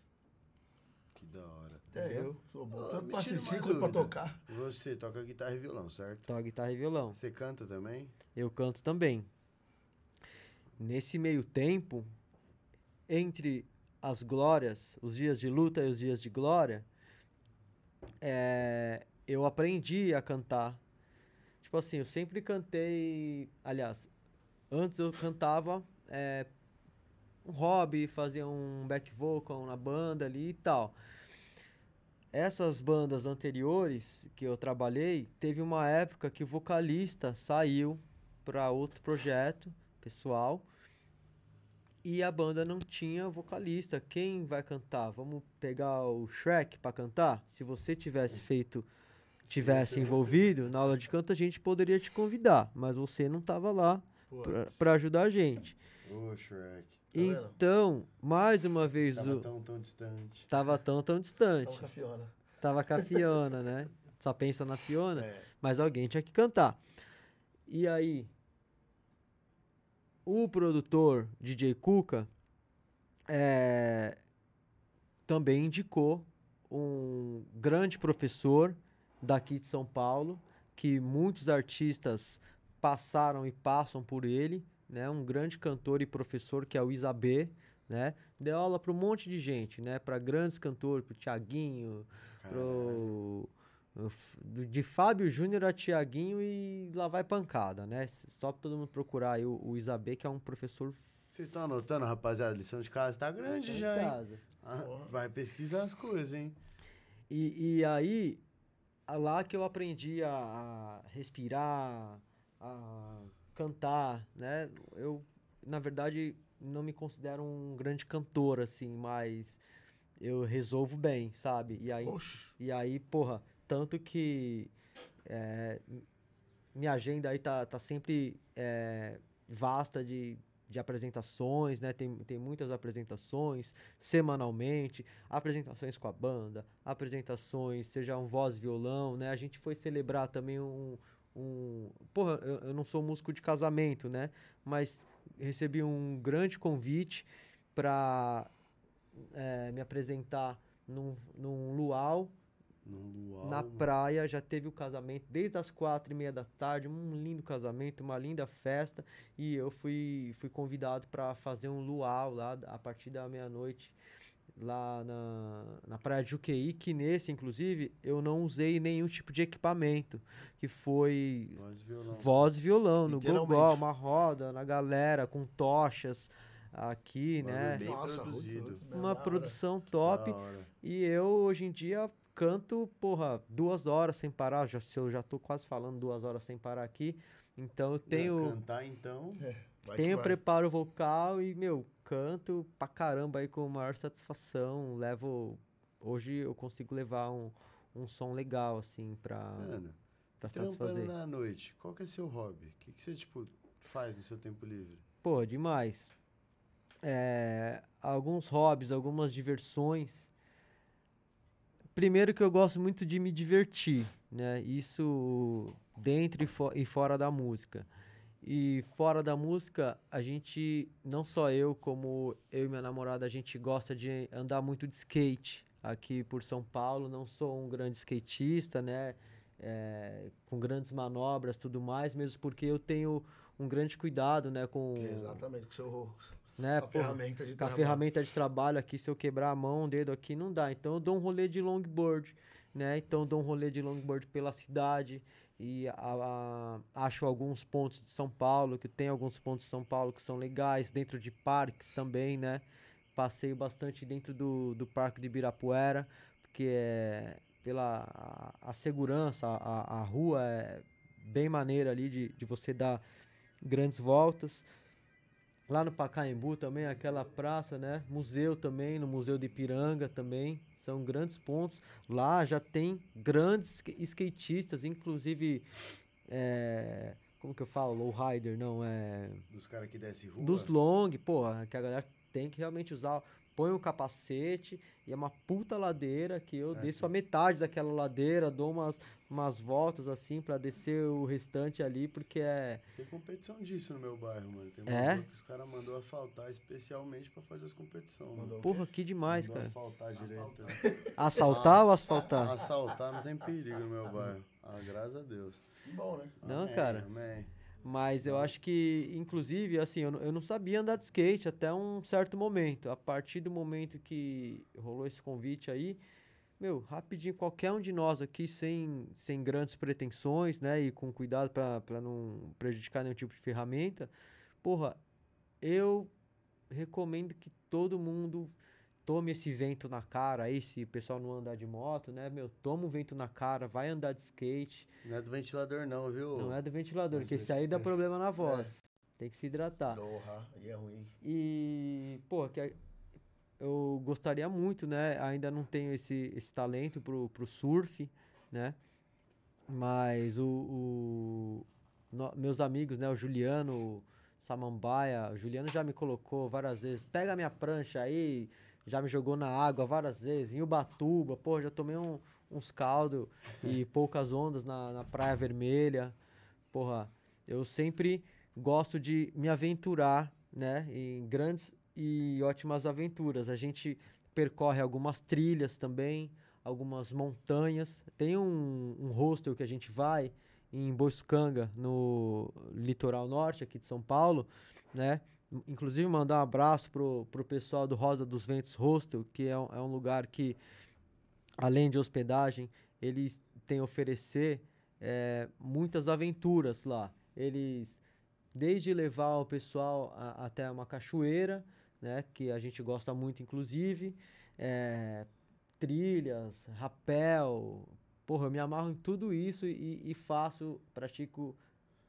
Speaker 4: Que da hora.
Speaker 2: Até eu. Sou bom.
Speaker 4: Ô,
Speaker 2: Tanto
Speaker 4: me
Speaker 2: pra assistir quanto pra tocar.
Speaker 4: Você toca guitarra e violão, certo?
Speaker 3: Toca guitarra e violão.
Speaker 4: Você canta também?
Speaker 3: eu canto também. Nesse meio tempo, entre as glórias, os dias de luta e os dias de glória, é, eu aprendi a cantar. Tipo assim, eu sempre cantei. Aliás, antes eu cantava é, um hobby, fazia um back vocal na banda ali e tal. Essas bandas anteriores que eu trabalhei, teve uma época que o vocalista saiu para outro projeto pessoal e a banda não tinha vocalista. Quem vai cantar? Vamos pegar o Shrek para cantar? Se você tivesse feito, tivesse envolvido na aula de canto, a gente poderia te convidar, mas você não estava lá para ajudar a gente.
Speaker 4: Ô, Shrek.
Speaker 2: vendo?
Speaker 3: Então, mais uma vez
Speaker 4: Tava
Speaker 3: o
Speaker 4: tão, tão distante.
Speaker 3: tava tão tão distante.
Speaker 2: Tava com a Fiona.
Speaker 3: Tava com a Fiona, né? Só pensa na Fiona,
Speaker 2: É.
Speaker 3: mas alguém tinha que cantar. E aí, o produtor DJ Cuca é, também indicou um grande professor daqui de São Paulo, que muitos artistas passaram e passam por ele, né? Um grande cantor e professor que é o Isabê, né? Deu aula para um monte de gente, né? Para grandes cantores, para o F- do- de Fábio Júnior a Tiaguinho e lá vai pancada, né? Só pra todo mundo procurar aí o, o Isabê, que é um professor
Speaker 4: Vocês estão anotando, rapaziada? A lição de casa tá grande
Speaker 3: em
Speaker 4: já, hein?
Speaker 3: casa.
Speaker 4: Ah, vai pesquisar as coisas, hein?
Speaker 3: E, e aí, lá que eu aprendi a, a respirar, a cantar, né? Eu, na verdade, não me considero um grande cantor, assim, mas eu resolvo bem, sabe? E aí,
Speaker 2: Oxe.
Speaker 3: E aí, porra, tanto que é, minha agenda aí tá, tá sempre é, vasta de, de apresentações, né? Tem, tem muitas apresentações semanalmente, apresentações com a banda, apresentações, seja um voz violão, né? A gente foi celebrar também um. um porra, eu, não sou músico de casamento, né? Mas recebi um grande convite para me apresentar num, num luau
Speaker 4: luau.
Speaker 3: na praia, já teve o casamento desde as quatro e meia da tarde, um lindo casamento, uma linda festa, e eu fui, fui convidado para fazer um luau lá a partir da meia-noite lá na, na praia de Juqueí, que nesse, inclusive, eu não usei nenhum tipo de equipamento, que foi
Speaker 4: Voz e violão.
Speaker 3: voz e violão, no gogó, uma roda, na galera, com tochas aqui, né?
Speaker 4: bem
Speaker 2: Nossa,
Speaker 4: produzido.
Speaker 3: Uma produção top. E eu, hoje em dia, canto, porra, duas horas sem parar. Já, se eu já tô quase falando duas horas sem parar aqui. Então eu tenho,
Speaker 4: Cantar, então.
Speaker 2: Vai que
Speaker 3: tenho preparo vocal e, meu, canto pra caramba aí com maior satisfação. Levo. Hoje eu consigo levar um, um som legal, assim, pra,
Speaker 4: Mano,
Speaker 3: pra
Speaker 4: trampando
Speaker 3: satisfazer.
Speaker 4: na noite, qual que é seu hobby? O que, que você, tipo, faz no seu tempo livre?
Speaker 3: Pô, demais. É, alguns hobbies, algumas diversões. Primeiro que eu gosto muito de me divertir, né? Isso dentro e, fo- e fora da música. E fora da música, a gente, não só eu, como eu e minha namorada, a gente gosta de andar muito de skate aqui por São Paulo. Não sou um grande skatista, né? É, com grandes manobras tudo mais, mesmo porque eu tenho um grande cuidado, né? Com,
Speaker 2: Exatamente, com o seu
Speaker 3: né,
Speaker 2: com a
Speaker 3: porra,
Speaker 2: ferramenta de
Speaker 3: com a
Speaker 2: trabalho.
Speaker 3: ferramenta de trabalho aqui, se eu quebrar a mão, o dedo aqui, não dá. Então eu dou um rolê de longboard, né? Então eu dou um rolê de longboard pela cidade e a- a- acho alguns pontos de São Paulo, que tem alguns pontos de São Paulo que são legais, dentro de parques também, né? Passeio bastante dentro do, do Parque de Ibirapuera, porque é pela a, a segurança, a, a rua é bem maneira ali de, de você dar grandes voltas. Lá no Pacaembu também, aquela praça, né? Museu também, no Museu de Ipiranga também. São grandes pontos. Lá já tem grandes sk- skatistas, inclusive. é, como que eu falo? Lowrider, não, é.
Speaker 4: Dos caras que desce rua.
Speaker 3: Dos long, porra, que a galera tem que realmente usar. Põe um capacete e é uma puta ladeira que eu
Speaker 4: É,
Speaker 3: desço a metade daquela ladeira, dou umas, umas voltas assim pra descer o restante ali, porque é.
Speaker 4: Tem competição disso no meu bairro, mano. Tem
Speaker 3: É?
Speaker 4: uma que os caras mandou asfaltar especialmente pra fazer as competições.
Speaker 2: Mandou
Speaker 3: Porra, que demais,
Speaker 4: Mandou
Speaker 3: cara.
Speaker 4: asfaltar direito.
Speaker 3: Assaltar ou asfaltar?
Speaker 4: Assaltar não tem perigo no meu bairro. Ah, graças a Deus.
Speaker 2: Que bom, né?
Speaker 3: Não,
Speaker 4: Amém,
Speaker 3: cara.
Speaker 4: Amém.
Speaker 3: Mas eu acho que, inclusive, assim, eu não, eu não sabia andar de skate até um certo momento. A partir do momento que rolou esse convite aí, meu, rapidinho, qualquer um de nós aqui, sem, sem grandes pretensões, né? E com cuidado pra pra não prejudicar nenhum tipo de ferramenta, porra, eu recomendo que todo mundo tome esse vento na cara aí, se o pessoal não andar de moto, né? Meu, toma um vento na cara, vai andar de skate.
Speaker 4: Não é do ventilador, não, viu?
Speaker 3: Não é do ventilador,
Speaker 2: Mas
Speaker 3: porque
Speaker 2: é-
Speaker 3: esse aí dá
Speaker 2: é-
Speaker 3: problema na voz. Tem que se hidratar.
Speaker 2: Porra, aí é ruim.
Speaker 3: E, pô, que eu gostaria muito, né? Ainda não tenho esse, esse talento pro, pro surf, né? Mas o, o- no- meus amigos, né? O Juliano, o Samambaia, o Juliano já me colocou várias vezes. Pega minha prancha aí, já me jogou na água várias vezes. Em Ubatuba, pô, já tomei um- uns caldos e poucas ondas na, na Praia Vermelha. Porra, eu sempre gosto de me aventurar, né? Em grandes e ótimas aventuras. A gente percorre algumas trilhas também, algumas montanhas. Tem um, um hostel que a gente vai em Boiscanga, no litoral norte aqui de São Paulo, né? In- Inclusive mandar um abraço pro, pro pessoal do Rosa dos Ventos Hostel, que é um, é um lugar que, além de hospedagem, eles têm a oferecer eh, muitas aventuras lá. Eles, desde levar o pessoal a- até uma cachoeira, né, que a gente gosta muito, inclusive, eh, trilhas, rapel, porra, eu me amarro em tudo isso e, e faço, pratico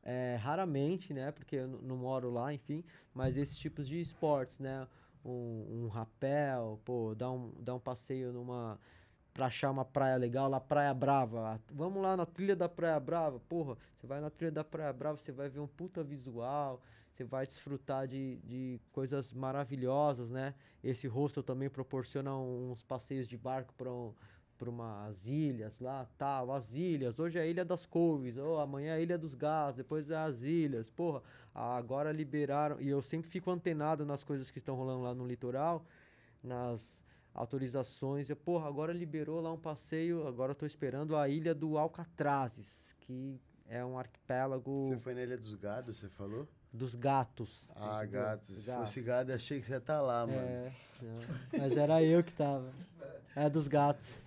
Speaker 3: eh, raramente, né, porque eu não moro lá, enfim, mas esses tipos de esportes, né, um, um rapel, pô, dar um, dar um passeio numa pra achar uma praia legal, lá Praia Brava. Vamos lá na trilha da Praia Brava. Porra, você vai na trilha da Praia Brava, você vai ver um puta visual, você vai desfrutar de, de coisas maravilhosas, né? Esse hostel também proporciona uns passeios de barco para um, para umas ilhas lá, tal, as ilhas. Hoje é a Ilha das Couves, ou amanhã é a Ilha dos Gás, depois é as ilhas. Porra, agora liberaram, e eu sempre fico antenado nas coisas que estão rolando lá no litoral, nas autorizações. E, porra, agora liberou lá um passeio, agora tô esperando a Ilha do Alcatrazes, que é um arquipélago
Speaker 4: Você foi na Ilha dos Gados, você falou?
Speaker 3: Dos gatos.
Speaker 4: Ah,
Speaker 3: entendeu?
Speaker 4: gatos. Se
Speaker 3: Gatos.
Speaker 4: fosse gado, eu achei que você ia estar lá, mano.
Speaker 3: É, não, mas era eu que tava. É dos gatos.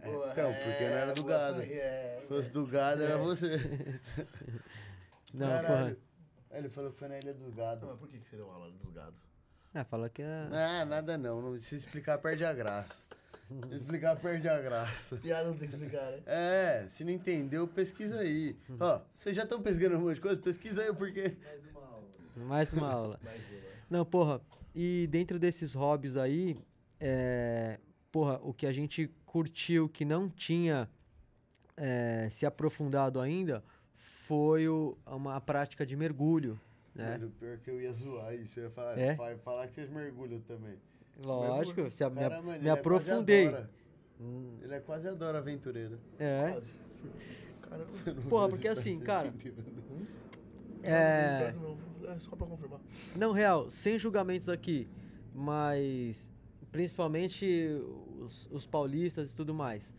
Speaker 4: Então, porque não era do gado.
Speaker 2: É,
Speaker 4: Se fosse do gado, era você.
Speaker 3: Não,
Speaker 4: Caralho.
Speaker 3: porra.
Speaker 4: Ele falou que foi na Ilha dos
Speaker 2: Não,
Speaker 4: Gados.
Speaker 2: mas por que que seria o Alan dos gados?
Speaker 3: É, falou que é.
Speaker 4: Ah, nada não. não. Se explicar, perde a graça. Explicar, perde a graça.
Speaker 2: Piada não tem que explicar, né?
Speaker 4: É, se não entendeu, pesquisa aí. Ó, vocês já estão pesquisando um monte de coisa? Pesquisa aí o porquê.
Speaker 3: Mais uma aula.
Speaker 2: Mais uma.
Speaker 3: Não, porra, e dentro desses hobbies aí, é, porra, o que a gente curtiu que não tinha é, se aprofundado ainda foi o, uma prática de mergulho, né?
Speaker 4: Mano, pior que eu ia zoar isso. Eu ia falar,
Speaker 3: É?
Speaker 4: fa- falar que vocês mergulham também.
Speaker 3: Lógico, se a- me,
Speaker 4: mano, é
Speaker 3: aprofundei. Hum,
Speaker 4: Ele é quase adora aventureiro.
Speaker 3: É,
Speaker 2: Quase. Caramba.
Speaker 3: porra, porque assim, cara,
Speaker 4: entendeu?
Speaker 3: É.
Speaker 2: É só pra confirmar.
Speaker 3: Não, real, sem julgamentos aqui, mas principalmente os, os paulistas e tudo mais.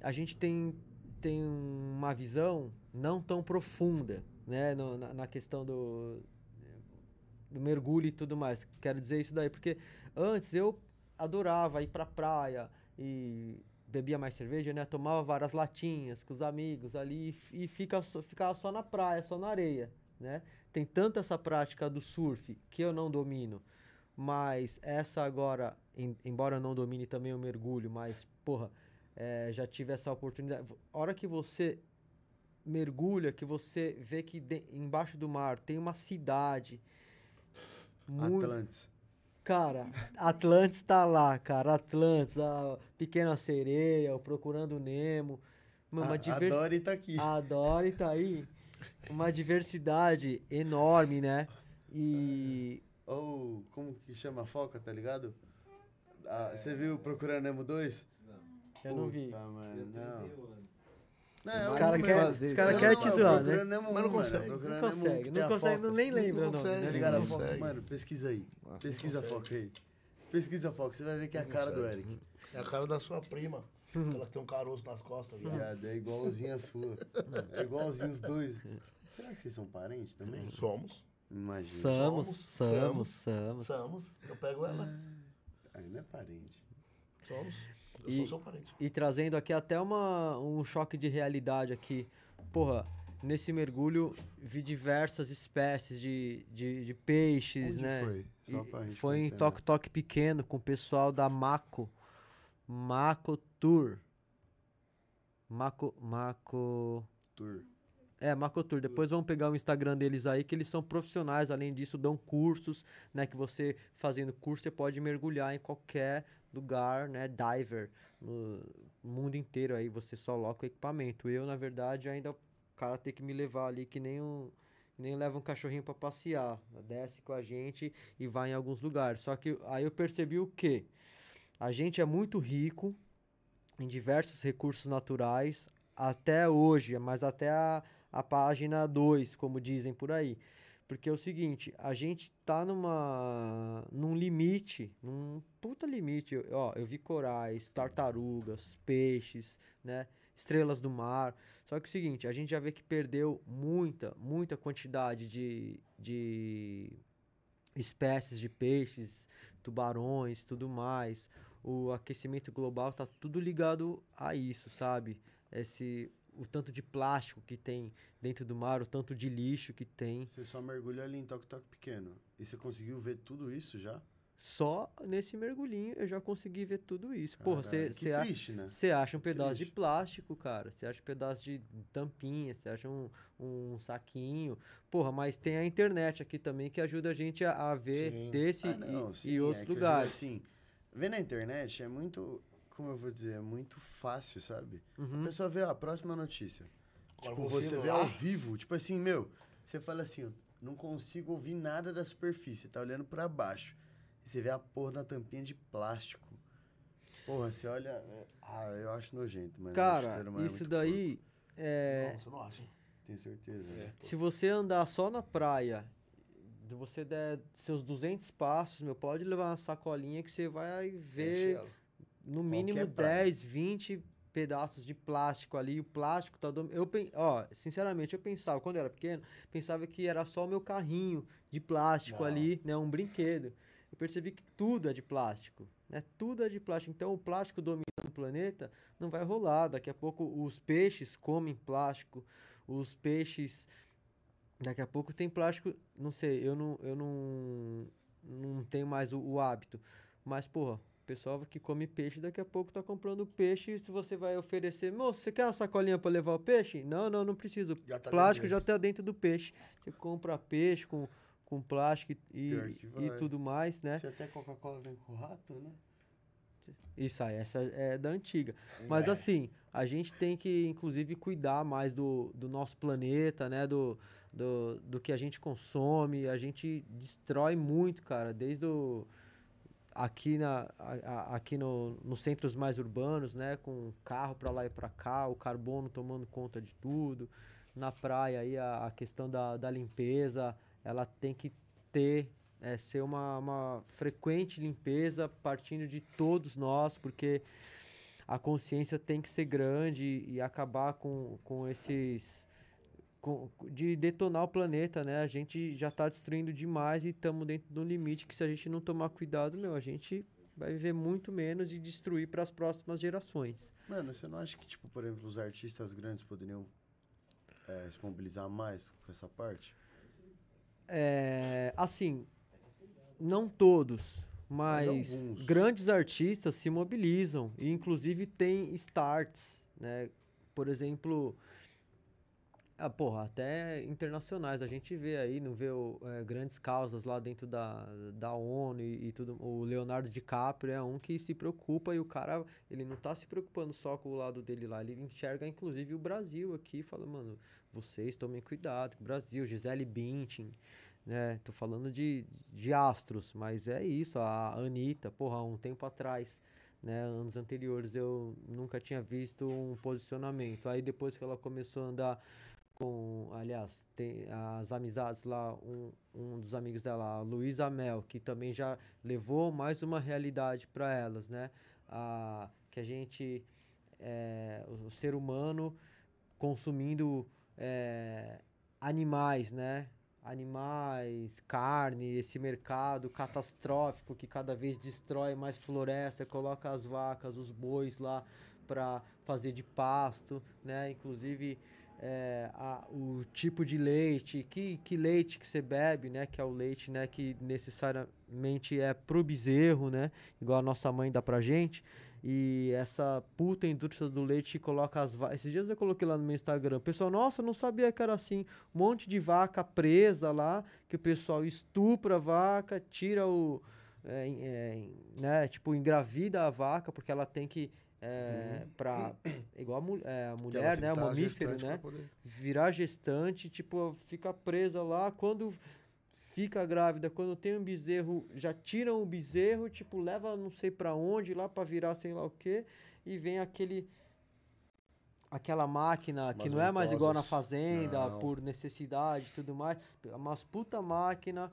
Speaker 3: A gente tem, tem uma visão não tão profunda, né, no- na, na questão do mergulho e tudo mais. Quero dizer isso daí, porque antes eu adorava ir pra praia e bebia mais cerveja, né? Tomava várias latinhas com os amigos ali e fica, ficava só na praia, só na areia, né? Tem tanto essa prática do surf que eu não domino, mas essa agora, em- embora eu não domine também o mergulho, mas, porra, eh, já tive essa oportunidade. A hora que você mergulha, que você vê que de- embaixo do mar tem uma cidade muito,
Speaker 4: Atlantis.
Speaker 3: Cara, Atlantis tá lá, cara. Atlantis, a Pequena Sereia, o Procurando Nemo. Mano, uma
Speaker 4: A, a
Speaker 3: diver-
Speaker 4: Dory tá aqui.
Speaker 3: A Dory tá aí. Uma diversidade enorme, né? E.
Speaker 4: Ou, como que chama a foca, tá ligado? Ah, Você viu Procurando Nemo 2?
Speaker 3: Eu não vi.
Speaker 4: Mano, não. Não,
Speaker 1: Os
Speaker 4: é
Speaker 1: cara
Speaker 4: um
Speaker 1: quer-
Speaker 4: mesmo.
Speaker 1: os
Speaker 3: cara quer te
Speaker 4: é
Speaker 3: zoar, né?
Speaker 4: Nemo
Speaker 2: Mas não
Speaker 4: 1, mano,
Speaker 2: consegue,
Speaker 3: Não
Speaker 4: Nemo
Speaker 3: consegue, não consegue, não nem lembra
Speaker 2: Não
Speaker 3: o nome,
Speaker 2: consegue,
Speaker 3: né?
Speaker 4: Ligado a
Speaker 2: Não
Speaker 4: foca?
Speaker 2: consegue.
Speaker 4: Mano, pesquisa aí.
Speaker 1: Ah,
Speaker 4: Pesquisa a foca aí. Pesquisa a foca, você vai ver que é a cara do
Speaker 2: consegue.
Speaker 4: Eric.
Speaker 2: É a cara da sua prima. Aquela que tem um caroço nas costas, viado.
Speaker 4: É igualzinho a sua. É igualzinho os dois. Será que vocês são parentes também?
Speaker 2: Somos.
Speaker 4: Imagina.
Speaker 3: Somos,
Speaker 2: Somos,
Speaker 3: somos, somos.
Speaker 2: Somos. Eu pego ela.
Speaker 4: Aí não é parente.
Speaker 2: Somos. Eu
Speaker 3: E-
Speaker 2: sou seu parente.
Speaker 3: E trazendo aqui até uma, um choque de realidade aqui. Porra, nesse mergulho vi diversas espécies de, de, de peixes,
Speaker 4: Onde
Speaker 3: né?
Speaker 4: foi? Só pra gente
Speaker 3: foi em. Toque Toque Pequeno com o pessoal da Mako. Mako Tour. Mako. Mako.
Speaker 4: Tour.
Speaker 3: É, Macotur. Depois vamos pegar o Instagram deles aí, que eles são profissionais. Além disso, dão cursos, né? Que você, fazendo curso, você pode mergulhar em qualquer lugar, né? Diver. No mundo inteiro aí, você só coloca o equipamento. Eu, na verdade, ainda o cara tem que me levar ali que nem um... que Nem leva um cachorrinho pra passear. Desce com a gente e vai em alguns lugares. Só que aí eu percebi o quê? A gente é muito rico em diversos recursos naturais até hoje, mas até a, a página 2, como dizem por aí. Porque é o seguinte, a gente tá numa num limite, num puta limite. Eu- Ó, eu vi corais, tartarugas, peixes, né? Estrelas do mar. Só que é o seguinte, a gente já vê que perdeu muita, muita quantidade de, de espécies de peixes, tubarões, tudo mais. O aquecimento global tá tudo ligado a isso, sabe? Esse o tanto de plástico que tem dentro do mar, o tanto de lixo que tem.
Speaker 4: Você só mergulhou ali em Toque Toque Pequeno. E você conseguiu ver tudo isso já?
Speaker 3: Só nesse mergulhinho eu já consegui ver tudo isso. Porra, você
Speaker 4: triste, né?
Speaker 3: Você acha um pedaço de
Speaker 4: triste.
Speaker 3: plástico, cara. Você acha um pedaço de tampinha, você acha um, um saquinho. Porra, mas tem a internet aqui também que ajuda a gente a, a ver
Speaker 2: Sim.
Speaker 3: desse
Speaker 4: Ah,
Speaker 3: e-
Speaker 4: não,
Speaker 3: e,
Speaker 4: sim,
Speaker 3: outros
Speaker 4: é eu digo
Speaker 3: lugares.
Speaker 4: Assim, ver na internet é muito, como eu vou dizer, é muito fácil, sabe? A
Speaker 3: Uhum.
Speaker 4: pessoa vê ó, a próxima notícia.
Speaker 2: Agora
Speaker 4: tipo,
Speaker 2: você
Speaker 4: você, vê
Speaker 2: lá-
Speaker 4: ao vivo, tipo assim, meu, você fala assim, não consigo ouvir nada da superfície, tá olhando pra baixo. E você vê a porra da tampinha de plástico. Porra, você olha. é- ah, eu acho nojento, mano. O
Speaker 3: Cara,
Speaker 4: é
Speaker 3: isso
Speaker 4: muito
Speaker 3: daí é.
Speaker 2: Não, você não acha.
Speaker 4: Tenho certeza.
Speaker 2: É.
Speaker 3: Se você andar só na praia, se você der seus 200 passos, meu, pode levar uma sacolinha que você vai ver. No mínimo
Speaker 4: Qualquer praia.
Speaker 3: 10, 20 pedaços de plástico ali. O plástico tá dom... eu ó, sinceramente eu pensava quando eu era pequeno, pensava que era só o meu carrinho de plástico
Speaker 2: Não.
Speaker 3: ali, né, um brinquedo. Eu percebi que tudo é de plástico, né? Tudo é de plástico. Então o plástico dominando o planeta não vai rolar. Daqui a pouco os peixes comem plástico, os peixes Daqui a pouco tem plástico, não sei, eu não, eu não, não tenho mais o, o hábito. Mas, porra, pessoal que come peixe daqui a pouco tá comprando peixe. e Se você vai oferecer, moço, você quer uma sacolinha para levar o peixe? Não, não, não preciso.
Speaker 2: Já tá
Speaker 3: plástico
Speaker 2: dentro
Speaker 3: já tá dentro do peixe. Você compra peixe com, com plástico e, e tudo mais, né?
Speaker 4: Se até Coca-Cola vem com rato, né?
Speaker 3: Isso aí, essa é da antiga. Mas
Speaker 2: É.
Speaker 3: assim, a gente tem que, inclusive, cuidar mais do, do nosso planeta, né? Do, do, do que a gente consome. A gente destrói muito, cara, desde o, aqui, na, a- a- aqui no, nos centros mais urbanos, né? Com carro pra lá e pra cá, o carbono tomando conta de tudo, na praia aí a, a questão da, da limpeza, ela tem que ter, é, ser uma, uma frequente limpeza partindo de todos nós, porque a consciência tem que ser grande e acabar com, com esses. De detonar o planeta, né? A gente já tá destruindo demais e estamos dentro de um limite que se a gente não tomar cuidado, meu, a gente vai viver muito menos e destruir para as próximas gerações.
Speaker 4: Mano, você não acha que, tipo, por exemplo, os artistas grandes poderiam é, se mobilizar mais com essa parte?
Speaker 3: É, assim, não todos, mas
Speaker 4: alguns.
Speaker 3: grandes artistas se mobilizam e inclusive tem starts, né? Por exemplo, ah, porra, até internacionais a gente vê aí, não vê o, é, grandes causas lá dentro da, da ONU e, e tudo. O Leonardo DiCaprio é um que se preocupa e o cara, ele não tá se preocupando só com o lado dele lá, ele enxerga inclusive o Brasil aqui, fala, mano, vocês tomem cuidado com o Brasil, Gisele Bündchen, né? Tô falando de, de astros, mas é isso, a Anitta, porra, um tempo atrás, né? Anos anteriores eu nunca tinha visto um posicionamento. Aí depois que ela começou a andar com, aliás, tem as amizades lá, um, um dos amigos dela, a Luísa Mel, que também já levou mais uma realidade para elas, né? A, que a gente, é, o, o ser humano consumindo é, animais, né? Animais, carne, esse mercado catastrófico que cada vez destrói mais floresta, coloca as vacas, os bois lá para fazer de pasto, né? Inclusive é, a- o tipo de leite, que, que leite que você bebe, né? Que é o leite, né? Que necessariamente é pro bezerro, né? Igual a nossa mãe dá pra gente. E essa puta indústria do leite coloca as vacas. Esses dias eu coloquei lá no meu Instagram. Pessoal, nossa, eu não sabia que era assim. Um monte de vaca presa lá, que o pessoal estupra a vaca, tira o. é, é, né, tipo, engravida a vaca, porque ela tem que. É, pra, igual a, é, a mulher, né? O mamífero, né?
Speaker 2: poder-
Speaker 3: virar gestante, tipo, fica presa lá. Quando fica grávida, quando tem um bezerro, já tiram o bezerro, tipo, leva não sei pra onde lá pra virar sei lá o quê, e vem aquele aquela máquina que não é mais igual na fazenda,
Speaker 4: Não.
Speaker 3: por necessidade e tudo mais, umas puta máquina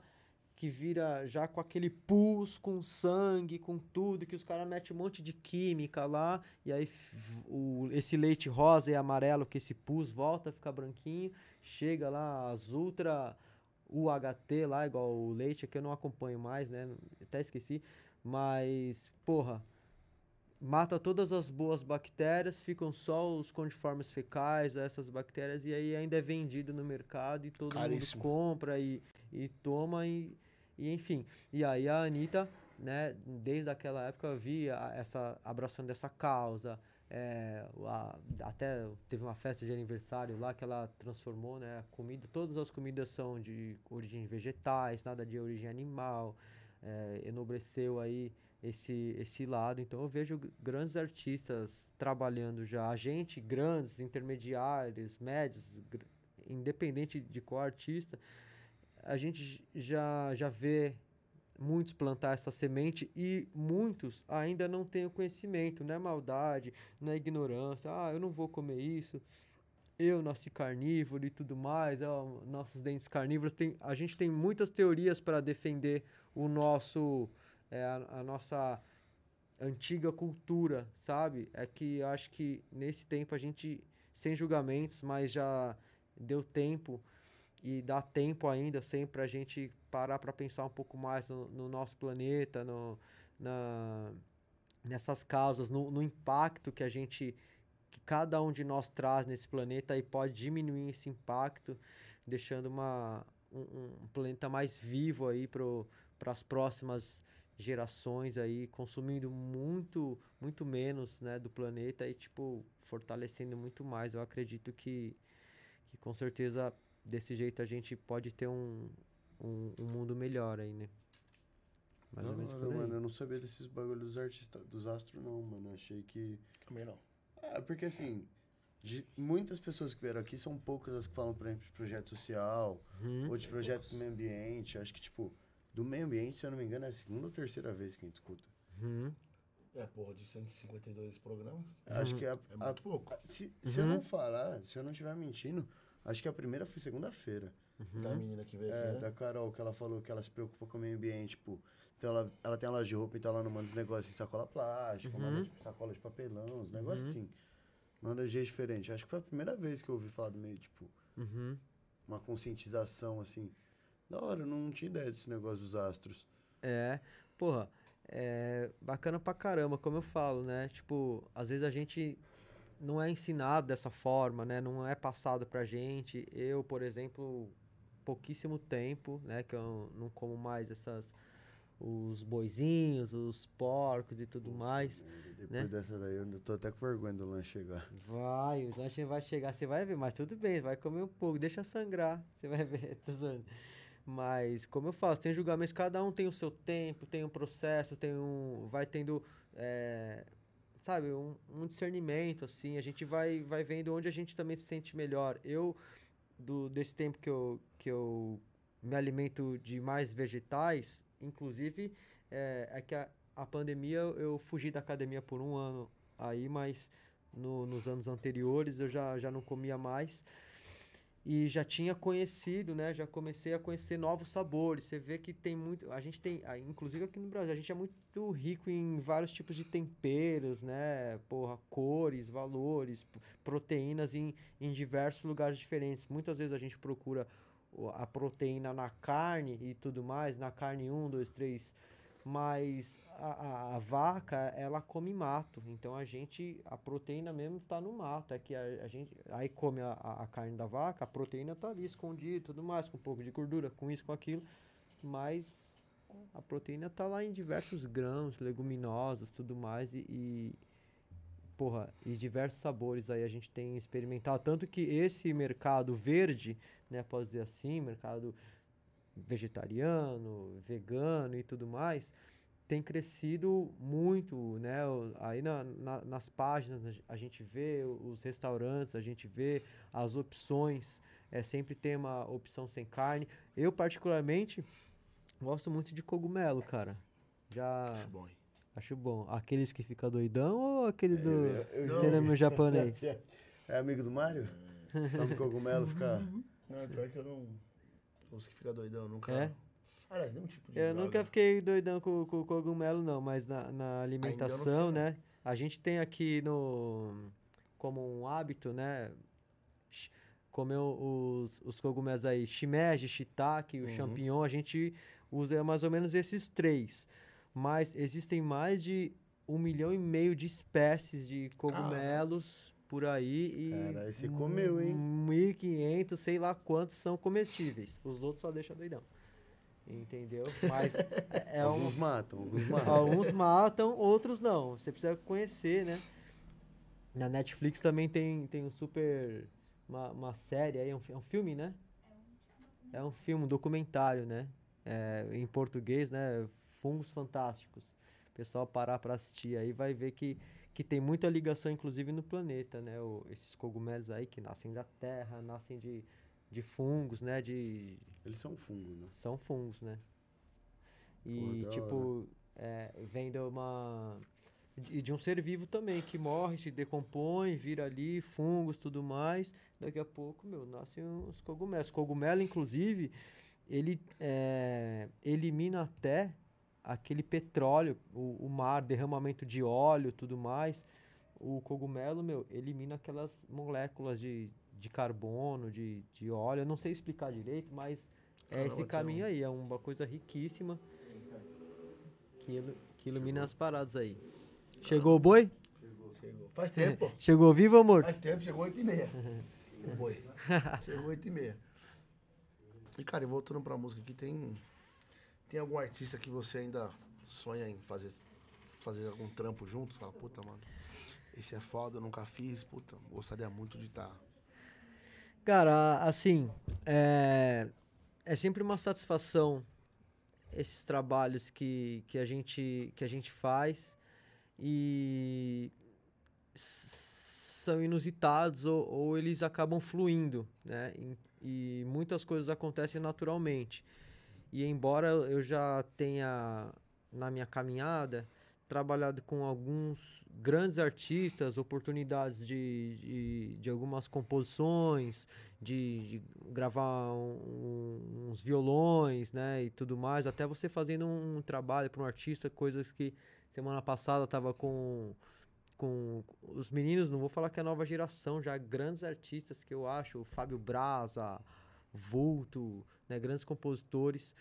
Speaker 3: que vira já com aquele pus, com sangue, com tudo, que os caras metem um monte de química lá, e aí o, esse leite rosa e amarelo, que esse pus volta a ficar branquinho, chega lá as ultra UHT lá, igual o leite, que eu não acompanho mais, né? Até esqueci. Mas, porra, mata todas as boas bactérias, ficam só os condiformes fecais, essas bactérias, e aí ainda é vendido no mercado e todo
Speaker 2: Caríssimo.
Speaker 3: mundo compra e, e toma e, e enfim. E aí a Anitta, né, desde aquela época eu vi a- essa abraçando dessa causa. é, a- até teve uma festa de aniversário lá que ela transformou, né, a comida, todas as comidas são de origem vegetais, nada de origem animal, é, enobreceu aí esse, esse lado. Então eu vejo grandes artistas trabalhando já, a gente, grandes, intermediários, médios, independente de qual artista, a gente já, já vê muitos plantar essa semente e muitos ainda não têm o conhecimento, não é maldade, não é ignorância, ah, eu não vou comer isso, eu nasci carnívoro e tudo mais, ó, nossos dentes carnívoros, tem, a gente tem muitas teorias para defender o nosso, é, a, a nossa antiga cultura, sabe? É que eu acho que nesse tempo a gente, sem julgamentos, mas já deu tempo e dá tempo ainda sempre a gente parar para pensar um pouco mais no, no nosso planeta, no, na, nessas causas, no, no impacto que a gente, que cada um de nós traz nesse planeta e pode diminuir esse impacto, deixando uma, um, um planeta mais vivo aí para as próximas gerações aí, consumindo muito, muito menos, né, do planeta e, tipo, fortalecendo muito mais. Eu acredito que, que com certeza desse jeito a gente pode ter um, um, um mundo melhor aí, né? Mais ou menos
Speaker 4: Da
Speaker 3: por aí.
Speaker 4: mano, eu não sabia desses bagulhos dos artistas, dos astros, não, mano. Achei que.
Speaker 2: Também não.
Speaker 4: É, porque assim, de muitas pessoas que vieram aqui, são poucas as que falam, por exemplo, de projeto social
Speaker 3: Uhum.
Speaker 4: ou de projeto do meio ambiente. Acho que, tipo, do meio ambiente, se eu não me engano, é a segunda ou terceira vez que a gente escuta.
Speaker 3: Uhum.
Speaker 2: É, porra, de 152 programas.
Speaker 4: Acho que é a,
Speaker 2: É
Speaker 4: a-
Speaker 2: muito pouco.
Speaker 4: a- se, se eu
Speaker 3: Uhum.
Speaker 4: não falar, se eu não estiver mentindo, Acho que a primeira foi segunda-feira.
Speaker 5: Da menina que veio
Speaker 4: É,
Speaker 5: aqui, né?
Speaker 4: da Carol, que ela falou que ela se preocupa com o meio ambiente, tipo. Então ela, ela tem uma loja de roupa, então ela não manda os negócios em sacola plástica, manda tipo, sacola de papelão, uns negócios assim. Manda de jeito diferente. Acho que foi a primeira vez que eu ouvi falar do meio, tipo,
Speaker 3: Uhum.
Speaker 4: uma conscientização, assim. Da hora, eu não tinha ideia desse negócio dos astros.
Speaker 3: É, porra, é bacana pra caramba, como eu falo, né? Tipo, às vezes a gente não é ensinado dessa forma, né? Não é passado pra gente. Eu, por exemplo, pouquíssimo tempo, né? Que eu não como mais essas os boizinhos, os porcos e tudo mais.
Speaker 4: Depois
Speaker 3: Né?
Speaker 4: dessa daí, eu tô até com vergonha do lanche chegar.
Speaker 3: Vai, o lanche vai chegar, você vai ver, mas tudo bem, vai comer um pouco, deixa sangrar, você vai ver, tô zoando. Mas, como eu falo, tem julgamentos, cada um tem o seu tempo, tem um processo, tem um. Vai tendo. é, sabe, um, um discernimento, assim, a gente vai, vai vendo onde a gente também se sente melhor. Eu, do, desse tempo que eu, que eu me alimento de mais vegetais, inclusive, é, é que a, a pandemia eu fugi da academia por um ano aí, mas no- nos anos anteriores eu já, já não comia mais. E já tinha conhecido, né? Já comecei a conhecer novos sabores. Você vê que tem muito. A gente tem, inclusive aqui no Brasil, a gente é muito rico em vários tipos de temperos, né? Porra, cores, valores, proteínas em, em diversos lugares diferentes. Muitas vezes a gente procura a proteína na carne e tudo mais, na carne 1, 2, 3. Mas a, a, a vaca, ela come mato. Então a gente, a proteína mesmo tá no mato. É que a, a gente aí come a, a carne da vaca, a proteína tá ali escondida e tudo mais, com um pouco de gordura, com isso, com aquilo. Mas a proteína tá lá em diversos grãos, leguminosos, tudo mais. E, e, porra, e diversos sabores aí a gente tem experimentado. Tanto que esse mercado verde, né, posso dizer assim, mercado vegetariano, vegano e tudo mais, tem crescido muito, né? Aí na, na- nas páginas a gen- a gente vê os restaurantes, a gente vê as opções, é, sempre tem uma opção sem carne. Eu, particularmente, gosto muito de cogumelo, cara. Já
Speaker 2: Acho bom, hein?
Speaker 3: acho bom. Aqueles que fica doidão ou aquele do
Speaker 4: eu-
Speaker 3: termo japonês?
Speaker 4: É amigo do Mário? Toma cogumelo, fica.
Speaker 2: Não, é pior que eu não. Os que fica doidão, nunca.
Speaker 3: É?
Speaker 2: Aliás, nenhum tipo de.
Speaker 3: Eu
Speaker 2: droga.
Speaker 3: nunca fiquei doidão com, com cogumelo, não, mas na, na alimentação, né? A gente tem aqui no. Como um hábito, né? Comer os, os cogumelos aí, shimeji, shiitake, o
Speaker 2: Uhum.
Speaker 3: champignon, a gente usa mais ou menos esses três. Mas existem mais de um milhão e meio de espécies de cogumelos por aí e
Speaker 4: Cara, você comeu, hein?
Speaker 3: 1.500, sei lá quantos são comestíveis. Os outros só deixa doidão. Entendeu? Mas é, é um,
Speaker 4: Alguns matam, alguns matam.
Speaker 3: Alguns matam, outros não. Você precisa conhecer, né? Na Netflix também tem, tem um super. Uma, uma série aí, é um, é um filme, né? É um filme, um documentário, né? É, em português, né? Fungos Fantásticos. O pessoal parar pra assistir aí vai ver que, que tem muita ligação, inclusive, no planeta, né? O- esses cogumelos aí que nascem da terra, nascem de, de fungos, né? De,
Speaker 4: Eles são fungo, né?
Speaker 3: são fungos, né? E,
Speaker 4: da
Speaker 3: tipo, é, vem de uma. E de um ser vivo também, que morre, se decompõe, vira ali, fungos, tudo mais. Daqui a pouco, meu, nascem os cogumelos. Cogumelo, inclusive, ele é, elimina até aquele petróleo, o, o mar, derramamento de óleo, tudo mais. O cogumelo, meu, elimina aquelas moléculas de, de carbono, de, de óleo. Eu não sei explicar direito, mas é
Speaker 2: Caramba,
Speaker 3: esse caminho aí. É uma coisa riquíssima que, ilu- que ilumina as paradas aí. Chegou o boi?
Speaker 2: Chegou. Faz tempo.
Speaker 3: Chegou vivo ou morto?
Speaker 2: Faz tempo, chegou 8 e meia. O boi. Chegou 8 e meia. E, cara, e voltando pra música aqui, tem. Tem algum artista que você ainda sonha em fazer, fazer algum trampo juntos? Fala, puta, mano, esse é foda, eu nunca fiz, puta, gostaria muito de tá. estar.
Speaker 3: Cara, assim, é, é sempre uma satisfação esses trabalhos que, que, a, gente, que a gente faz e são inusitados ou, ou eles acabam fluindo, né? E, e muitas coisas acontecem naturalmente. E embora eu já tenha, na minha caminhada, trabalhado com alguns grandes artistas, oportunidades de, de, de algumas composições, de, de gravar um- uns violões, né, e tudo mais, até você fazendo um, trabalho para um artista, coisas que semana passada tava com com os meninos, não vou falar que é a nova geração, já grandes artistas que eu acho, o Fábio Braza, Vulto, né, grandes compositores.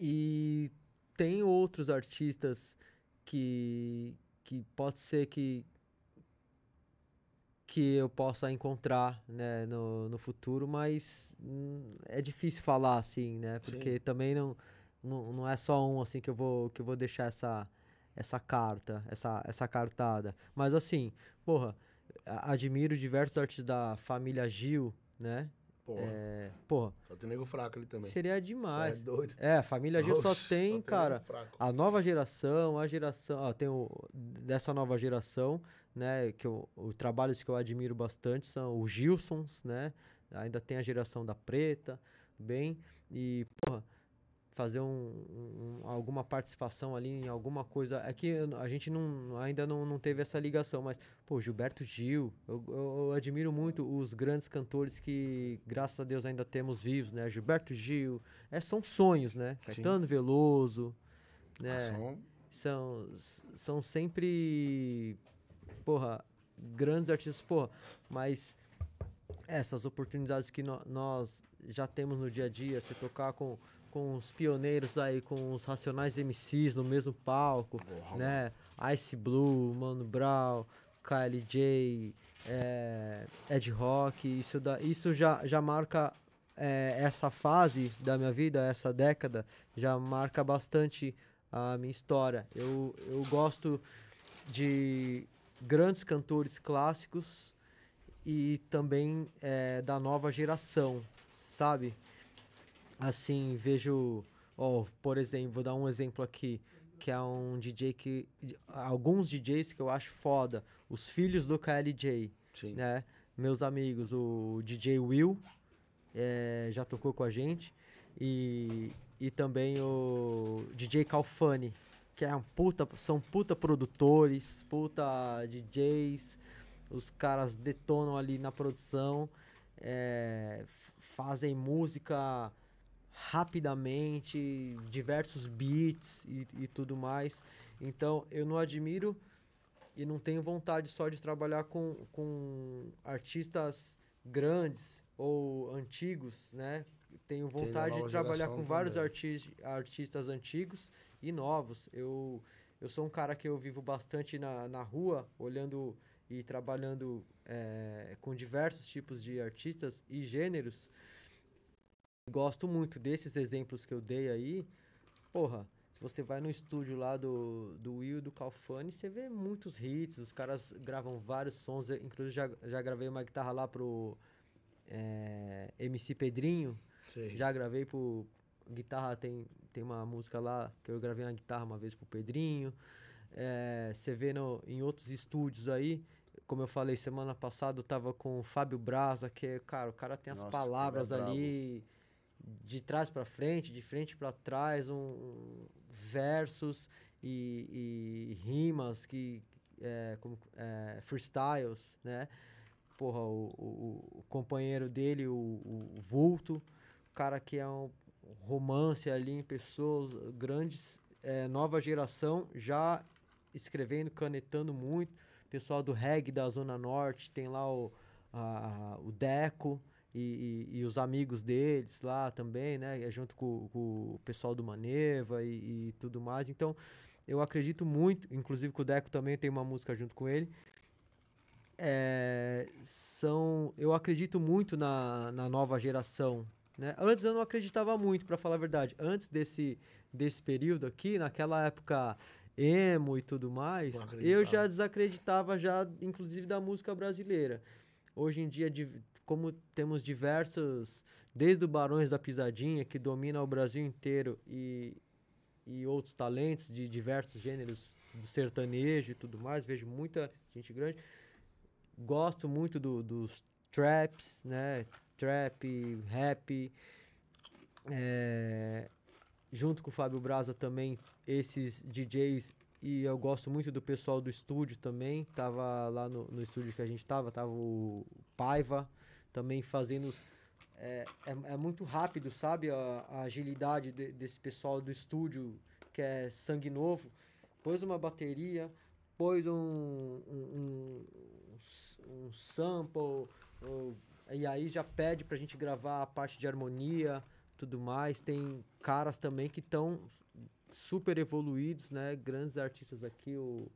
Speaker 3: E tem outros artistas que, que pode ser que que eu possa encontrar né, no, no futuro, mas hum, é difícil falar assim, né? Porque também não, não, não é só um assim que eu vou que eu vou deixar essa essa carta, essa essa cartada. Mas assim, porra, admiro diversos artistas da família Gil, né?
Speaker 2: Porra,
Speaker 3: É, porra,
Speaker 2: só tem nego fraco ali também.
Speaker 3: seria
Speaker 2: Cê
Speaker 3: demais.
Speaker 2: É doido.
Speaker 3: É, a família Gil só
Speaker 2: Oxe,
Speaker 3: tem,
Speaker 2: nego
Speaker 3: cara, a nova geração, a geração, ó, tem o dessa nova geração, né, que eu, os trabalhos que eu admiro bastante são os Gilsons, né? Ainda tem a geração da Preta, bem, e porra, fazer um, um- alguma participação ali em alguma coisa, é que a gente não, ainda não, não teve essa ligação, mas pô, Gilberto Gil, eu, eu- admiro muito os grandes cantores que graças a Deus ainda temos vivos, né? Gilberto Gil, é, são sonhos, né?
Speaker 2: Sim.
Speaker 3: Caetano Veloso, né?
Speaker 2: Ah, são-
Speaker 3: são, são sempre, porra, grandes artistas, porra, mas essas oportunidades que nó- nós já temos no dia a dia, você tocar com, com os pioneiros aí, com os Racionais MCs no mesmo palco, né? Ice Blue, Mano Brown, KLJ, é, Ed Rock, isso, dá, isso já, já marca é, essa fase da minha vida, essa década, já marca bastante a minha história. Eu, eu gosto de grandes cantores clássicos e também é, da nova geração, sabe? Assim, vejo, ó, por exemplo, vou dar um exemplo aqui, que é um DJ que alguns DJs que eu acho foda, os filhos do KLJ,
Speaker 2: Sim.
Speaker 3: né? Meus amigos, o DJ Will eh, já tocou com a gente e, e também o DJ Calfani, que é um puta, são puta produtores, puta DJs, os caras detonam ali na produção, f- fazem música rapidamente, diversos beats e, e tudo mais. Então eu não admiro e não tenho vontade só de trabalhar com, com artistas grandes ou antigos, né? Tenho vontade de trabalhar com vários artis, artistas antigos e novos. Eu, eu sou um cara que eu vivo bastante na, na rua, olhando e trabalhando eh, com diversos tipos de artistas e gêneros. Gosto muito desses exemplos que eu dei aí. Porra, se você vai no estúdio lá do, do Will do Calfani, você vê muitos hits, os caras gravam vários sons. Inclusive, já, já gravei uma guitarra lá pro eh, MC Pedrinho.
Speaker 2: Sei.
Speaker 3: Já gravei pro guitarra, tem, tem uma música lá que eu gravei uma guitarra uma vez pro Pedrinho. É, Você vê no, em outros estúdios aí, como eu falei semana passada, eu tava com o Fábio Braza, que, é, cara, o cara tem as
Speaker 2: Nossa,
Speaker 3: palavras
Speaker 2: é
Speaker 3: ali de trás pra frente, de frente pra trás, um, um- versos e, e rimas que é, como, é, freestyles, né? Porra, o, o- o companheiro dele, o, o Vulto, o cara que é um romance ali em pessoas grandes, é, nova geração, já escrevendo, canetando muito. Pessoal do reggae da Zona Norte, tem lá o, a- o Deco e, e- e os amigos deles lá também, né? é Junto com, com o pessoal do Maneva e, e tudo mais. Então, eu acredito muito, inclusive com o Deco também tem uma música junto com ele. É, são, eu acredito muito na, na nova geração. Né? Antes eu não acreditava muito, para falar a verdade. Antes desse, desse período aqui, naquela época emo e tudo mais, eu já desacreditava já, inclusive da música brasileira. Hoje em dia, div- como temos diversos, desde o Barões da Pisadinha, que domina o Brasil inteiro, e, e outros talentos de diversos gêneros do sertanejo e tudo mais, vejo muita gente grande. Gosto muito do- dos traps, né? Trap, rap. é, junto com o Fábio Braza também, esses DJs e eu gosto muito do pessoal do estúdio também. Tava lá no, no estúdio que a gente tava, tava o Paiva também fazendo. É, é, é muito rápido, sabe? A, a agilidade de- desse pessoal do estúdio que é sangue novo. Pôs uma bateria, pôs um, um, um, um sample, e aí já pede pra gente gravar a parte de harmonia, tudo mais. Tem caras também que estão super evoluídos, né? Grandes artistas aqui, o,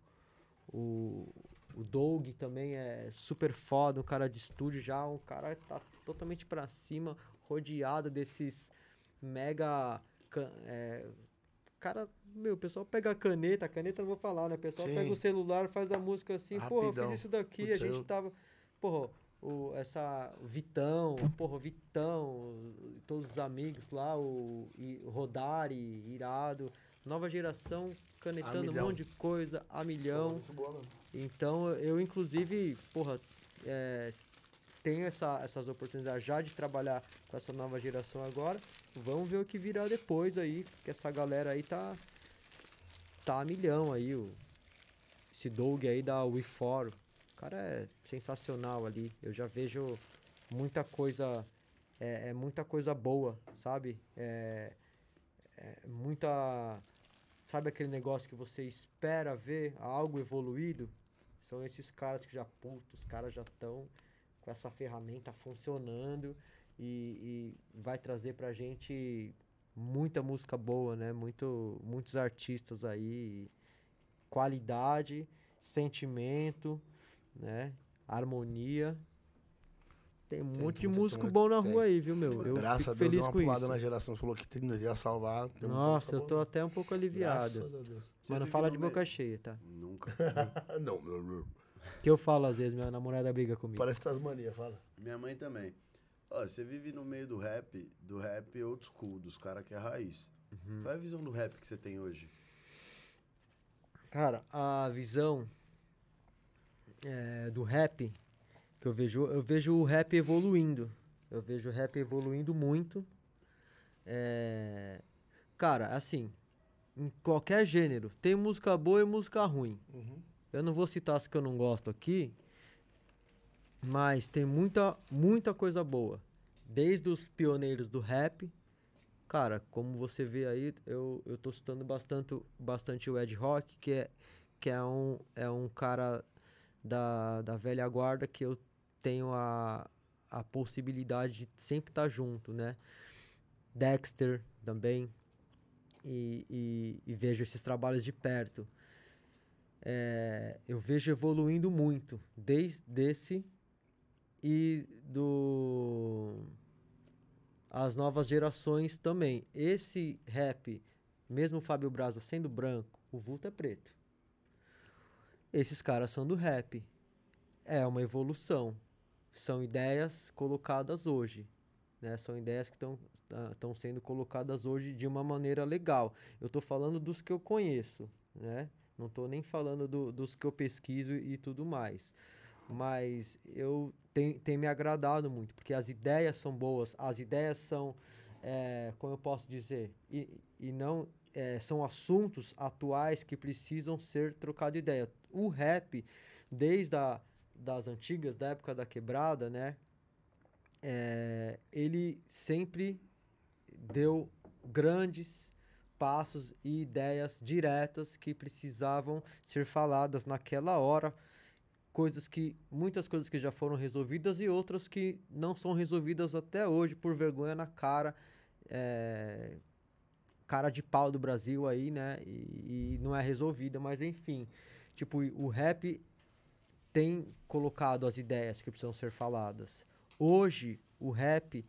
Speaker 3: o, o Doug também é super foda, um cara de estúdio já, um cara que tá totalmente pra cima, rodeado desses mega. é, cara, meu, o pessoal pega a caneta, a caneta não vou falar, né? O pessoal
Speaker 2: Sim.
Speaker 3: pega o celular, faz a música assim, porra, eu fiz isso daqui,
Speaker 2: Putz,
Speaker 3: a gente
Speaker 2: eu-
Speaker 3: tava. Porra, o, essa o Vitão, porra, o Vitão, todos os amigos lá, o, o Rodari, Irado, nova geração canetando um monte de coisa a milhão.
Speaker 2: Boa.
Speaker 3: Então eu inclusive, porra, é, tenho essa, essas oportunidades já de trabalhar com essa nova geração agora. Vamos ver o que virá depois aí, que essa galera aí tá tá a milhão aí, o esse Doug aí da We4. O cara é sensacional ali. Eu já vejo muita coisa é, é muita coisa boa, sabe? É, é muita sabe aquele negócio que você espera ver algo evoluído? São esses caras que já, puto, os caras já estão com essa ferramenta funcionando e, e vai trazer pra gente muita música boa, né? Muito, muitos artistas aí, qualidade, sentimento, né? Harmonia. Tem um monte de músico
Speaker 2: tem-
Speaker 3: bom na
Speaker 2: tem.
Speaker 3: rua aí, viu, meu? Eu
Speaker 2: Graças a Deus, deu
Speaker 3: feliz
Speaker 2: uma
Speaker 3: com
Speaker 2: pulada
Speaker 3: isso.
Speaker 2: na geração. Você falou que tem, ia salvar. tem
Speaker 3: Nossa, eu tô
Speaker 2: boa.
Speaker 3: até um pouco aliviado.
Speaker 2: Graças a Deus.
Speaker 3: Mano,
Speaker 4: vive
Speaker 3: fala de
Speaker 4: meio-
Speaker 3: boca cheia, tá?
Speaker 4: Nunca.
Speaker 2: não, não, não.
Speaker 3: Que eu falo às vezes, minha namorada briga comigo.
Speaker 2: Parece Tasmania, fala.
Speaker 4: Minha mãe também. Ó, você vive no meio do rap, do rap old school, dos caras que é raiz. Qual é a visão do rap que você tem hoje?
Speaker 3: Cara, a visão é, do rap que eu vejo, eu vejo o rap evoluindo. Eu vejo o rap evoluindo muito. É, cara, assim, em qualquer gênero, tem música boa e música ruim. Eu não vou citar as que eu não gosto aqui, mas tem muita, muita coisa boa. Desde os pioneiros do rap, cara, como você vê aí, eu, eu tô citando bastante, bastante o Ed Rock, que é, que é, um, é um cara da, da velha guarda que eu tenho a, a possibilidade de sempre estar junto, né? Dexter também, e, e, e vejo esses trabalhos de perto. É, eu vejo evoluindo muito, desde esse e do as novas gerações também. Esse rap, mesmo o Fábio Braza sendo branco, o vulto é preto. Esses caras são do rap. É uma evolução. São ideias colocadas hoje. Né? São ideias que estão sendo colocadas hoje de uma maneira legal. Eu estou falando dos que eu conheço. Né? Não estou nem falando do- dos que eu pesquiso e tudo mais. Mas eu tem, tem me agradado muito, porque as ideias são boas, as ideias são, é, como eu posso dizer, e, e não é, são assuntos atuais que precisam ser trocados ideia. O rap, desde a, das antigas, da época da quebrada, né? é, ele sempre deu grandes passos e ideias diretas que precisavam ser faladas naquela hora coisas que muitas coisas que já foram resolvidas e outras que não são resolvidas até hoje por vergonha na cara é, cara de pau do Brasil aí né e, e não é resolvida mas enfim tipo o rap tem colocado as ideias que precisam ser faladas hoje o rap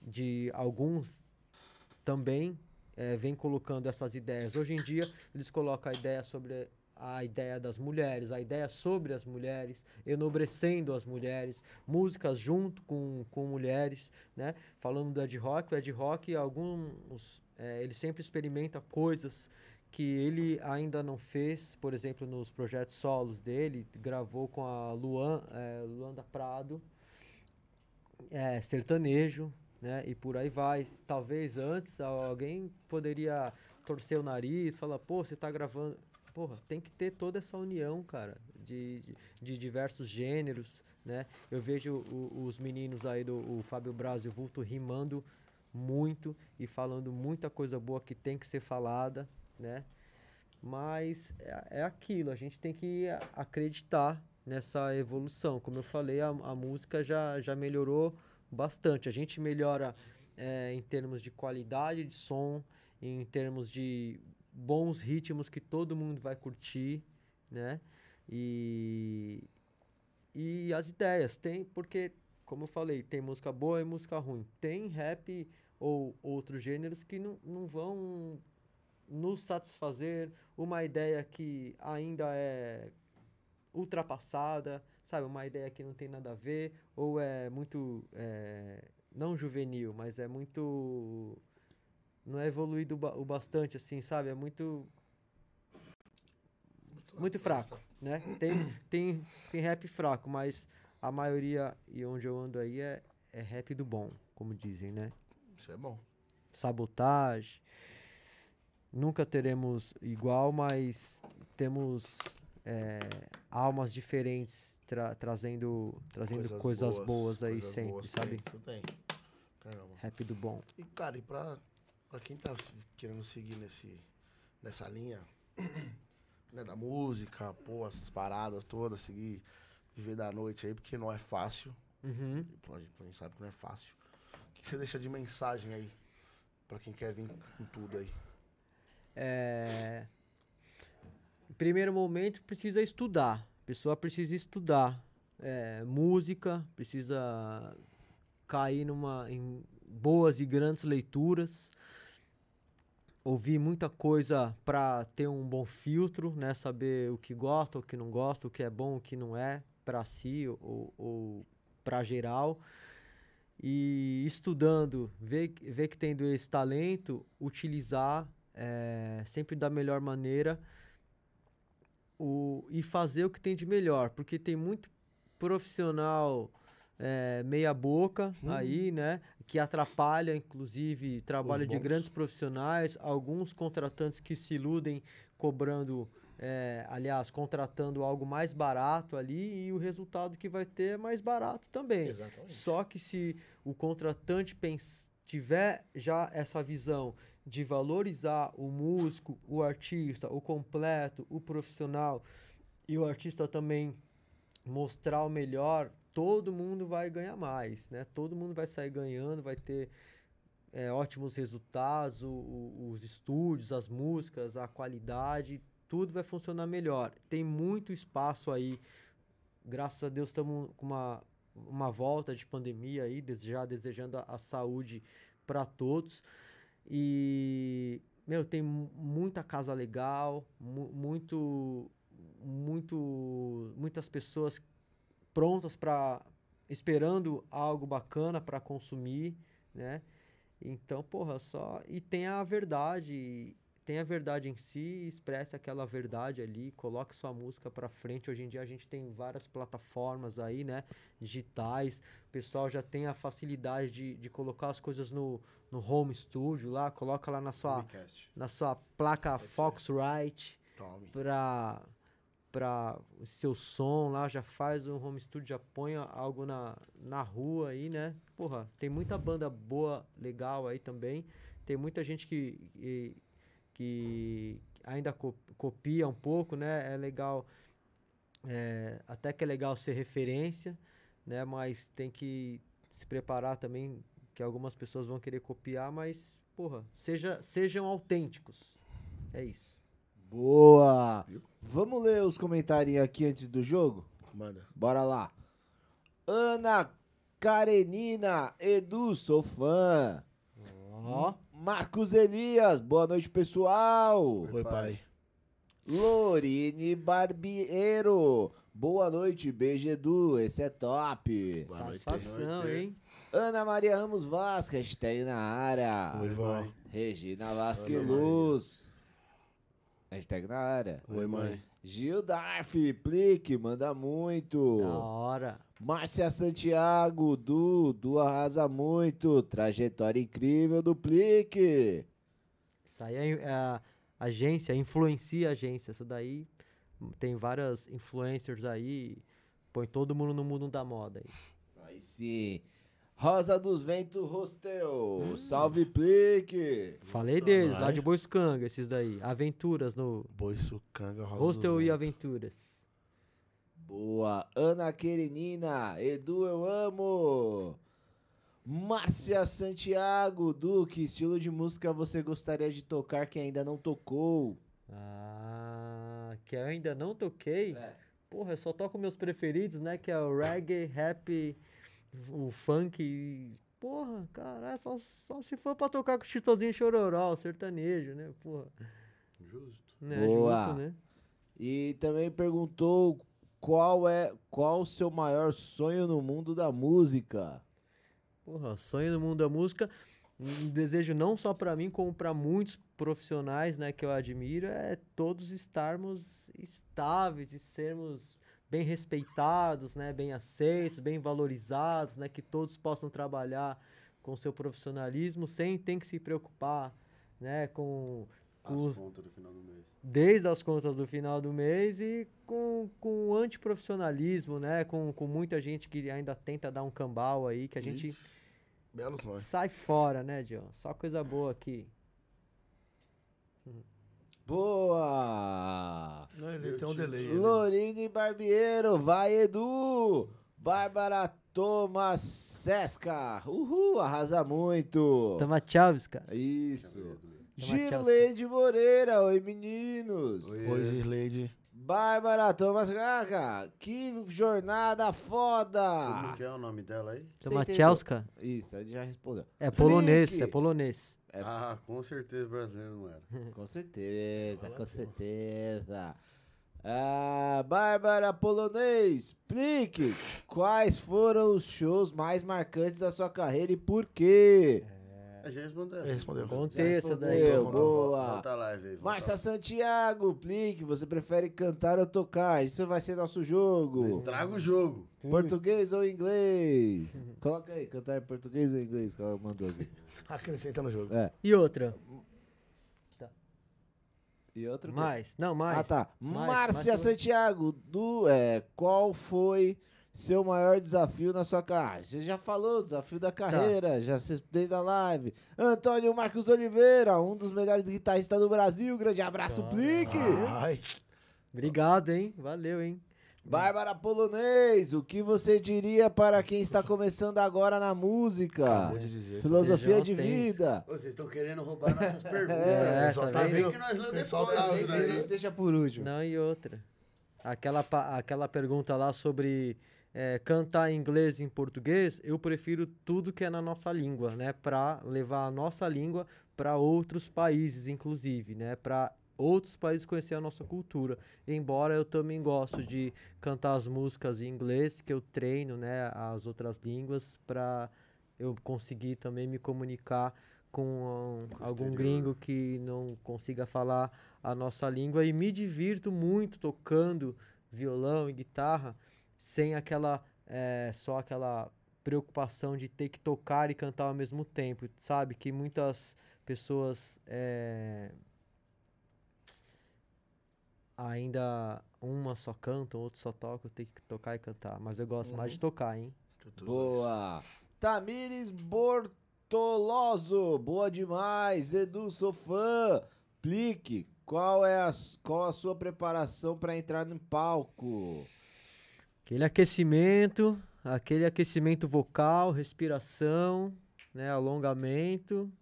Speaker 3: de alguns também eh, vem colocando essas ideias. Hoje em dia, eles colocam a ideia sobre a ideia das mulheres, a ideia sobre as mulheres, enobrecendo as mulheres, músicas junto com, com mulheres, né? Falando do Ed Rock, o Ed Rock, alguns, eh, ele sempre experimenta coisas que ele ainda não fez, por exemplo, nos projetos solos dele, gravou com a Luan, eh, Luanda Prado, é, sertanejo, né? E por aí vai. Talvez antes alguém poderia torcer o nariz, falar, pô, você tá gravando. porra, tem que ter toda essa união, cara, de, de, de diversos gêneros, né? Eu vejo o- os meninos aí do Fábio Braz e o Vulto rimando muito e falando muita coisa boa que tem que ser falada, né? Mas é, é aquilo, a gente tem que acreditar nessa evolução. Como eu falei, a, a música já, já melhorou bastante. A gente melhora eh, em termos de qualidade de som, em termos de bons ritmos que todo mundo vai curtir, né? E, e as ideias, tem, porque, como eu falei, tem música boa e música ruim. Tem rap ou outros gêneros que não, não vão nos satisfazer, uma ideia que ainda é ultrapassada, sabe? Uma ideia que não tem nada a ver, ou é muito, é, não juvenil, mas é muito, não é evoluído o bastante, assim, sabe? É muito, muito fraco, né? Tem, tem, tem rap fraco, mas a maioria, e onde eu ando aí, é, é rap do bom, como dizem, né?
Speaker 2: Isso é bom.
Speaker 3: sabotagem. Nunca teremos igual, mas temos é, almas diferentes tra- trazendo, trazendo coisas, boas, aí
Speaker 2: coisas
Speaker 3: sempre,
Speaker 2: boas
Speaker 3: sabe?
Speaker 2: Isso tem. Caramba.
Speaker 3: Rap do bom.
Speaker 2: E, cara, e pra, pra quem tá querendo seguir nesse, nessa linha, né, da música, pô, essas paradas todas, seguir, viver da noite aí, porque não é fácil.
Speaker 3: Uhum.
Speaker 2: A gente, a gente sabe que não é fácil. O que, que você deixa de mensagem aí pra quem quer vir com tudo aí?
Speaker 3: É, em primeiro momento, precisa estudar. A pessoa precisa estudar é, música, precisa cair numa, em boas e grandes leituras, ouvir muita coisa para ter um bom filtro, né? Saber o que gosta, o que não gosta, o que é bom, o que não é, para si ou, ou para geral. E estudando, ver, ver que tendo esse talento, utilizar eh, sempre da melhor maneira o, e fazer o que tem de melhor, porque tem muito profissional eh, meia boca aí, né, que atrapalha inclusive trabalho de grandes profissionais, alguns contratantes que se iludem cobrando, eh, aliás, contratando algo mais barato ali e o resultado que vai ter é mais barato também.
Speaker 2: Exatamente.
Speaker 3: Só que se o contratante pens- tiver já essa visão de valorizar o músico, o artista, o completo, o profissional e o artista também mostrar o melhor, todo mundo vai ganhar mais, né? Todo mundo vai sair ganhando, vai ter é, ótimos resultados, o- o- os estúdios, as músicas, a qualidade, tudo vai funcionar melhor. Tem muito espaço aí. Graças a Deus estamos com uma, uma volta de pandemia aí, já desejando a, a saúde para todos. E, meu, tem mu- muita casa legal, mu- muito, muito, muitas pessoas prontas para esperando algo bacana para consumir, né? Então, porra, só e tem a verdade, tem a verdade em si, expressa aquela verdade ali, coloque sua música para frente. Hoje em dia a gente tem várias plataformas aí, né, digitais. O pessoal já tem a facilidade de, de colocar as coisas no, no home studio lá, coloca lá na sua na sua placa Foxrite para para o seu som lá, já faz um home studio, já põe algo na, na rua aí, né? Porra, tem muita banda boa, legal aí também. Tem muita gente que, que, que ainda co- copia um pouco, né? É legal, é, até que é legal ser referência, né? Mas tem que se preparar também, que algumas pessoas vão querer copiar, mas, porra, seja, sejam autênticos. É isso.
Speaker 1: Boa! Vamos ler os comentários aqui antes do jogo?
Speaker 2: Manda.
Speaker 1: Bora lá. Ana Karenina, Edu, sou fã.
Speaker 3: Ó.
Speaker 1: Marcos Elias, boa noite, pessoal.
Speaker 2: Oi, pai.
Speaker 1: Lorine Barbiero, boa noite, beijo, Edu, esse é top.
Speaker 2: Boa noite.
Speaker 3: Satisfação, hein?
Speaker 1: Ana Maria Ramos Vaz, hashtag na área.
Speaker 2: Oi, vó.
Speaker 1: Regina Vasque
Speaker 2: Ana
Speaker 1: Luz. Hashtag na área.
Speaker 2: Oi, mãe.
Speaker 1: Gil Darf, Plique, manda muito.
Speaker 3: Da hora.
Speaker 1: Márcia Santiago, Du, Du arrasa muito. Trajetória incrível do Plique.
Speaker 3: Isso aí é, é a, agência, influencia a agência. Essa daí tem várias influencers aí, põe todo mundo no mundo da moda aí.
Speaker 1: Aí sim. Rosa dos Ventos Hostel. Salve, Plique.
Speaker 3: Falei deles, lá de Boiscanga, esses daí. Aventuras no
Speaker 2: Boiçucanga, Rosa
Speaker 3: Hostel
Speaker 2: dos
Speaker 3: e
Speaker 2: Ventos.
Speaker 3: Aventuras.
Speaker 1: Boa. Ana Querenina. Edu, eu amo. Márcia Santiago. Du, que estilo de música você gostaria de tocar que ainda não tocou?
Speaker 3: Ah, que eu ainda não toquei.
Speaker 1: É.
Speaker 3: Porra, eu só toco meus preferidos, né? Que é o reggae, rap, o funk. Porra, cara, é só, só se for pra tocar com o Chitozinho Chororó, o sertanejo, né? Porra,
Speaker 4: Justo.
Speaker 3: né?
Speaker 1: Boa.
Speaker 3: Junto, né?
Speaker 1: E também perguntou qual é qual o seu maior sonho no mundo da música.
Speaker 3: Porra, sonho no mundo da música. Um desejo não só pra mim, como pra muitos profissionais, né, que eu admiro, é todos estarmos estáveis e sermos bem respeitados, né, bem aceitos, bem valorizados, né, que todos possam trabalhar com seu profissionalismo sem ter que se preocupar, né, com
Speaker 4: As contas do final do mês.
Speaker 3: desde as contas do final do mês e com, com antiprofissionalismo, né, com, com muita gente que ainda tenta dar um cambal aí, que a gente
Speaker 2: Belo sonho.
Speaker 3: Sai fora, né, John? Só coisa boa aqui.
Speaker 1: Boa!
Speaker 2: Não, ele tem um delay. ele-
Speaker 1: Lorine Barbiero, vai Edu! Bárbara Thomas Sesca, uhul, arrasa muito!
Speaker 3: Tama Chaves, cara.
Speaker 1: Isso.
Speaker 3: Toma
Speaker 1: Girleide Moreira, oi meninos!
Speaker 4: Oi.
Speaker 2: Oi, Gislaide.
Speaker 1: Bárbara Thomas Gaga, que jornada
Speaker 4: Como
Speaker 1: foda!
Speaker 4: que é o nome dela aí?
Speaker 1: Você
Speaker 3: Tama
Speaker 1: entendeu?
Speaker 3: Chelska.
Speaker 1: Isso, ele já respondeu.
Speaker 3: É polonês,
Speaker 1: Flick.
Speaker 3: é polonês.
Speaker 1: É.
Speaker 4: Ah, com certeza brasileiro não era.
Speaker 1: Com certeza, com certeza. Ah, Bárbara Polonês, explique quais foram os shows mais marcantes da sua carreira e por quê?
Speaker 4: A gente respondeu.
Speaker 2: Ele respondeu.
Speaker 3: Contei essa daí.
Speaker 1: respondeu.
Speaker 2: Volta,
Speaker 1: boa.
Speaker 4: Volta a live aí. volta
Speaker 1: Márcia. Santiago, Plique, você prefere cantar ou tocar? Isso vai ser nosso jogo.
Speaker 4: Estraga o jogo.
Speaker 1: Português ou inglês? Coloca aí, cantar em português ou inglês que ela mandou aqui.
Speaker 2: Acrescenta no jogo.
Speaker 1: É.
Speaker 3: E outra?
Speaker 1: E outro?
Speaker 3: Mais. Não, mais.
Speaker 1: Ah, tá.
Speaker 3: Mais,
Speaker 1: Márcia
Speaker 3: mais que-
Speaker 1: Santiago, do, é, qual foi seu maior desafio na sua carreira? Você já falou, desafio da carreira, já se- desde a live. Antônio Marcos Oliveira, um dos melhores guitarristas do Brasil. Grande abraço, Plique.
Speaker 2: Ai,
Speaker 3: Obrigado, hein? Valeu, hein?
Speaker 1: Bárbara Polonês, o que você diria para quem está começando agora na música?
Speaker 2: acabou de dizer.
Speaker 1: Filosofia de vida.
Speaker 4: Ô, Vocês estão querendo roubar nossas perguntas.
Speaker 3: É,
Speaker 2: pessoal
Speaker 3: tá
Speaker 2: tá
Speaker 3: vendo?
Speaker 4: que nós lemos depois.
Speaker 2: tá
Speaker 4: né,
Speaker 1: deixa por último.
Speaker 3: Não, e outra. Aquela, aquela pergunta lá sobre é, cantar em inglês e em português, eu prefiro tudo que é na nossa língua, né? Pra levar a nossa língua para outros países, inclusive, né? Pra outros países conhecer a nossa cultura. Embora eu também gosto de cantar as músicas em inglês, que eu treino, né? As outras línguas, pra eu conseguir também me comunicar com ah, algum
Speaker 4: exterior.
Speaker 3: gringo que não consiga falar a nossa língua e me divirto muito tocando violão e guitarra sem aquela eh, só aquela preocupação de ter que tocar e cantar ao mesmo tempo, sabe? Que muitas pessoas eh, ainda uma só cantam, outra só toca, eu tenho que tocar e cantar, mas eu gosto mais de tocar, hein?
Speaker 1: Boa. Tamires Bortoloso, boa demais. Edu, sou fã. Plique, qual é a, qual a sua preparação para entrar no palco?
Speaker 3: Aquele aquecimento, aquele aquecimento vocal, respiração, né, alongamento.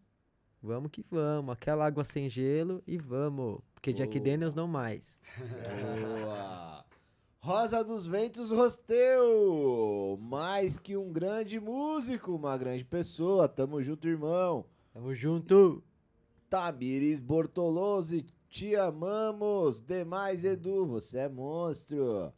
Speaker 3: Vamos que vamos, aquela água sem gelo e vamos, porque Jack
Speaker 1: Boa.
Speaker 3: Daniels não mais.
Speaker 1: Boa. Rosa dos Ventos Rosteu, mais que um grande músico, uma grande pessoa. Tamo junto, irmão.
Speaker 3: Tamo junto.
Speaker 1: Tamires Bortolozzi, te amamos. Demais, Edu, você é monstro.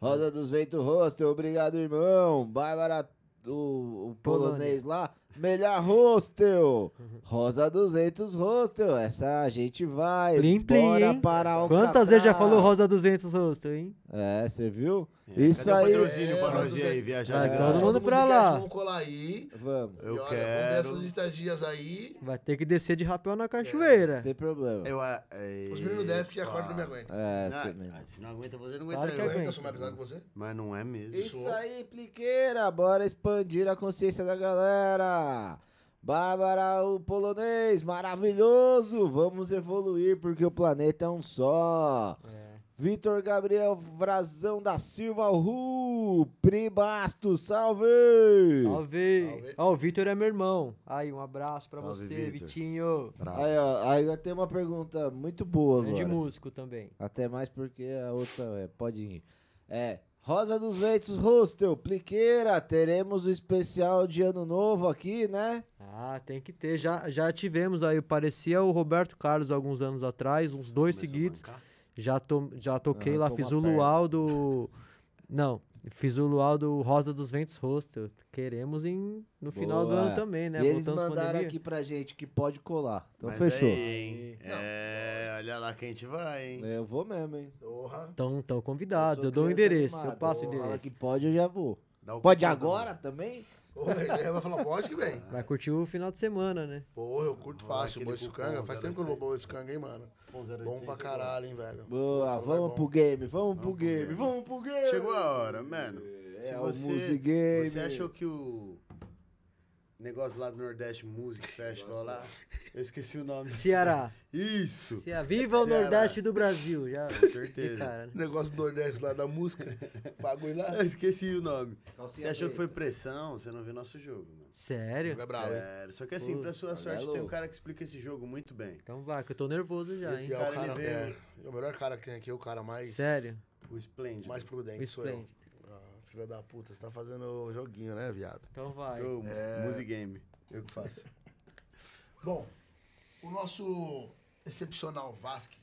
Speaker 1: Rosa dos Ventos Hostel, obrigado, irmão. Bárbara, o, o polonês lá, melhor hostel. Rosa dos Ventos Hostel, essa a gente vai.
Speaker 3: Plim, plim,
Speaker 1: Bora
Speaker 3: hein?
Speaker 1: para o
Speaker 3: Quantas vezes já falou Rosa 200 Rosto, hein?
Speaker 1: É, você viu? Isso
Speaker 4: Cadê
Speaker 1: aí.
Speaker 4: o patrocínio
Speaker 2: é,
Speaker 4: pra nós ir
Speaker 2: é.
Speaker 4: aí, viajar?
Speaker 3: Vai,
Speaker 4: de
Speaker 3: todo mundo pra lá.
Speaker 2: Vamos colar aí.
Speaker 1: Vamos,
Speaker 4: Eu
Speaker 2: E olha,
Speaker 4: quero.
Speaker 2: Vamos dessas estagias aí.
Speaker 3: Vai ter que descer de rapel na cachoeira.
Speaker 1: não tem problema.
Speaker 4: Eu, é,
Speaker 2: Os meninos descem porque a corda não me aguenta.
Speaker 1: É,
Speaker 4: Ah,
Speaker 1: também.
Speaker 4: ah, se não aguenta você, não aguenta
Speaker 3: Claro que
Speaker 4: eu.
Speaker 3: aguenta.
Speaker 2: Eu sou mais pesado que você?
Speaker 4: Mas não é mesmo.
Speaker 1: Isso aí, pliqueira. Bora expandir a consciência da galera. Bárbara, o polonês, maravilhoso. Vamos evoluir porque o planeta é um só.
Speaker 3: É.
Speaker 1: Vitor Gabriel Vrazão da Silva, Ru. Pri Bastos, salve.
Speaker 3: Salve! Ó, o Vitor é meu irmão. Aí, um abraço pra
Speaker 4: Salve,
Speaker 3: você,
Speaker 4: Vitor.
Speaker 3: Vitinho.
Speaker 4: Bravo.
Speaker 1: Aí, ó, aí eu tenho uma pergunta muito boa
Speaker 3: Grande
Speaker 1: agora.
Speaker 3: músico também.
Speaker 1: Até mais porque a outra é, pode ir. É, Rosa dos Ventos Hostel, Pliqueira, teremos o especial de ano novo aqui, né?
Speaker 3: Ah, tem que ter. Já, já tivemos aí, parecia o Roberto Carlos alguns anos atrás, uns dois
Speaker 4: Começou a
Speaker 3: seguidos. Já, to, já toquei lá,
Speaker 1: Arrancou
Speaker 3: fiz o luau do. Não, fiz o luau do Rosa dos Ventos Hostel. Queremos em, no final do
Speaker 1: Boa.
Speaker 3: ano também, né?
Speaker 1: e eles
Speaker 3: Voltamos
Speaker 1: mandaram
Speaker 3: pandemia.
Speaker 1: aqui pra gente que pode colar. Então
Speaker 4: Mas
Speaker 1: fechou.
Speaker 4: aí, hein? É, olha lá que a gente vai, hein?
Speaker 1: Eu vou mesmo, hein?
Speaker 2: Porra.
Speaker 3: Estão tão convidados, eu,
Speaker 1: sou
Speaker 3: dou o endereço,
Speaker 1: animada.
Speaker 3: eu passo o
Speaker 1: Fala
Speaker 3: endereço.
Speaker 1: que pode, eu já vou. Pode agora também?
Speaker 2: Porra, ele vai falar, pode que vem.
Speaker 3: Vai curtir o final de semana, né?
Speaker 2: Porra, eu curto
Speaker 4: Ah,
Speaker 2: fácil o boi sucanga. Faz tempo que eu não
Speaker 4: 0800.
Speaker 2: vou boi sucanga, hein, mano. Bom pra
Speaker 4: 0800
Speaker 2: caralho, hein, velho.
Speaker 1: Boa,
Speaker 2: Puta,
Speaker 1: vamos pro game, vamos pro
Speaker 4: pro
Speaker 1: game,
Speaker 4: game.
Speaker 1: vamos pro game.
Speaker 4: Chegou a hora, mano. Se
Speaker 1: É, o
Speaker 4: você,
Speaker 1: Music Game.
Speaker 4: você achou que o negócio lá do Nordeste Music Festival lá, eu esqueci o nome.
Speaker 3: Ceará.
Speaker 4: Isso!
Speaker 3: Ceará. Viva o
Speaker 4: Ceará.
Speaker 3: Nordeste do Brasil. Já,
Speaker 4: Com certeza.
Speaker 3: cara, né?
Speaker 2: Negócio do Nordeste lá da música. Bagulho lá.
Speaker 4: Eu esqueci o nome. Você achou que foi pressão? Você não viu nosso jogo, mano.
Speaker 3: Sério?
Speaker 2: É bravo?
Speaker 4: Sério. Só que assim,
Speaker 3: Pô,
Speaker 4: pra sua
Speaker 1: é
Speaker 4: sorte, tem um cara que explica esse jogo muito bem.
Speaker 3: Então vai, que eu tô nervoso já,
Speaker 2: Esse
Speaker 3: hein?
Speaker 2: é o
Speaker 4: cara,
Speaker 2: cara,
Speaker 4: ele veio-
Speaker 2: é, é o melhor cara que tem aqui, é o cara mais...
Speaker 3: Sério?
Speaker 4: O Splendid.
Speaker 2: Mais prudente, sou eu. Filha da puta, você tá fazendo joguinho, né, viado?
Speaker 3: Então vai.
Speaker 4: Ô,
Speaker 2: É.
Speaker 4: Music Game. Eu que faço.
Speaker 2: Bom, o nosso excepcional Vasque,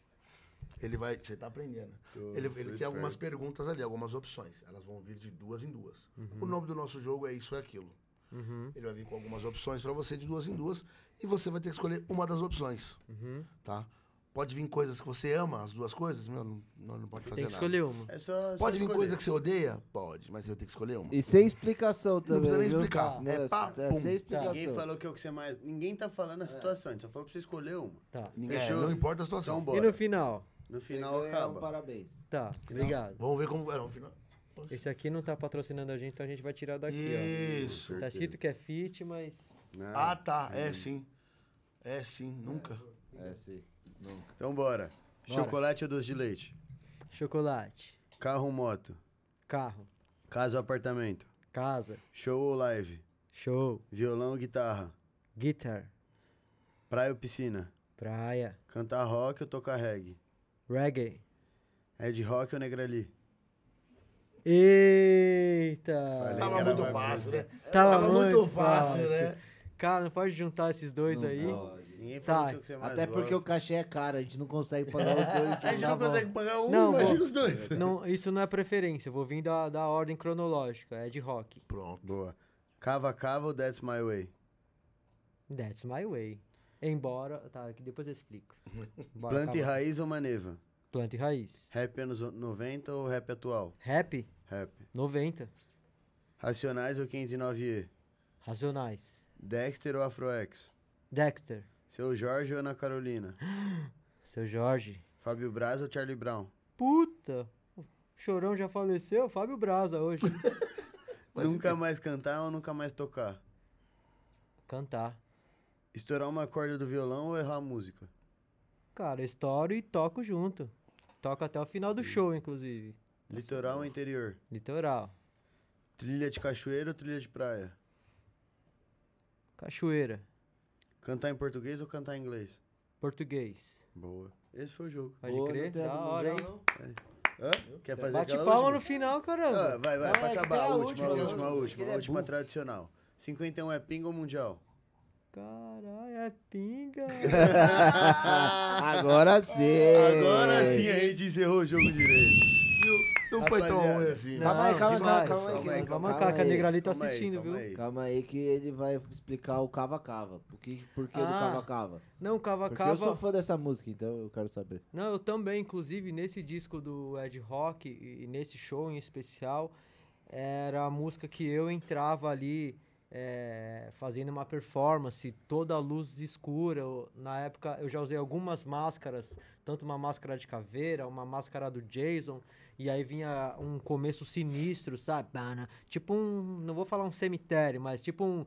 Speaker 2: ele vai. Você tá aprendendo.
Speaker 4: Tô,
Speaker 2: ele ele
Speaker 4: esperto.
Speaker 2: tem algumas perguntas ali, algumas opções. Elas vão vir de duas em duas. O nome do nosso jogo é Isso é Aquilo.
Speaker 3: Uhum.
Speaker 2: Ele vai vir com algumas opções pra você de duas em duas. E você vai ter que escolher uma das opções.
Speaker 3: Uhum.
Speaker 2: Tá? Pode vir coisas que você ama, as duas coisas? Meu, não, não, não pode fazer
Speaker 3: Tem que
Speaker 2: nada.
Speaker 3: escolher uma.
Speaker 4: É só.
Speaker 2: Pode
Speaker 4: só
Speaker 2: vir
Speaker 4: escolher.
Speaker 2: coisa que você odeia? Pode, mas vai ter que escolher uma.
Speaker 1: E sem explicação também.
Speaker 2: precisa nem
Speaker 1: viu?
Speaker 2: explicar.
Speaker 1: Né,
Speaker 2: É pá,
Speaker 1: é
Speaker 2: pum.
Speaker 1: sem explicação.
Speaker 4: Ninguém falou que é o que você mais. Ninguém tá falando a situação, a gente só falou pra você escolher uma.
Speaker 3: Tá.
Speaker 2: Ninguém,
Speaker 4: Fechou?
Speaker 2: não importa a situação.
Speaker 4: Então bora.
Speaker 3: E no final?
Speaker 4: No final
Speaker 1: ganha
Speaker 4: acaba.
Speaker 1: um parabéns.
Speaker 3: Tá, obrigado.
Speaker 2: Vamos ver como. É, no final.
Speaker 3: Esse aqui não tá patrocinando a gente, então a gente vai tirar daqui,
Speaker 2: Isso.
Speaker 3: ó. Tá escrito que é fit, mas.
Speaker 4: Não.
Speaker 2: Ah, tá. É sim. É sim, nunca.
Speaker 1: É, sim.
Speaker 4: Então bora.
Speaker 3: Bora.
Speaker 4: Chocolate ou doce de leite?
Speaker 3: Chocolate.
Speaker 4: Carro ou moto?
Speaker 3: Carro.
Speaker 4: Casa ou apartamento?
Speaker 3: Casa.
Speaker 4: Show ou live?
Speaker 3: Show.
Speaker 4: Violão ou guitarra?
Speaker 3: Guitar.
Speaker 4: Praia ou piscina?
Speaker 3: Praia.
Speaker 4: Cantar rock ou tocar reggae?
Speaker 3: Reggae.
Speaker 4: Ed rock ou negrali?
Speaker 3: Eita!
Speaker 4: Falei.
Speaker 2: Tava muito fácil, né?
Speaker 3: Tava,
Speaker 2: Tava muito fácil, né?
Speaker 3: Cara, não pode juntar esses dois
Speaker 1: Não
Speaker 3: aí.
Speaker 1: pode.
Speaker 4: Ninguém falou
Speaker 3: Tá.
Speaker 4: que é o que você mais
Speaker 1: Até porque o cachê é caro, a gente não consegue pagar os dois.
Speaker 4: A gente não consegue pagar um,
Speaker 3: Não,
Speaker 4: imagina
Speaker 3: vou-
Speaker 4: os dois.
Speaker 3: Não, isso não é preferência, eu vou vir da, da ordem cronológica, é de rock.
Speaker 2: Pronto.
Speaker 4: Boa. Cava Cava ou That's My Way?
Speaker 3: That's my way. Embora. Tá, que depois eu explico. Bora,
Speaker 4: Planta e raiz ou maneva?
Speaker 3: Planta e raiz.
Speaker 4: Rap anos 90 ou rap atual?
Speaker 3: Rap,
Speaker 4: Rap.
Speaker 3: 90.
Speaker 4: Racionais ou 509E?
Speaker 3: Racionais.
Speaker 4: Dexter ou Afroex?
Speaker 3: Dexter.
Speaker 4: Seu Jorge ou Ana Carolina?
Speaker 3: Seu Jorge.
Speaker 4: Fábio Braz ou Charlie Brown?
Speaker 3: Puta! O Chorão já faleceu, Fábio Braza hoje.
Speaker 4: nunca mais cantar ou nunca mais tocar?
Speaker 3: Cantar.
Speaker 4: Estourar uma corda do violão ou errar a música?
Speaker 3: Cara, estouro e toco junto. Toco até o final do show, inclusive.
Speaker 4: Litoral ou interior?
Speaker 3: Litoral.
Speaker 4: Trilha de cachoeira ou trilha de praia?
Speaker 3: Cachoeira.
Speaker 4: Cantar em português ou cantar em inglês?
Speaker 3: Português.
Speaker 4: Boa. Esse foi o jogo.
Speaker 3: Pode
Speaker 1: Boa,
Speaker 3: crer? Da
Speaker 1: a do
Speaker 3: hora, hein?
Speaker 1: Mundial,
Speaker 4: Hã? Quer fazer
Speaker 3: Bate palma
Speaker 4: última?
Speaker 3: no final, caramba.
Speaker 4: Ah, vai, vai,
Speaker 1: Não,
Speaker 4: pra
Speaker 1: é
Speaker 4: acabar. A
Speaker 1: a
Speaker 4: última,
Speaker 1: última,
Speaker 4: a
Speaker 1: a
Speaker 4: última, a
Speaker 1: última,
Speaker 4: última,
Speaker 1: que ele
Speaker 4: a
Speaker 1: é
Speaker 4: última tradicional. 51 é pinga ou mundial?
Speaker 3: Caralho, é pinga.
Speaker 1: Agora sim.
Speaker 4: Agora sim a gente encerrou o jogo direito.
Speaker 2: Não foi tão ruim assim.
Speaker 3: Não,
Speaker 1: Calma aí, calma,
Speaker 3: demais.
Speaker 1: calma, calma aí.
Speaker 4: Calma aí,
Speaker 1: que-
Speaker 3: Calma,
Speaker 1: calma
Speaker 3: cara, que a
Speaker 1: aí.
Speaker 3: Negra ali tá
Speaker 4: Calma aí,
Speaker 3: assistindo,
Speaker 4: calma
Speaker 3: viu?
Speaker 4: aí.
Speaker 1: Calma aí que ele vai explicar o Cava Cava. Por que, por que do
Speaker 3: Ah,
Speaker 1: Cava Cava?
Speaker 3: Não, Cava
Speaker 1: Porque eu sou
Speaker 3: Cava.
Speaker 1: fã dessa música, então eu quero saber.
Speaker 3: Não, eu também, inclusive, nesse disco do Ed Rock e nesse show em especial, era a música que eu entrava ali é, fazendo uma performance, toda a luz escura. eu- na época eu já usei algumas máscaras, tanto uma máscara de caveira, uma máscara do Jason, e aí vinha um começo sinistro, sabe? Tipo um, não vou falar um cemitério, mas tipo um.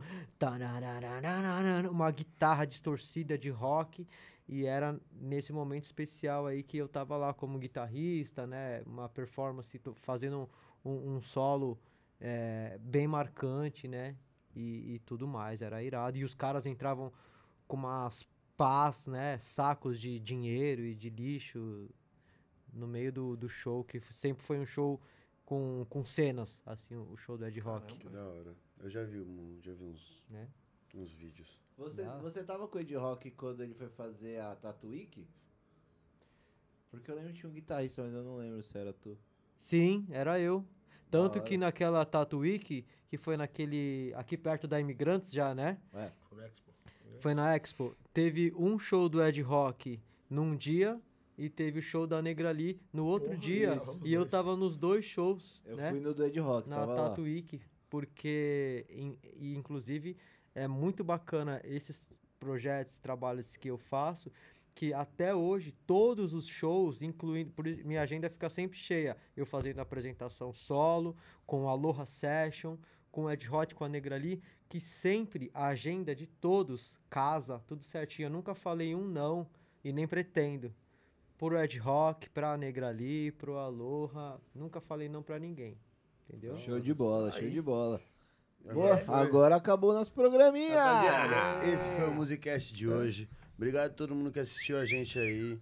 Speaker 3: Uma guitarra distorcida de rock. E era nesse momento especial aí que eu tava lá como guitarrista, né? Uma performance, fazendo um, um solo é, bem marcante, né? E, e tudo mais, era irado. E os caras entravam com umas pás, né? Sacos de dinheiro e de lixo no meio do, do show, que sempre foi um show com, com cenas, assim, o show do Ed Rock.
Speaker 4: Que da hora. Eu já vi, um, já vi uns,
Speaker 3: Né?
Speaker 4: uns vídeos.
Speaker 1: Você,
Speaker 3: Dá.
Speaker 1: você tava com o Ed Rock quando ele foi fazer a Tatuíque? Porque eu lembro que tinha um guitarrista, mas eu não lembro se era tu.
Speaker 3: Sim, era eu. Tanto que naquela Tattoo Week, que foi naquele. aqui perto da Imigrantes já, né?
Speaker 2: Por Expo.
Speaker 3: Foi na Expo. Teve um show do Ed Rock num dia e teve o show da Negra Lee no outro
Speaker 2: Porra,
Speaker 3: dia.
Speaker 2: isso.
Speaker 3: E eu tava nos dois shows,
Speaker 1: Eu
Speaker 3: né?
Speaker 1: fui no do Ed Rock,
Speaker 3: na
Speaker 1: tava lá.
Speaker 3: Tattoo Week, porque e inclusive é muito bacana esses projetos, trabalhos que eu faço, que até hoje todos os shows, incluindo, por isso, minha agenda fica sempre cheia, eu fazendo apresentação solo, com a Aloha Session, com Ed Hot, com a Negra Lee, que sempre a agenda de todos casa, tudo certinho. Eu nunca falei um não e nem pretendo. Pro Ed Rock, pra Negra Lee, pro Aloha, nunca falei não pra ninguém. Entendeu?
Speaker 1: Show de bola, show
Speaker 2: Aí.
Speaker 1: de bola.
Speaker 4: Agora
Speaker 1: Boa, agora acabou nosso programinha.
Speaker 4: Rapaziada, esse foi o Musicast de hoje. Obrigado a todo mundo que assistiu a gente aí.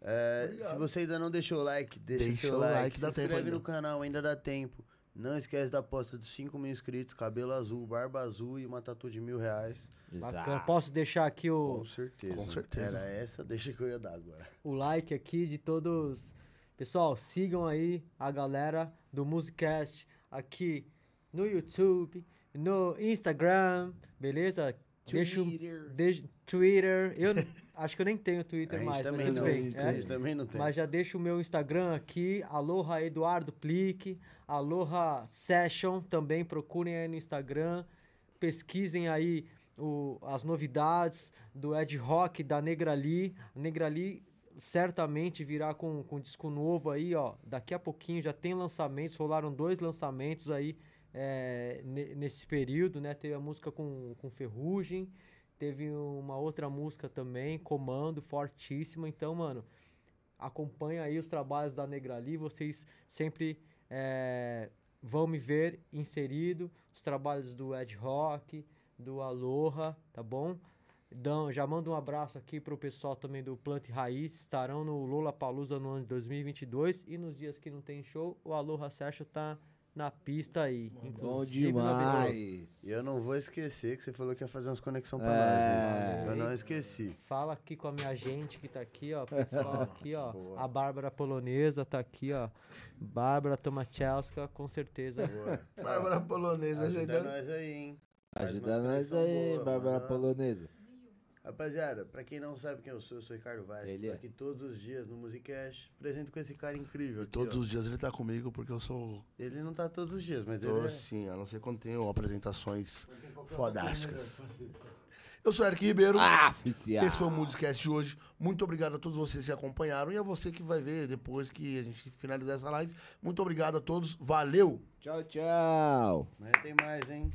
Speaker 4: É, se você ainda não deixou o like, deixa,
Speaker 2: Deixa
Speaker 4: seu
Speaker 2: o
Speaker 4: like.
Speaker 2: like,
Speaker 4: se inscreve no canal, ainda dá tempo. Não esquece da aposta dos 5 mil inscritos, cabelo azul, barba azul e uma tatu de mil reais.
Speaker 3: Bacana. Posso deixar aqui o,
Speaker 4: Com certeza.
Speaker 2: Com certeza.
Speaker 4: Era essa, deixa que eu ia dar agora.
Speaker 3: o like aqui de todos. Pessoal, sigam aí a galera do Musicast aqui no YouTube, no Instagram, beleza? Deixa o-
Speaker 1: Twitter.
Speaker 3: Eu acho que eu nem tenho
Speaker 4: A
Speaker 3: Twitter
Speaker 4: gente
Speaker 3: mais, mas
Speaker 4: também
Speaker 3: tudo
Speaker 4: não.
Speaker 3: bem.
Speaker 4: A
Speaker 3: é.
Speaker 4: gente também não tem.
Speaker 3: Mas já deixo o meu Instagram aqui, Aloha Eduardo Plique, Aloha Session, também procurem aí no Instagram, pesquisem aí o- as novidades do Ed Rock, da Negra Lee. A Negra Lee certamente virá com, com disco novo aí, ó. Daqui a pouquinho já tem lançamentos, rolaram dois lançamentos aí é, ne- nesse período, né? Teve a música com, com Ferrugem, teve uma outra música também, Comando, fortíssima. Então, mano, acompanha aí os trabalhos da Negrali, vocês sempre é, vão me ver inserido, os trabalhos do Ed Rock, do Aloha, tá bom? Então, já mando um abraço aqui pro pessoal também do Plante Raiz, estarão no Lula Palusa no ano de 2022 e nos dias que não tem show, o Aloha Session tá na pista aí.
Speaker 1: Bom demais.
Speaker 4: E eu não vou esquecer que você falou que ia fazer umas conexões pra
Speaker 1: É.
Speaker 4: nós. hein? Eu não esqueci.
Speaker 3: Fala aqui com a minha gente que tá aqui, ó. Pessoal aqui, ó.
Speaker 4: Boa.
Speaker 3: A Bárbara Polonesa tá aqui, ó. Bárbara Tomachelska, com certeza.
Speaker 4: Boa.
Speaker 2: Bárbara Polonesa
Speaker 4: Ajuda
Speaker 2: ajeitando.
Speaker 4: nós aí, hein?
Speaker 1: Ajuda nós aí,
Speaker 4: boa,
Speaker 1: Bárbara
Speaker 4: mano.
Speaker 1: Polonesa.
Speaker 4: Rapaziada, pra quem não sabe quem eu sou, eu sou Ricardo Vaz.
Speaker 1: Ele
Speaker 4: Tô
Speaker 1: é.
Speaker 4: aqui todos os dias no Musicast. Presento com esse cara incrível.
Speaker 2: E
Speaker 4: aqui,
Speaker 2: todos
Speaker 4: ó.
Speaker 2: os dias ele tá comigo porque eu sou.
Speaker 4: Ele não tá todos os dias, mas ele
Speaker 2: Tô
Speaker 4: é...
Speaker 2: assim, a não ser quando tenho apresentações fodásticas. Eu sou Eric Ribeiro.
Speaker 1: Ah, oficial.
Speaker 2: Esse foi o Musicast de hoje. Muito obrigado a todos vocês que acompanharam e a você que vai ver depois que a gente finalizar essa live. Muito obrigado a todos. Valeu!
Speaker 1: Tchau, tchau.
Speaker 4: Mas tem mais, hein?